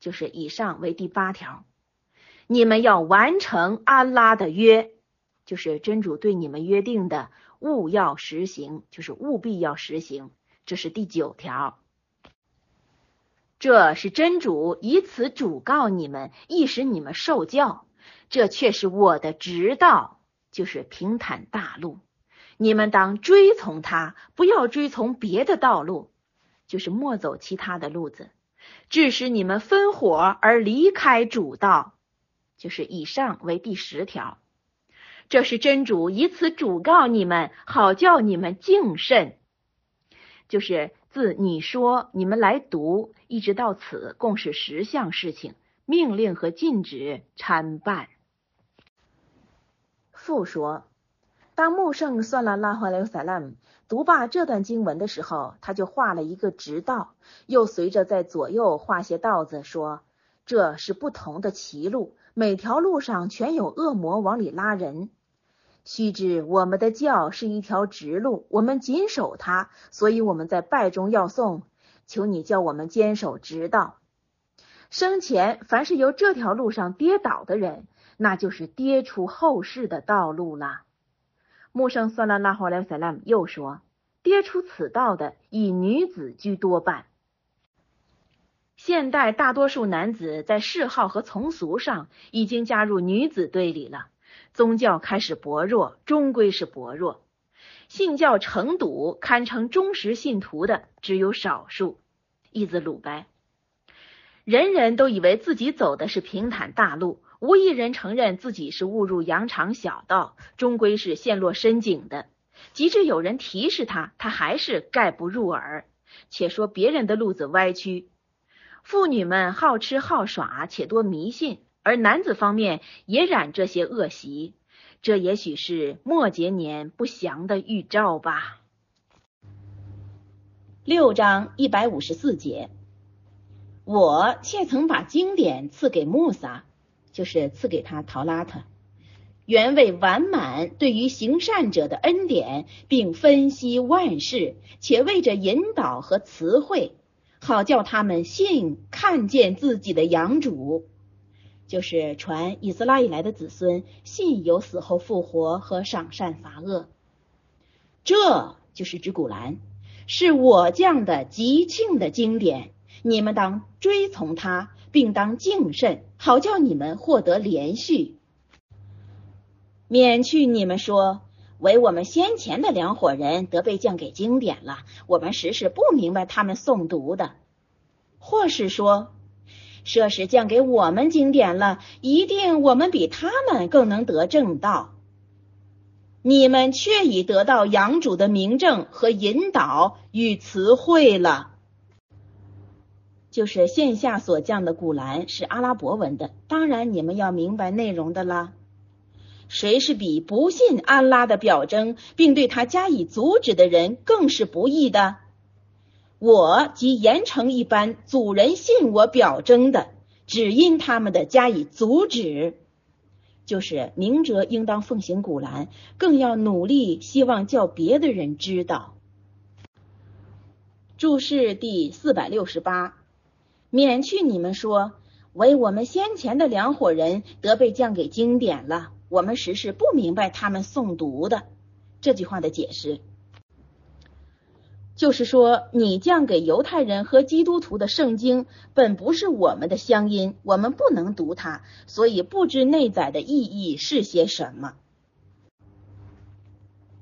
就是以上为第八条。你们要完成安拉的约，就是真主对你们约定的，务要实行，就是务必要实行。这是第九条。这是真主以此主告你们，亦使你们受教。这却是我的直道，就是平坦大路。你们当追从他，不要追从别的道路，就是莫走其他的路子，致使你们分火而离开主道。就是以上为第十条。这是真主以此主告你们，好叫你们敬慎。就是自你说你们来读，一直到此，共是十项事情，命令和禁止参半。复说，当穆圣算了拉哈勒萨拉姆读罢这段经文的时候，他就画了一个直道，又随着在左右画些道子，说这是不同的歧路，每条路上全有恶魔往里拉人。须知我们的教是一条直路，我们谨守它，所以我们在拜中要送，求你叫我们坚守直道。生前凡是由这条路上跌倒的人，那就是跌出后世的道路了。穆圣算拉拉哈莱萨拉姆又说，跌出此道的以女子居多半。现代大多数男子在嗜好和从俗上已经加入女子队里了。宗教开始薄弱，终归是薄弱。信教成笃、堪称忠实信徒的只有少数。意字鲁白，人人都以为自己走的是平坦大路，无一人承认自己是误入羊肠小道，终归是陷落深井的。即使有人提示他，他还是概不入耳。且说别人的路子歪曲，妇女们好吃好耍，且多迷信。而男子方面也染这些恶习，这也许是末节年不祥的预兆吧。六章一百五十四节，我却曾把经典赐给穆萨，就是赐给他陶拉特，原为完满对于行善者的恩典，并分析万事，且为着引导和词汇，好叫他们信看见自己的养主。就是传以斯拉以来的子孙信有死后复活和赏善罚恶，这就是指古兰，是我降的吉庆的经典，你们当追从它，并当敬慎，好叫你们获得连续，免去你们说为我们先前的两伙人得被降给经典了，我们实是不明白他们诵读的，或是说。设是降给我们经典了，一定我们比他们更能得正道。你们却已得到养主的明证和引导与词汇了。就是线下所降的古兰是阿拉伯文的，当然你们要明白内容的啦。谁是比不信安拉的表征，并对他加以阻止的人更是不义的？我即严惩一般祖人信我表征的，只因他们的加以阻止，就是明哲应当奉行古兰，更要努力，希望叫别的人知道。注释第四百六十八，免去你们说为我们先前的两伙人得被降给经典了，我。们时是不明白他们诵读的。这句话的解释，就是说，你降给犹太人和基督徒的圣经本不是我们的乡音，我们不能读它，所以不知内在的意义是些什么。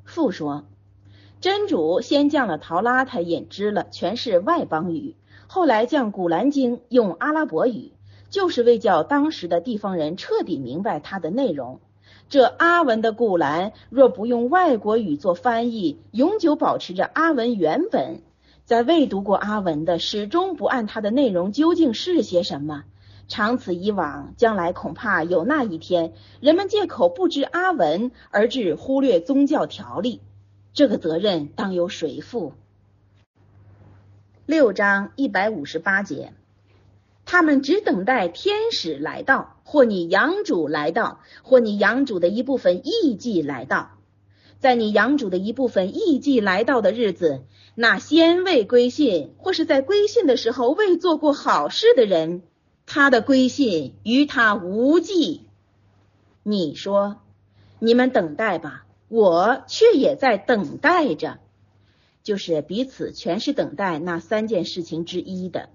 父说，真主先降了陶拉他引支了，全是外邦语，后来降古兰经用阿拉伯语。就是为叫当时的地方人彻底明白它的内容。这阿文的古兰若不用外国语做翻译，永久保持着阿文原本，在未读过阿文的始终不按它的内容究竟是些什么。长此以往，将来恐怕有那一天，人们借口不知阿文而致忽略宗教条例，这个责任当由谁负？六章一百五十八节。他们只等待天使来到，或你养主来到，或你养主的一部分艺妓来到。在你养主的一部分艺妓来到的日子，那先未归信，或是在归信的时候未做过好事的人，他的归信与他无忌。你说，你们等待吧，我却也在等待着，就是彼此全是等待那三件事情之一的。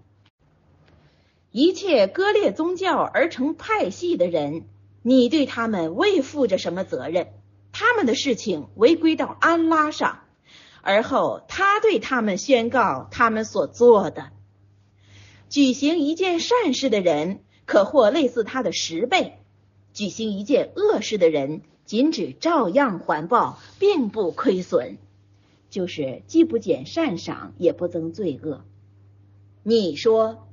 一切割裂宗教而成派系的人，你对他们未负着什么责任？他们的事情违归到安拉上，而后他对他们宣告他们所做的。举行一件善事的人，可获类似他的十倍；举行一件恶事的人，仅只照样还报，并不亏损，就是既不减善赏，也不增罪恶。你说？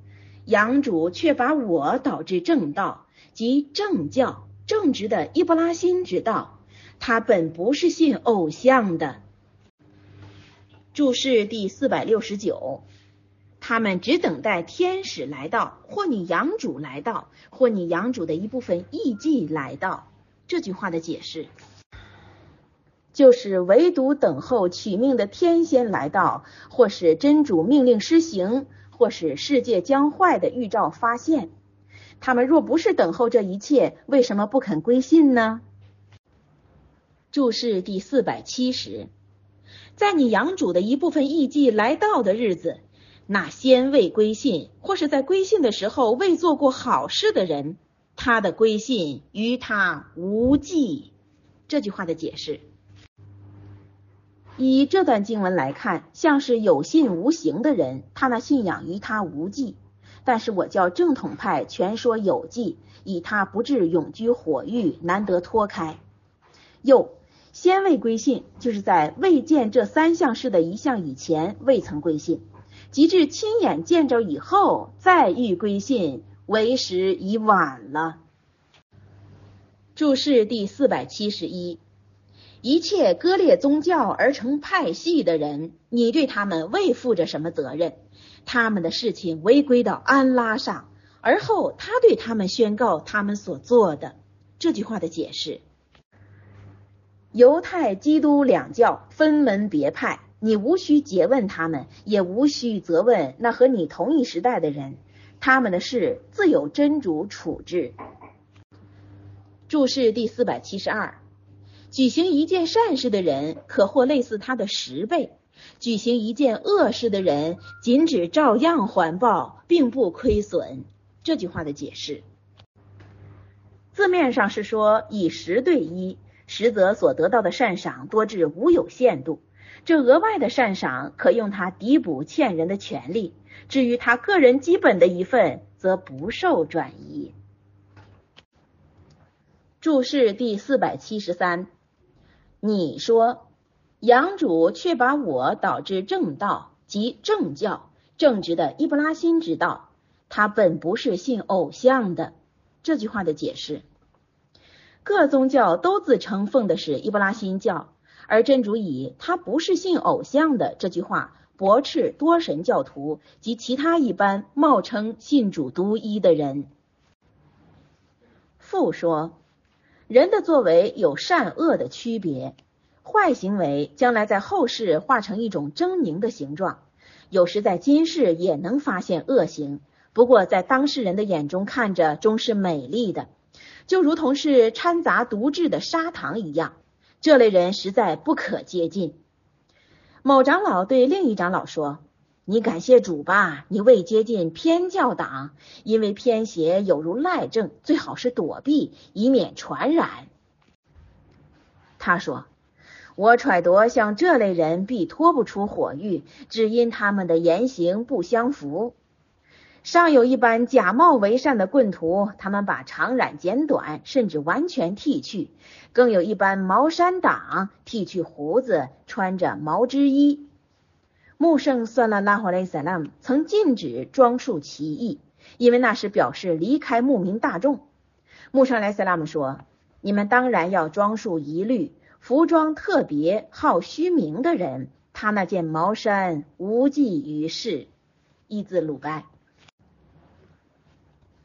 养主却把我导致正道，即正教正直的伊布拉辛之道。他本不是信偶像的。注释第四百六十九，他们只等待天使来到，或你养主来到，或你养主的一部分艺伎来到。这句话的解释，就是唯独等候取命的天仙来到，或是真主命令施行。或是世界将坏的预兆发现，他们若不是等候这一切，为什么不肯归信呢？注释第四百七十，在你养主的一部分艺伎来到的日子，那先未归信，或是在归信的时候未做过好事的人，他的归信与他无忌。这句话的解释。以这段经文来看，像是有信无行的人，他那信仰与他无忌。但是我教正统派全说有迹，以他不至永居火狱，难得脱开。又先未归信，就是在未见这三项事的一项以前未曾归信，及至亲眼见着以后再欲归信，为时已晚了。注释第四百七十一。一切割裂宗教而成派系的人，你对他们未负着什么责任？他们的事情违归到安拉上，而后他对他们宣告他们所做的。这句话的解释：犹太、基督两教分门别派，你无需诘问他们，也无需责问那和你同一时代的人，他们的事自有真主处置。注释第四百七十二。举行一件善事的人，可获类似他的十倍；举行一件恶事的人，仅只照样还报，并不亏损。这句话的解释，字面上是说以十对一，实则所得到的善赏多至无有限度。这额外的善赏可用它抵补欠人的权利，至于他个人基本的一份，则不受转移。注释第四百七十三。你说，养主却把我导致正道即正教正直的伊布拉辛之道，他本不是信偶像的。这句话的解释，各宗教都自称奉的是伊布拉辛教，而真主以他不是信偶像的这句话驳斥多神教徒及其他一般冒称信主独一的人。父说。人的作为有善恶的区别，坏行为将来在后世化成一种狰狞的形状，有时在今世也能发现恶行，不过在当事人的眼中看着终是美丽的，就如同是掺杂毒质的砂糖一样。这类人实在不可接近。某长老对另一长老说：“你感谢主吧，你未接近偏教党，因为偏邪有如赖症，最好是躲避，以免传染。”他说：“我揣度像这类人必脱不出火狱，只因他们的言行不相符。”尚有一般假冒为善的棍徒，他们把长髯剪短，甚至完全剃去；更有一般茅山党，剃去胡子，穿着毛织衣。穆圣算了拉华雷萨拉姆曾禁止装束奇异，因为那是表示离开牧民大众。穆圣莱萨拉姆说：“你们当然要装束一律，服装特别好虚名的人，他那件毛衫无济于事。”一字鲁拜。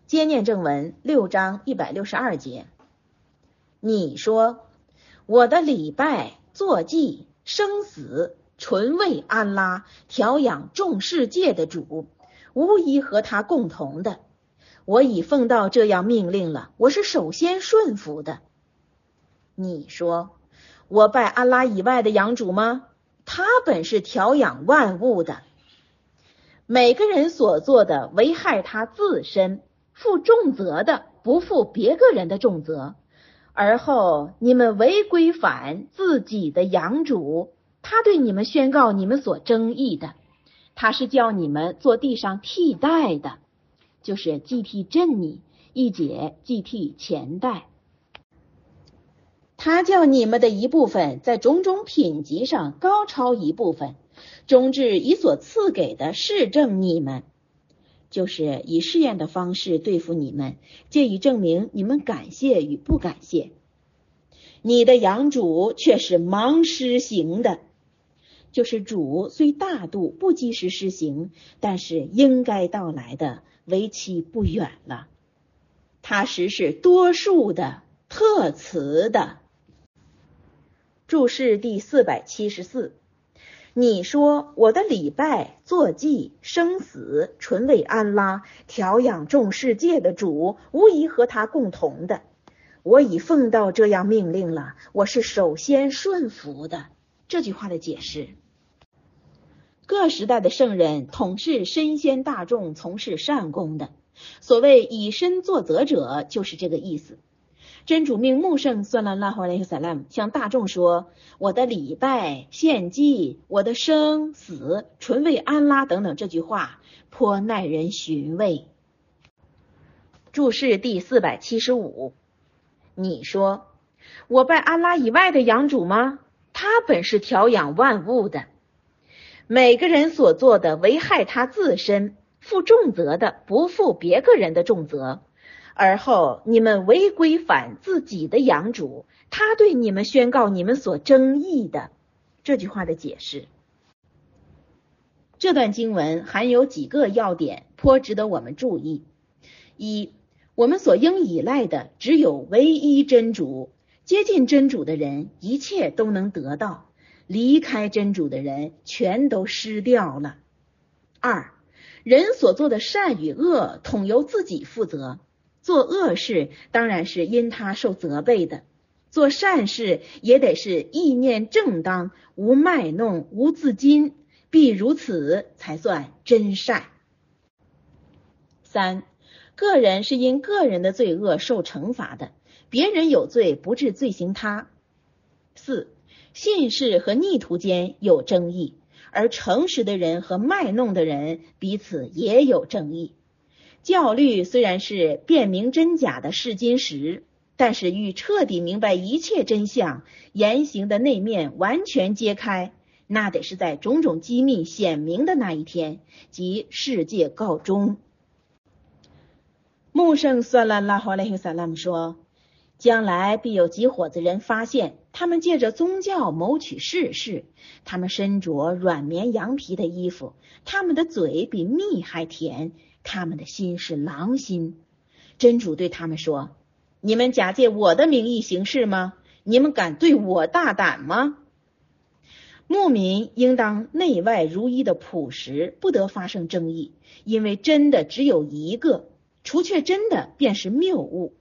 接念正文六章一百六十二节，你说我的礼拜、坐祭、生死，纯为安拉调养众世界的主，无疑和他共同的。我已奉到这样命令了，我是首先顺服的。你说我拜安拉以外的养主吗？他本是调养万物的，每个人所做的危害他自身。负重责的不负别个人的重责，而后你们违规反自己的养主，他对你们宣告你们所争议的，他是叫你们做地上替代的，就是既替朕你一解，既替前代，他叫你们的一部分在种种品级上高超一部分，终至以所赐给的市政你们。就是以试验的方式对付你们，借以证明你们感谢与不感谢。你的养主却是盲施行的，就是主虽大度不及时施行，但是应该到来的为期不远了。他实是多数的特词的。注释第四百七十四。你说我的礼拜、坐祭、生死，纯为安拉调养众世界的主，无疑和他共同的。我已奉到这样命令了，我是首先顺服的。这句话的解释：各时代的圣人统治身先大众，从事善功的，所谓以身作则者，就是这个意思。真主命穆圣算了拉哈雷萨拉姆向大众说：“我的礼拜、献祭、我的生死，纯为安拉等等。”这句话颇耐人寻味。注释第四百七十五，你说我拜安拉以外的养主吗？他本是调养万物的，每个人所做的危害他自身，负重责的不负别个人的重责。而后你们违规反自己的养主，他对你们宣告你们所争议的这句话的解释。这段经文含有几个要点，颇值得我们注意：一，我们所应依赖的只有唯一真主，接近真主的人一切都能得到；离开真主的人全都失掉了。二，人所做的善与恶，统由自己负责。做恶事当然是因他受责备的，做善事也得是意念正当，无卖弄，无自矜，必如此才算真善。三，个人是因个人的罪恶受惩罚的，别人有罪不治罪行他。四，信士和逆徒间有争议，而诚实的人和卖弄的人彼此也有争议。教律虽然是辨明真假的试金石，但是欲彻底明白一切真相，言行的内面完全揭开，那得是在种种机密显明的那一天，即世界告终。穆圣算拉拉哈雷萨拉姆说，将来必有几伙子人发现，他们借着宗教谋取世事，他们身着软绵羊皮的衣服，他们的嘴比蜜还甜。他们的心是狼心，真主对他们说：“你们假借我的名义行事吗？你们敢对我大胆吗？”牧民应当内外如一的朴实，不得发生争议，因为真的只有一个，除却真的便是谬误。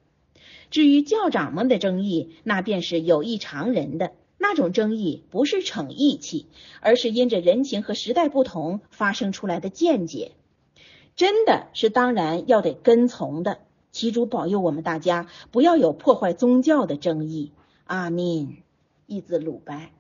至于教长们的争议，那便是有异常人的。那种争议不是逞义气，而是因着人情和时代不同发生出来的见解。真的是当然要得跟从的。祈主保佑我们大家，不要有破坏宗教的争议。阿弥，一字鲁白。